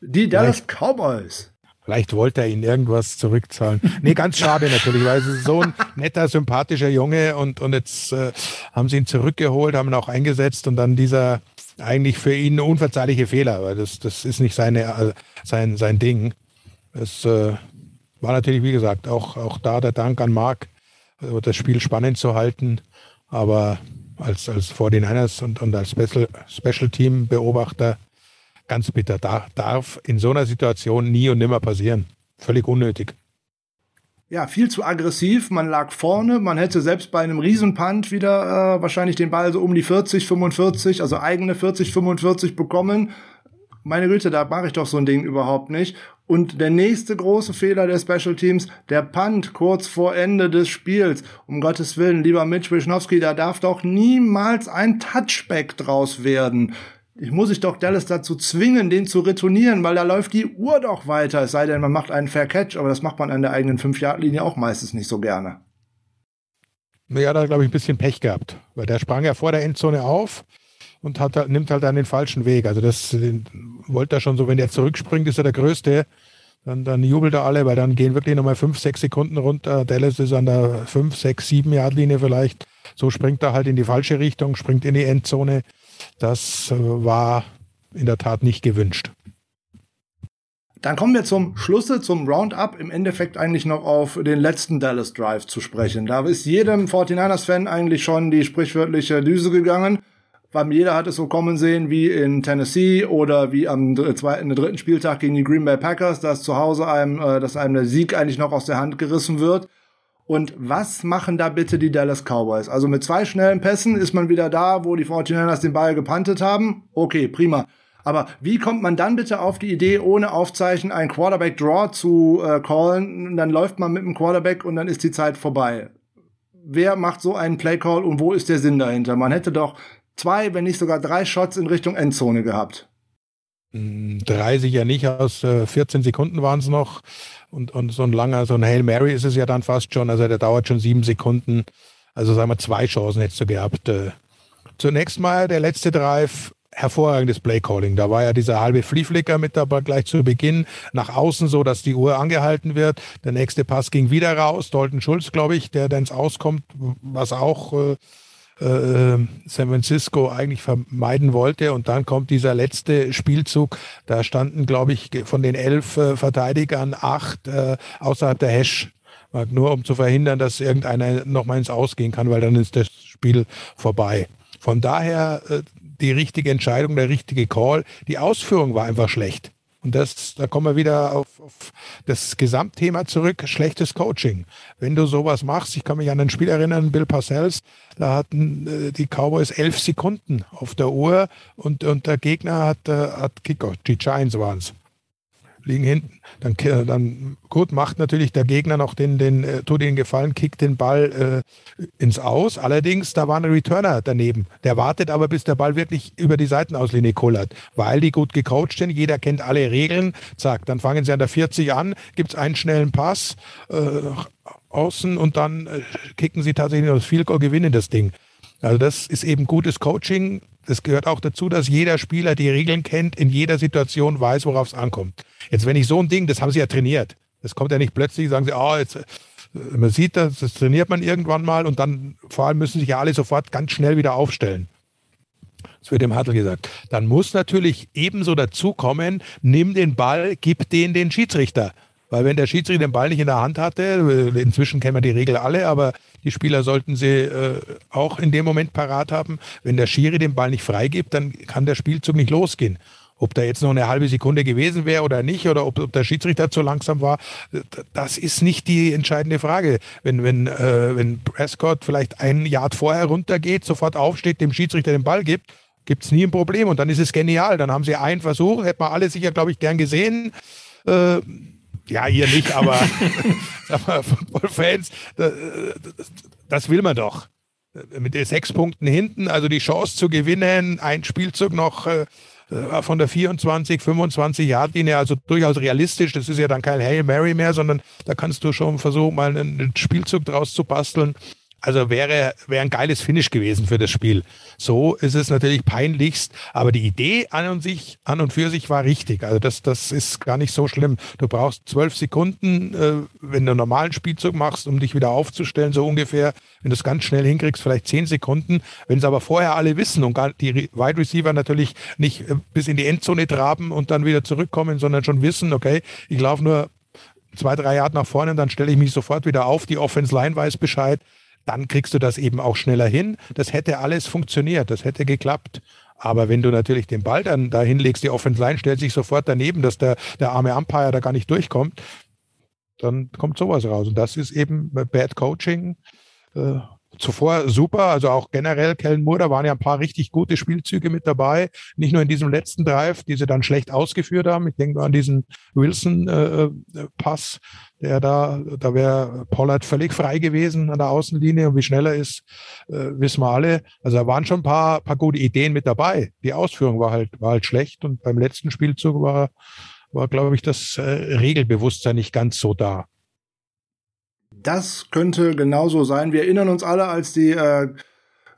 Die Dallas Vielleicht. Cowboys. Vielleicht wollte er ihn irgendwas zurückzahlen. Nee, ganz schade natürlich, weil es ist so ein netter, sympathischer Junge und, und jetzt äh, haben sie ihn zurückgeholt, haben ihn auch eingesetzt und dann dieser eigentlich für ihn unverzeihliche Fehler, weil das, das ist nicht seine, äh, sein, sein Ding. Es äh, war natürlich, wie gesagt, auch, auch da der Dank an Marc, äh, das Spiel spannend zu halten, aber als, als 49ers und, und als Special, Special Team Beobachter Ganz bitter. Da, darf in so einer Situation nie und nimmer passieren. Völlig unnötig. Ja, viel zu aggressiv. Man lag vorne. Man hätte selbst bei einem Riesenpunt wieder äh, wahrscheinlich den Ball so um die 40, 45, also eigene 40, 45 bekommen. Meine Güte, da mache ich doch so ein Ding überhaupt nicht. Und der nächste große Fehler der Special Teams, der Punt kurz vor Ende des Spiels. Um Gottes Willen, lieber Mitch Wischnowski, da darf doch niemals ein Touchback draus werden ich muss ich doch Dallas dazu zwingen, den zu retournieren, weil da läuft die Uhr doch weiter. Es sei denn, man macht einen Fair Catch, aber das macht man an der eigenen 5-Yard-Linie auch meistens nicht so gerne. Ja, da glaube ich ein bisschen Pech gehabt, weil der sprang ja vor der Endzone auf und hat, nimmt halt dann den falschen Weg. Also das den, wollte er schon so, wenn der zurückspringt, ist er der Größte. Dann, dann jubelt er alle, weil dann gehen wirklich nochmal 5, 6 Sekunden runter. Dallas ist an der 5, 6, 7 Yard Linie vielleicht. So springt er halt in die falsche Richtung, springt in die Endzone. Das äh, war in der Tat nicht gewünscht. Dann kommen wir zum Schlusse, zum Roundup, im Endeffekt eigentlich noch auf den letzten Dallas Drive zu sprechen. Da ist jedem 49ers-Fan eigentlich schon die sprichwörtliche Düse gegangen, weil jeder hat es so kommen sehen wie in Tennessee oder wie am zweiten, dritten Spieltag gegen die Green Bay Packers, dass zu Hause einem, äh, dass einem der Sieg eigentlich noch aus der Hand gerissen wird. Und was machen da bitte die Dallas Cowboys? Also mit zwei schnellen Pässen ist man wieder da, wo die 49ers den Ball gepantet haben. Okay, prima. Aber wie kommt man dann bitte auf die Idee, ohne Aufzeichen einen Quarterback Draw zu äh, callen? Dann läuft man mit dem Quarterback und dann ist die Zeit vorbei. Wer macht so einen Play Call und wo ist der Sinn dahinter? Man hätte doch zwei, wenn nicht sogar drei Shots in Richtung Endzone gehabt. Hm, drei sicher nicht, aus äh, 14 Sekunden waren es noch. Und, und so ein langer, so ein Hail Mary ist es ja dann fast schon. Also der dauert schon sieben Sekunden. Also sagen wir, zwei Chancen hättest du gehabt. Äh. Zunächst mal der letzte Drive, hervorragendes Playcalling. Da war ja dieser halbe Flieflicker mit dabei gleich zu Beginn nach außen so, dass die Uhr angehalten wird. Der nächste Pass ging wieder raus. Dalton Schulz, glaube ich, der dann ins Auskommt, was auch äh, äh, San Francisco eigentlich vermeiden wollte. Und dann kommt dieser letzte Spielzug. Da standen, glaube ich, von den elf äh, Verteidigern acht äh, außerhalb der Hash. Nur um zu verhindern, dass irgendeiner nochmal ins Ausgehen kann, weil dann ist das Spiel vorbei. Von daher äh, die richtige Entscheidung, der richtige Call. Die Ausführung war einfach schlecht. Und das, da kommen wir wieder auf, auf das Gesamtthema zurück, schlechtes Coaching. Wenn du sowas machst, ich kann mich an ein Spiel erinnern, Bill Parcells, da hatten äh, die Cowboys elf Sekunden auf der Uhr und, und der Gegner hat, äh, hat Kicker, die Giants waren es liegen hinten. Dann, dann gut, macht natürlich der Gegner noch den, den äh, tut ihnen Gefallen, kickt den Ball äh, ins Aus. Allerdings, da war ein Returner daneben. Der wartet aber, bis der Ball wirklich über die Seitenauslinie kullert, weil die gut gecoacht sind. Jeder kennt alle Regeln. Zack, dann fangen sie an der 40 an, gibt es einen schnellen Pass äh, außen und dann äh, kicken sie tatsächlich das Field Goal, gewinnen das Ding. Also das ist eben gutes Coaching. Das gehört auch dazu, dass jeder Spieler die Regeln kennt, in jeder Situation weiß, worauf es ankommt. Jetzt, wenn ich so ein Ding, das haben sie ja trainiert. Das kommt ja nicht plötzlich, sagen sie, oh, jetzt, äh, man sieht das, das trainiert man irgendwann mal und dann vor allem müssen sich ja alle sofort ganz schnell wieder aufstellen. Das wird dem Hartl gesagt. Dann muss natürlich ebenso dazukommen, nimm den Ball, gib den den Schiedsrichter. Weil wenn der Schiedsrichter den Ball nicht in der Hand hatte, äh, inzwischen kennen wir die Regel alle, aber die Spieler sollten sie äh, auch in dem Moment parat haben. Wenn der Schiri den Ball nicht freigibt, dann kann der Spielzug nicht losgehen. Ob da jetzt noch eine halbe Sekunde gewesen wäre oder nicht, oder ob, ob der Schiedsrichter zu langsam war, das ist nicht die entscheidende Frage. Wenn, wenn, äh, wenn Prescott vielleicht ein Jahr vorher runtergeht, sofort aufsteht, dem Schiedsrichter den Ball gibt, gibt es nie ein Problem. Und dann ist es genial. Dann haben sie einen Versuch, hätten wir alle sicher, glaube ich, gern gesehen. Äh, ja, ihr nicht, aber, aber Football-Fans, das, das will man doch. Mit den sechs Punkten hinten, also die Chance zu gewinnen, ein Spielzug noch äh, von der 24, 25 Yard Linie, also durchaus realistisch. Das ist ja dann kein Hail Mary mehr, sondern da kannst du schon versuchen, mal einen Spielzug draus zu basteln. Also wäre, wäre ein geiles Finish gewesen für das Spiel. So ist es natürlich peinlichst, aber die Idee an und sich, an und für sich war richtig. Also das, das ist gar nicht so schlimm. Du brauchst zwölf Sekunden, äh, wenn du einen normalen Spielzug machst, um dich wieder aufzustellen, so ungefähr. Wenn du es ganz schnell hinkriegst, vielleicht zehn Sekunden. Wenn es aber vorher alle wissen und gar die Wide Receiver natürlich nicht äh, bis in die Endzone traben und dann wieder zurückkommen, sondern schon wissen, okay, ich laufe nur zwei, drei Jahre nach vorne und dann stelle ich mich sofort wieder auf. Die Offense Line weiß Bescheid dann kriegst du das eben auch schneller hin. Das hätte alles funktioniert, das hätte geklappt. Aber wenn du natürlich den Ball dann da hinlegst, die Offense Line stellt sich sofort daneben, dass der, der arme Umpire da gar nicht durchkommt, dann kommt sowas raus. Und das ist eben Bad Coaching. Äh, zuvor super, also auch generell Kellen Moore, da waren ja ein paar richtig gute Spielzüge mit dabei. Nicht nur in diesem letzten Drive, die sie dann schlecht ausgeführt haben. Ich denke nur an diesen Wilson-Pass, äh, der da, da wäre Pollard völlig frei gewesen an der Außenlinie und wie schnell er ist, äh, wissen wir alle. Also da waren schon ein paar, paar gute Ideen mit dabei. Die Ausführung war halt, war halt schlecht und beim letzten Spielzug war, war, glaube ich, das äh, Regelbewusstsein nicht ganz so da. Das könnte genauso sein. Wir erinnern uns alle, als die äh,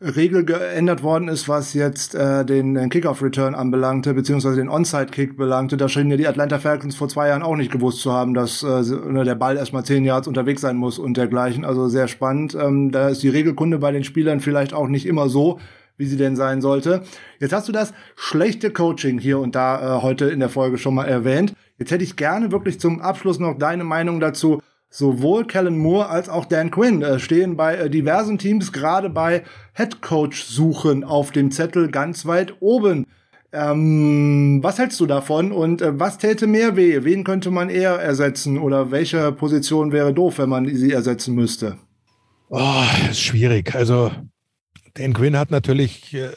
Regel geändert worden ist, was jetzt äh, den, den Kickoff-Return anbelangte, beziehungsweise den Onside-Kick belangte. Da schienen ja die Atlanta Falcons vor zwei Jahren auch nicht gewusst zu haben, dass äh, ne, der Ball erstmal zehn Yards unterwegs sein muss und dergleichen. Also sehr spannend. Ähm, da ist die Regelkunde bei den Spielern vielleicht auch nicht immer so, wie sie denn sein sollte. Jetzt hast du das schlechte Coaching hier und da äh, heute in der Folge schon mal erwähnt. Jetzt hätte ich gerne wirklich zum Abschluss noch deine Meinung dazu Sowohl Kellen Moore als auch Dan Quinn äh, stehen bei äh, diversen Teams gerade bei Headcoach-Suchen auf dem Zettel ganz weit oben. Ähm, was hältst du davon und äh, was täte mehr weh? Wen könnte man eher ersetzen oder welche Position wäre doof, wenn man sie ersetzen müsste? Oh, ist schwierig. Also Dan Quinn hat natürlich äh,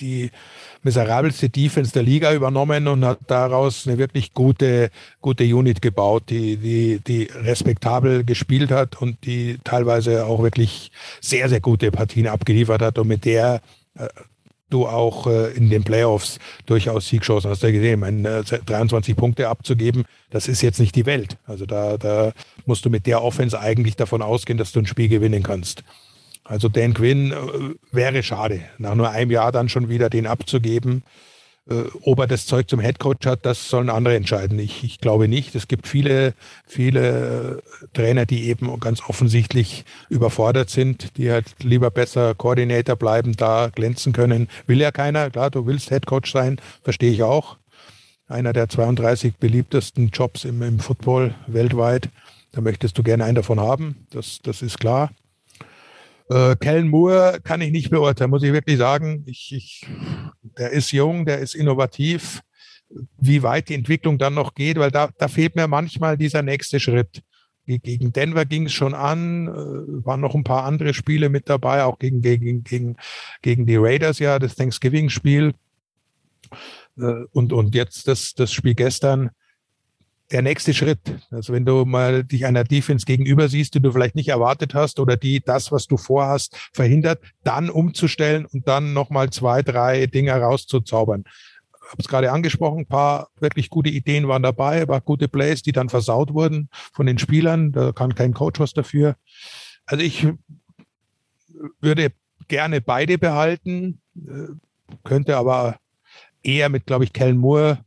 die miserabelste Defense der Liga übernommen und hat daraus eine wirklich gute, gute Unit gebaut, die, die, die respektabel gespielt hat und die teilweise auch wirklich sehr, sehr gute Partien abgeliefert hat und mit der äh, du auch äh, in den Playoffs durchaus Siegchancen hast du ja gesehen. Meine, äh, 23 Punkte abzugeben, das ist jetzt nicht die Welt. Also da, da musst du mit der Offense eigentlich davon ausgehen, dass du ein Spiel gewinnen kannst. Also Dan Quinn äh, wäre schade, nach nur einem Jahr dann schon wieder den abzugeben. Äh, ob er das Zeug zum Headcoach hat, das sollen andere entscheiden. Ich, ich glaube nicht. Es gibt viele, viele äh, Trainer, die eben ganz offensichtlich überfordert sind, die halt lieber besser Koordinator bleiben, da glänzen können. Will ja keiner. Klar, du willst Headcoach sein, verstehe ich auch. Einer der 32 beliebtesten Jobs im, im Football weltweit. Da möchtest du gerne einen davon haben. Das, das ist klar. Äh, Kellen Moore kann ich nicht beurteilen, muss ich wirklich sagen. Ich, ich, der ist jung, der ist innovativ. Wie weit die Entwicklung dann noch geht, weil da, da fehlt mir manchmal dieser nächste Schritt. Gegen Denver ging es schon an, äh, waren noch ein paar andere Spiele mit dabei, auch gegen, gegen, gegen, gegen die Raiders ja, das Thanksgiving-Spiel. Äh, und, und jetzt das, das Spiel gestern der nächste Schritt. Also wenn du mal dich einer Defense gegenüber siehst, die du vielleicht nicht erwartet hast oder die das, was du vorhast, verhindert, dann umzustellen und dann nochmal zwei, drei Dinge rauszuzaubern. Ich habe es gerade angesprochen, ein paar wirklich gute Ideen waren dabei, ein paar gute Plays, die dann versaut wurden von den Spielern. Da kann kein Coach was dafür. Also ich würde gerne beide behalten, äh, könnte aber eher mit, glaube ich, Kellen Moore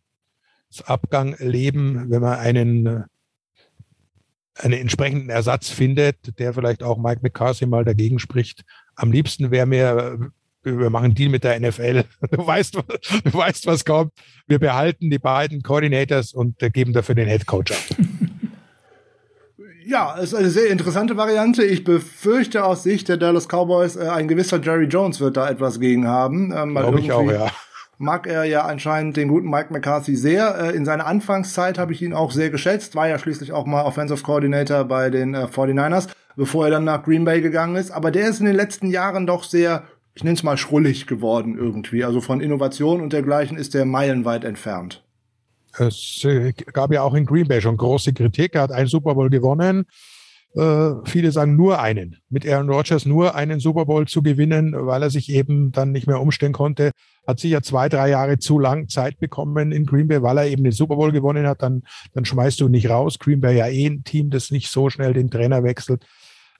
Abgang leben, wenn man einen, einen entsprechenden Ersatz findet, der vielleicht auch Mike McCarthy mal dagegen spricht. Am liebsten wäre mir, wir machen einen Deal mit der NFL. Du weißt, du weißt, was kommt. Wir behalten die beiden Coordinators und geben dafür den Head Coach ab. Ja, es ist eine sehr interessante Variante. Ich befürchte aus Sicht der Dallas Cowboys, äh, ein gewisser Jerry Jones wird da etwas gegen haben. Ähm, Glaube ich auch, ja. Mag er ja anscheinend den guten Mike McCarthy sehr. Äh, in seiner Anfangszeit habe ich ihn auch sehr geschätzt. War ja schließlich auch mal Offensive Coordinator bei den äh, 49ers, bevor er dann nach Green Bay gegangen ist. Aber der ist in den letzten Jahren doch sehr, ich nenne es mal schrullig geworden irgendwie. Also von Innovation und dergleichen ist der meilenweit entfernt. Es äh, gab ja auch in Green Bay schon große Kritik. Er hat einen Super Bowl gewonnen. Äh, viele sagen nur einen. Mit Aaron Rodgers nur einen Super Bowl zu gewinnen, weil er sich eben dann nicht mehr umstellen konnte. Hat sicher zwei, drei Jahre zu lang Zeit bekommen in Green Bay, weil er eben den Super Bowl gewonnen hat. Dann, dann schmeißt du nicht raus. Green Bay ja eh ein Team, das nicht so schnell den Trainer wechselt.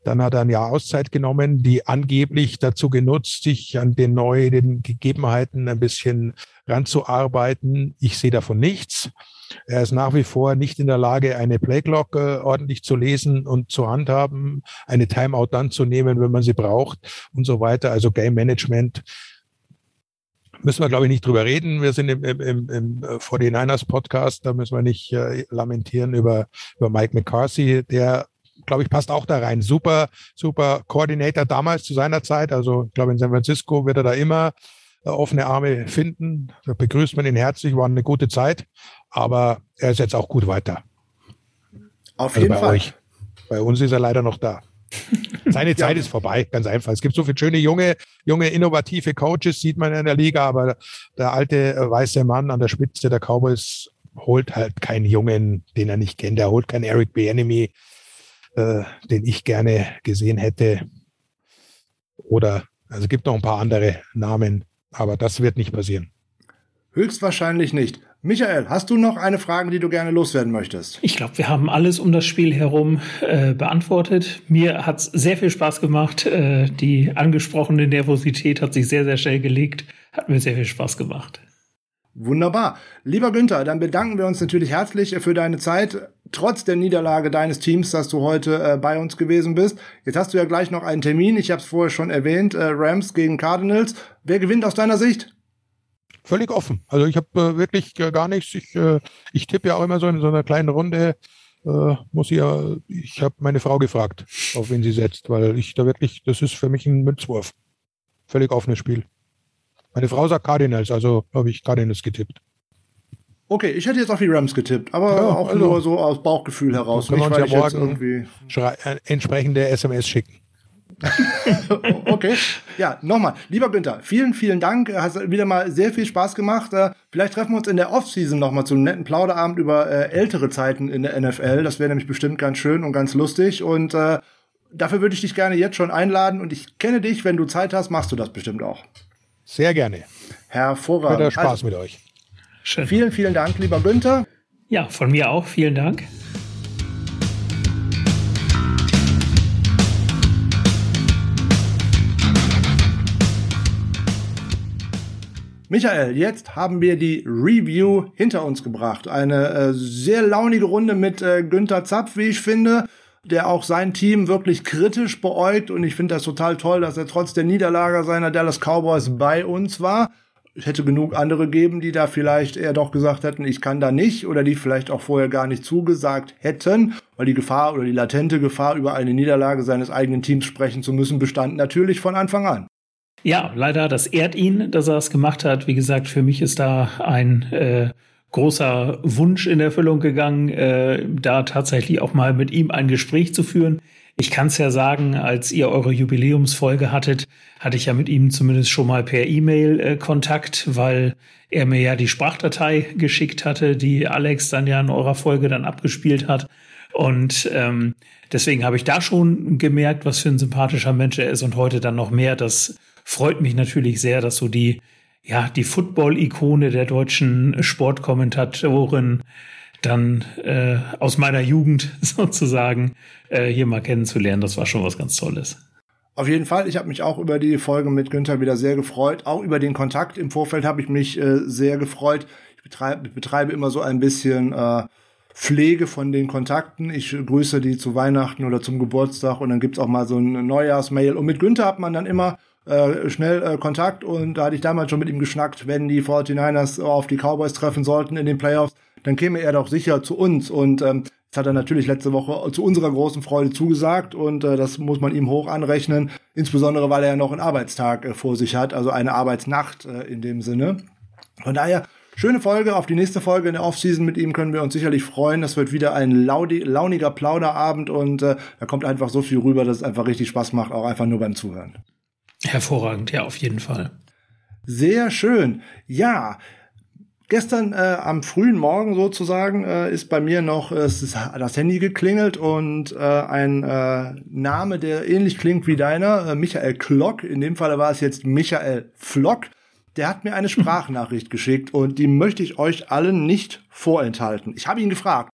Dann hat er ein Jahr Auszeit genommen, die angeblich dazu genutzt, sich an den neuen Gegebenheiten ein bisschen ranzuarbeiten. Ich sehe davon nichts. Er ist nach wie vor nicht in der Lage, eine Playclock äh, ordentlich zu lesen und zu handhaben, eine Timeout dann zu nehmen, wenn man sie braucht und so weiter. Also Game Management müssen wir, glaube ich, nicht drüber reden. Wir sind im, im, im, im 49ers Podcast, da müssen wir nicht äh, lamentieren über, über Mike McCarthy, der glaube ich, passt auch da rein. Super, super Coordinator damals zu seiner Zeit. Also ich glaube, in San Francisco wird er da immer äh, offene Arme finden. Da begrüßt man ihn herzlich, war eine gute Zeit. Aber er ist jetzt auch gut weiter. Auf also jeden bei Fall. Euch. Bei uns ist er leider noch da. Seine Zeit ja. ist vorbei, ganz einfach. Es gibt so viele schöne, junge, junge, innovative Coaches, sieht man in der Liga, aber der alte äh, weiße Mann an der Spitze der Cowboys holt halt keinen Jungen, den er nicht kennt. Er holt keinen Eric Bieniemy, äh, den ich gerne gesehen hätte. Oder, also es gibt noch ein paar andere Namen, aber das wird nicht passieren. Höchstwahrscheinlich nicht. Michael, hast du noch eine Frage, die du gerne loswerden möchtest? Ich glaube, wir haben alles um das Spiel herum äh, beantwortet. Mir hat es sehr viel Spaß gemacht. Äh, die angesprochene Nervosität hat sich sehr, sehr schnell gelegt. Hat mir sehr viel Spaß gemacht. Wunderbar. Lieber Günther, dann bedanken wir uns natürlich herzlich für deine Zeit, trotz der Niederlage deines Teams, dass du heute äh, bei uns gewesen bist. Jetzt hast du ja gleich noch einen Termin, ich habe es vorher schon erwähnt, äh, Rams gegen Cardinals. Wer gewinnt aus deiner Sicht? Völlig offen. Also ich habe äh, wirklich äh, gar nichts. Ich, äh, ich tippe ja auch immer so in so einer kleinen Runde. Äh, muss ich ja, ich habe meine Frau gefragt, auf wen sie setzt, weil ich da wirklich, das ist für mich ein Münzwurf. Völlig offenes Spiel. Meine Frau sagt Cardinals, also habe ich Cardinals getippt. Okay, ich hätte jetzt auf die Rams getippt, aber ja, auch also, nur so aus Bauchgefühl heraus. Können wir uns ja morgen äh, entsprechende SMS schicken. okay. Ja, nochmal. Lieber Günther, vielen, vielen Dank. Hast wieder mal sehr viel Spaß gemacht. Äh, vielleicht treffen wir uns in der Offseason nochmal zu einem netten Plauderabend über äh, ältere Zeiten in der NFL. Das wäre nämlich bestimmt ganz schön und ganz lustig. Und äh, dafür würde ich dich gerne jetzt schon einladen. Und ich kenne dich, wenn du Zeit hast, machst du das bestimmt auch. Sehr gerne. Hervorragend. Wieder Spaß also, mit euch. Schön. Vielen, vielen Dank, lieber Günther. Ja, von mir auch. Vielen Dank. Michael, jetzt haben wir die Review hinter uns gebracht. Eine äh, sehr launige Runde mit äh, Günther Zapf, wie ich finde der auch sein Team wirklich kritisch beäugt und ich finde das total toll, dass er trotz der Niederlage seiner Dallas Cowboys bei uns war. Es hätte genug andere geben, die da vielleicht eher doch gesagt hätten, ich kann da nicht oder die vielleicht auch vorher gar nicht zugesagt hätten, weil die Gefahr oder die latente Gefahr, über eine Niederlage seines eigenen Teams sprechen zu müssen, bestand natürlich von Anfang an. Ja, leider, das ehrt ihn, dass er es gemacht hat. Wie gesagt, für mich ist da ein äh, großer Wunsch in Erfüllung gegangen, äh, da tatsächlich auch mal mit ihm ein Gespräch zu führen. Ich kann es ja sagen, als ihr eure Jubiläumsfolge hattet, hatte ich ja mit ihm zumindest schon mal per E-Mail äh, Kontakt, weil er mir ja die Sprachdatei geschickt hatte, die Alex dann ja in eurer Folge dann abgespielt hat. Und ähm, deswegen habe ich da schon gemerkt, was für ein sympathischer Mensch er ist und heute dann noch mehr. Das freut mich natürlich sehr, dass so die ja, die Football-Ikone der deutschen Sportkommentatorin dann äh, aus meiner Jugend sozusagen äh, hier mal kennenzulernen. Das war schon was ganz Tolles. Auf jeden Fall, ich habe mich auch über die Folge mit Günther wieder sehr gefreut. Auch über den Kontakt im Vorfeld habe ich mich äh, sehr gefreut. Ich betreibe, betreibe immer so ein bisschen äh, Pflege von den Kontakten. Ich grüße die zu Weihnachten oder zum Geburtstag und dann gibt's auch mal so ein Neujahrsmail. Und mit Günther hat man dann immer äh, schnell äh, Kontakt und da hatte ich damals schon mit ihm geschnackt, wenn die 49ers auf die Cowboys treffen sollten in den Playoffs, dann käme er doch sicher zu uns und ähm, Das hat er natürlich letzte Woche zu unserer großen Freude zugesagt und äh, das muss man ihm hoch anrechnen, insbesondere weil er ja noch einen Arbeitstag äh, vor sich hat, also eine Arbeitsnacht äh, in dem Sinne. Von daher Schöne Folge, auf die nächste Folge in der Offseason mit ihm können wir uns sicherlich freuen. Das wird wieder ein laudi, launiger Plauderabend und äh, da kommt einfach so viel rüber, dass es einfach richtig Spaß macht, auch einfach nur beim Zuhören. Hervorragend, ja, auf jeden Fall. Sehr schön. Ja, gestern äh, am frühen Morgen sozusagen äh, ist bei mir noch äh, das Handy geklingelt und äh, ein äh, Name, der ähnlich klingt wie deiner, äh, Michael Klock. In dem Fall war es jetzt Michael Flock der hat mir eine Sprachnachricht geschickt und die möchte ich euch allen nicht vorenthalten. Ich habe ihn gefragt.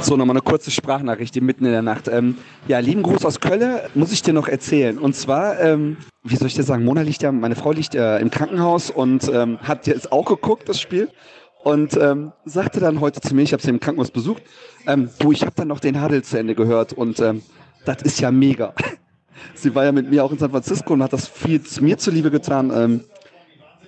So, nochmal eine kurze Sprachnachricht mitten in der Nacht. Ähm, ja, lieben Gruß aus Köln, muss ich dir noch erzählen. Und zwar, ähm, wie soll ich dir sagen, Mona liegt ja, meine Frau liegt äh, im Krankenhaus und ähm, hat jetzt auch geguckt, das Spiel. Und ähm, sagte dann heute zu mir, ich habe sie im Krankenhaus besucht, ähm, du, ich habe dann noch den Huddle zu Ende gehört und ähm, das ist ja mega. sie war ja mit mir auch in San Francisco und hat das viel zu mir zuliebe getan.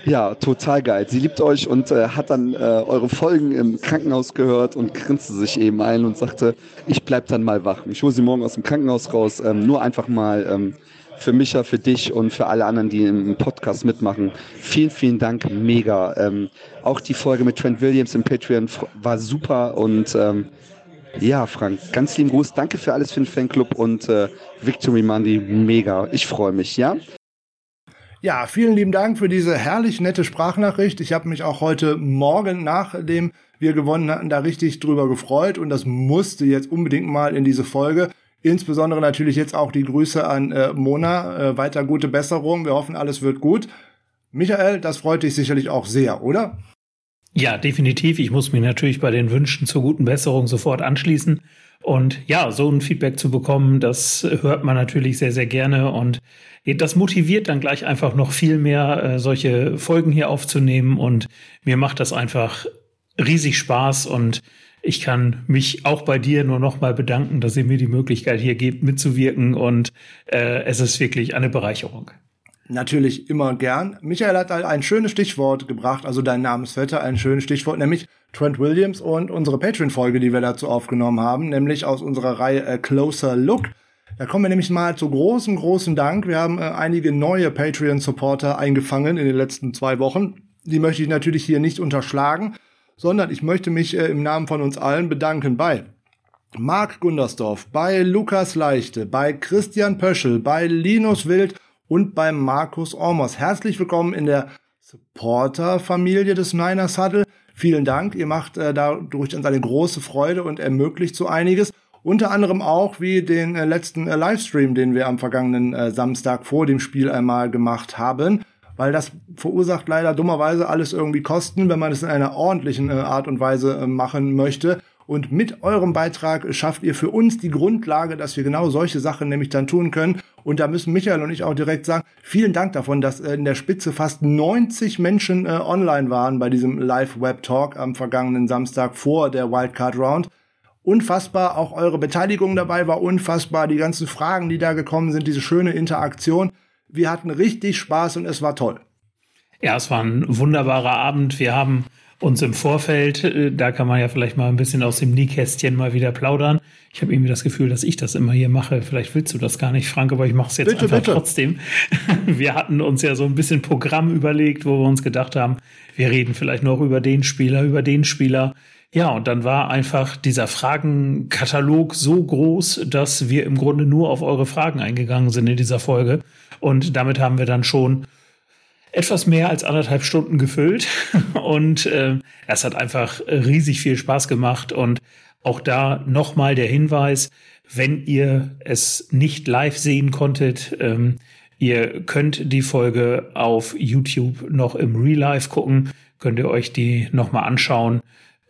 Ja, total geil. Sie liebt euch und äh, hat dann äh, eure Folgen im Krankenhaus gehört und grinste sich eben ein und sagte, ich bleib dann mal wach. Ich hole sie morgen aus dem Krankenhaus raus. Ähm, nur einfach mal ähm, für Micha, für dich und für alle anderen, die im Podcast mitmachen. Vielen, vielen Dank. Mega. Ähm, auch die Folge mit Trent Williams im Patreon war super und ähm, ja, Frank, ganz lieben Gruß. Danke für alles für den Fanclub und äh, Victory Monday, mega. Ich freue mich, ja? Ja, vielen lieben Dank für diese herrlich nette Sprachnachricht. Ich habe mich auch heute Morgen, nachdem wir gewonnen hatten, da richtig drüber gefreut und das musste jetzt unbedingt mal in diese Folge. Insbesondere natürlich jetzt auch die Grüße an äh, Mona. Äh, weiter gute Besserung. Wir hoffen, alles wird gut. Michael, das freut dich sicherlich auch sehr, oder? Ja, definitiv. Ich muss mich natürlich bei den Wünschen zur guten Besserung sofort anschließen. Und ja, so ein Feedback zu bekommen, das hört man natürlich sehr, sehr gerne. Und das motiviert dann gleich einfach noch viel mehr, äh, solche Folgen hier aufzunehmen. Und mir macht das einfach riesig Spaß und ich kann mich auch bei dir nur noch mal bedanken, dass ihr mir die Möglichkeit hier gebt, mitzuwirken und äh, es ist wirklich eine Bereicherung. Natürlich immer gern. Michael hat ein schönes Stichwort gebracht, also dein Namensvetter, ein schönes Stichwort, nämlich Trent Williams und unsere Patreon-Folge, die wir dazu aufgenommen haben, nämlich aus unserer Reihe A Closer Look. Da kommen wir nämlich mal zu großem, großen Dank. Wir haben äh, einige neue Patreon-Supporter eingefangen in den letzten zwei Wochen. Die möchte ich natürlich hier nicht unterschlagen, sondern ich möchte mich äh, im Namen von uns allen bedanken bei Marc Gundersdorf, bei Lukas Leichte, bei Christian Pöschel, bei Linus Wild und bei Markus Ormos. Herzlich willkommen in der Supporter-Familie des Niners Huddle. Vielen Dank. Ihr macht äh, dadurch uns eine große Freude und ermöglicht so einiges. Unter anderem auch wie den äh, letzten äh, Livestream, den wir am vergangenen äh, Samstag vor dem Spiel einmal gemacht haben, weil das verursacht leider dummerweise alles irgendwie Kosten, wenn man es in einer ordentlichen äh, Art und Weise äh, machen möchte. Und mit eurem Beitrag schafft ihr für uns die Grundlage, dass wir genau solche Sachen nämlich dann tun können. Und da müssen Michael und ich auch direkt sagen, vielen Dank davon, dass äh, in der Spitze fast 90 Menschen äh, online waren bei diesem Live-Web-Talk am vergangenen Samstag vor der Wildcard Round unfassbar. Auch eure Beteiligung dabei war unfassbar. Die ganzen Fragen, die da gekommen sind, diese schöne Interaktion. Wir hatten richtig Spaß und es war toll. Ja, es war ein wunderbarer Abend. Wir haben uns im Vorfeld, äh, da kann man ja vielleicht mal ein bisschen aus dem Nähkästchen mal wieder plaudern. Ich habe irgendwie das Gefühl, dass ich das immer hier mache. Vielleicht willst du das gar nicht, Frank, aber ich mache es jetzt bitte, einfach bitte. trotzdem. Wir hatten uns ja so ein bisschen Programm überlegt, wo wir uns gedacht haben, wir reden vielleicht noch über den Spieler, über den Spieler. Ja, und dann war einfach dieser Fragenkatalog so groß, dass wir im Grunde nur auf eure Fragen eingegangen sind in dieser Folge. Und damit haben wir dann schon etwas mehr als anderthalb Stunden gefüllt. Und äh, es hat einfach riesig viel Spaß gemacht. Und auch da nochmal der Hinweis, wenn ihr es nicht live sehen konntet, ähm, ihr könnt die Folge auf YouTube noch im Real Life gucken, könnt ihr euch die nochmal anschauen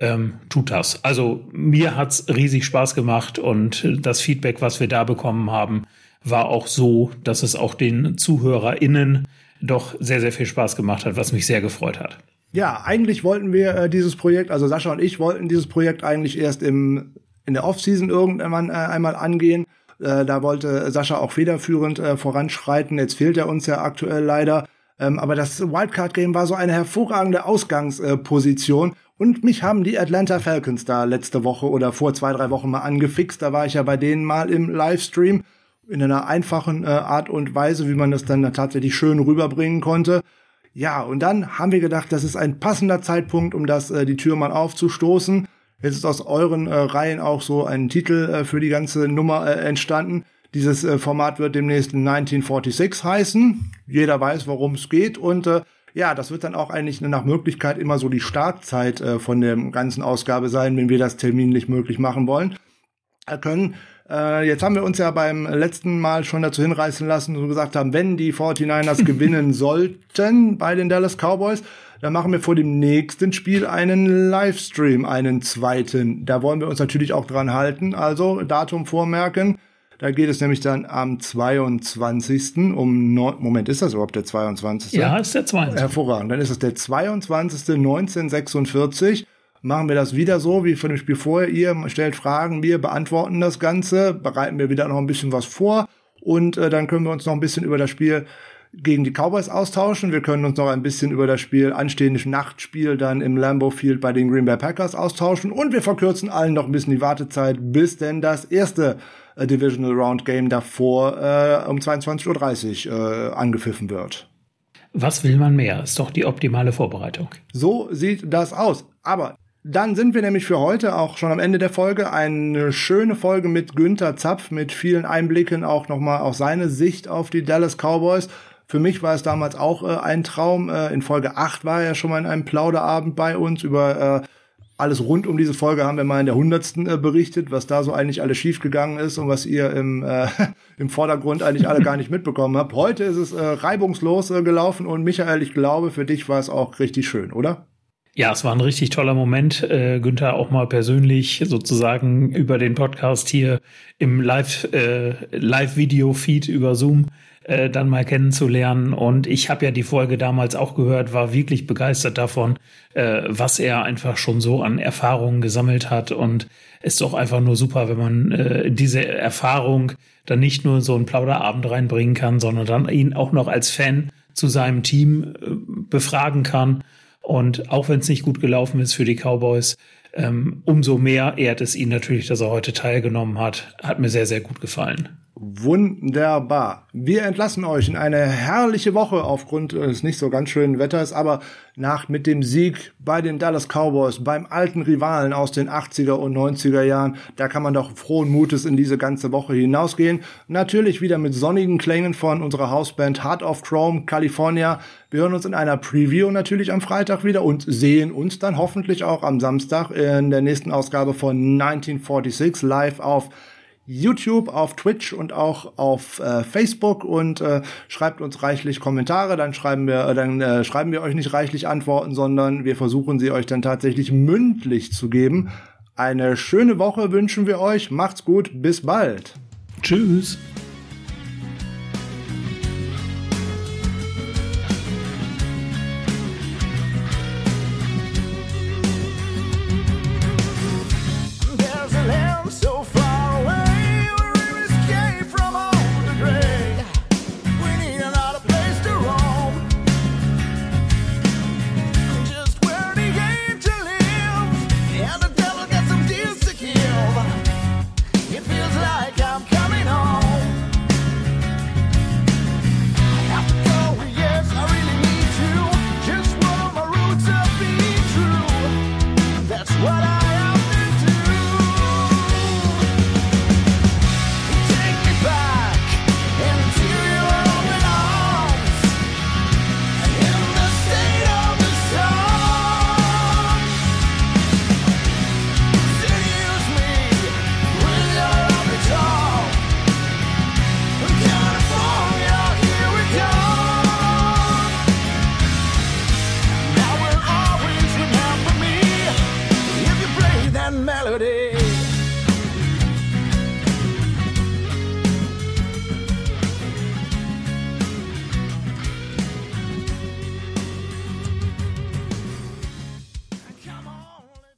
ähm, tut das. Also mir hat's riesig Spaß gemacht und das Feedback, was wir da bekommen haben, war auch so, dass es auch den ZuhörerInnen doch sehr, sehr viel Spaß gemacht hat, was mich sehr gefreut hat. Ja, eigentlich wollten wir äh, dieses Projekt, also Sascha und ich wollten dieses Projekt eigentlich erst im, in der Offseason irgendwann äh, einmal angehen. Äh, da wollte Sascha auch federführend äh, voranschreiten. Jetzt fehlt er uns ja aktuell leider. Ähm, aber das Wildcard-Game war so eine hervorragende Ausgangsposition Und mich haben die Atlanta Falcons da letzte Woche oder vor zwei, drei Wochen mal angefixt. Da war ich ja bei denen mal im Livestream in einer einfachen äh, Art und Weise, wie man das dann tatsächlich schön rüberbringen konnte. Ja, und dann haben wir gedacht, das ist ein passender Zeitpunkt, um das äh, die Tür mal aufzustoßen. Jetzt ist aus euren äh, Reihen auch so ein Titel äh, für die ganze Nummer äh, entstanden. Dieses äh, Format wird demnächst 1946 heißen. Jeder weiß, worum es geht und äh, ja, das wird dann auch eigentlich nach Möglichkeit immer so die Startzeit äh, von der ganzen Ausgabe sein, wenn wir das terminlich möglich machen wollen. Äh, können. Äh, jetzt haben wir uns ja beim letzten Mal schon dazu hinreißen lassen, so gesagt haben, wenn die 49ers gewinnen sollten bei den Dallas Cowboys, dann machen wir vor dem nächsten Spiel einen Livestream, einen zweiten. Da wollen wir uns natürlich auch dran halten. Also Datum vormerken. Da geht es nämlich dann am 22. um neun, Moment, ist das überhaupt der 22.? Ja, ist der 22. Hervorragend. Dann ist es der 22. 1946. Machen wir das wieder so wie von dem Spiel vorher. Ihr stellt Fragen, wir beantworten das Ganze, bereiten wir wieder noch ein bisschen was vor und äh, dann können wir uns noch ein bisschen über das Spiel gegen die Cowboys austauschen. Wir können uns noch ein bisschen über das Spiel, anstehende Nachtspiel dann im Lambeau Field bei den Green Bay Packers austauschen und wir verkürzen allen noch ein bisschen die Wartezeit, bis denn das erste äh, Divisional Round Game davor äh, um 22.30 Uhr äh, angepfiffen wird. Was will man mehr? Ist doch die optimale Vorbereitung. So sieht das aus. Aber dann sind wir nämlich für heute auch schon am Ende der Folge. Eine schöne Folge mit Günther Zapf, mit vielen Einblicken auch nochmal auf seine Sicht auf die Dallas Cowboys. Für mich war es damals auch äh, ein Traum. Äh, in Folge 8 war er schon mal in einem Plauderabend bei uns über äh, alles rund um diese Folge haben wir mal in der hundertsten äh, berichtet, was da so eigentlich alles schiefgegangen ist und was ihr im, äh, im Vordergrund eigentlich alle gar nicht mitbekommen habt. Heute ist es äh, reibungslos gelaufen und Michael, ich glaube, für dich war es auch richtig schön, oder? Ja, es war ein richtig toller Moment, äh, Günther auch mal persönlich sozusagen über den Podcast hier im Live, äh, Live-Video-Feed über Zoom äh, dann mal kennenzulernen. Und ich habe ja die Folge damals auch gehört, war wirklich begeistert davon, äh, was er einfach schon so an Erfahrungen gesammelt hat. Und ist doch einfach nur super, wenn man äh, diese Erfahrung dann nicht nur so einen Plauderabend reinbringen kann, sondern dann ihn auch noch als Fan zu seinem Team äh, befragen kann. Und auch wenn es nicht gut gelaufen ist für die Cowboys, ähm, umso mehr ehrt es ihn natürlich, dass er heute teilgenommen hat. Hat mir sehr, sehr gut gefallen. Wunderbar. Wir entlassen euch in eine herrliche Woche aufgrund des nicht so ganz schönen Wetters, aber nach mit dem Sieg bei den Dallas Cowboys, beim alten Rivalen aus den 80er und 90er Jahren, da kann man doch frohen Mutes in diese ganze Woche hinausgehen. Natürlich wieder mit sonnigen Klängen von unserer Hausband Heart of Chrome, California. Wir hören uns in einer Preview natürlich am Freitag wieder und sehen uns dann hoffentlich auch am Samstag in der nächsten Ausgabe von 1946 live auf YouTube, auf Twitch und auch auf äh, Facebook und äh, schreibt uns reichlich Kommentare. Dann schreiben wir, äh, dann äh, schreiben wir euch nicht reichlich Antworten, sondern wir versuchen sie euch dann tatsächlich mündlich zu geben. Eine schöne Woche wünschen wir euch. Macht's gut. Bis bald. Tschüss.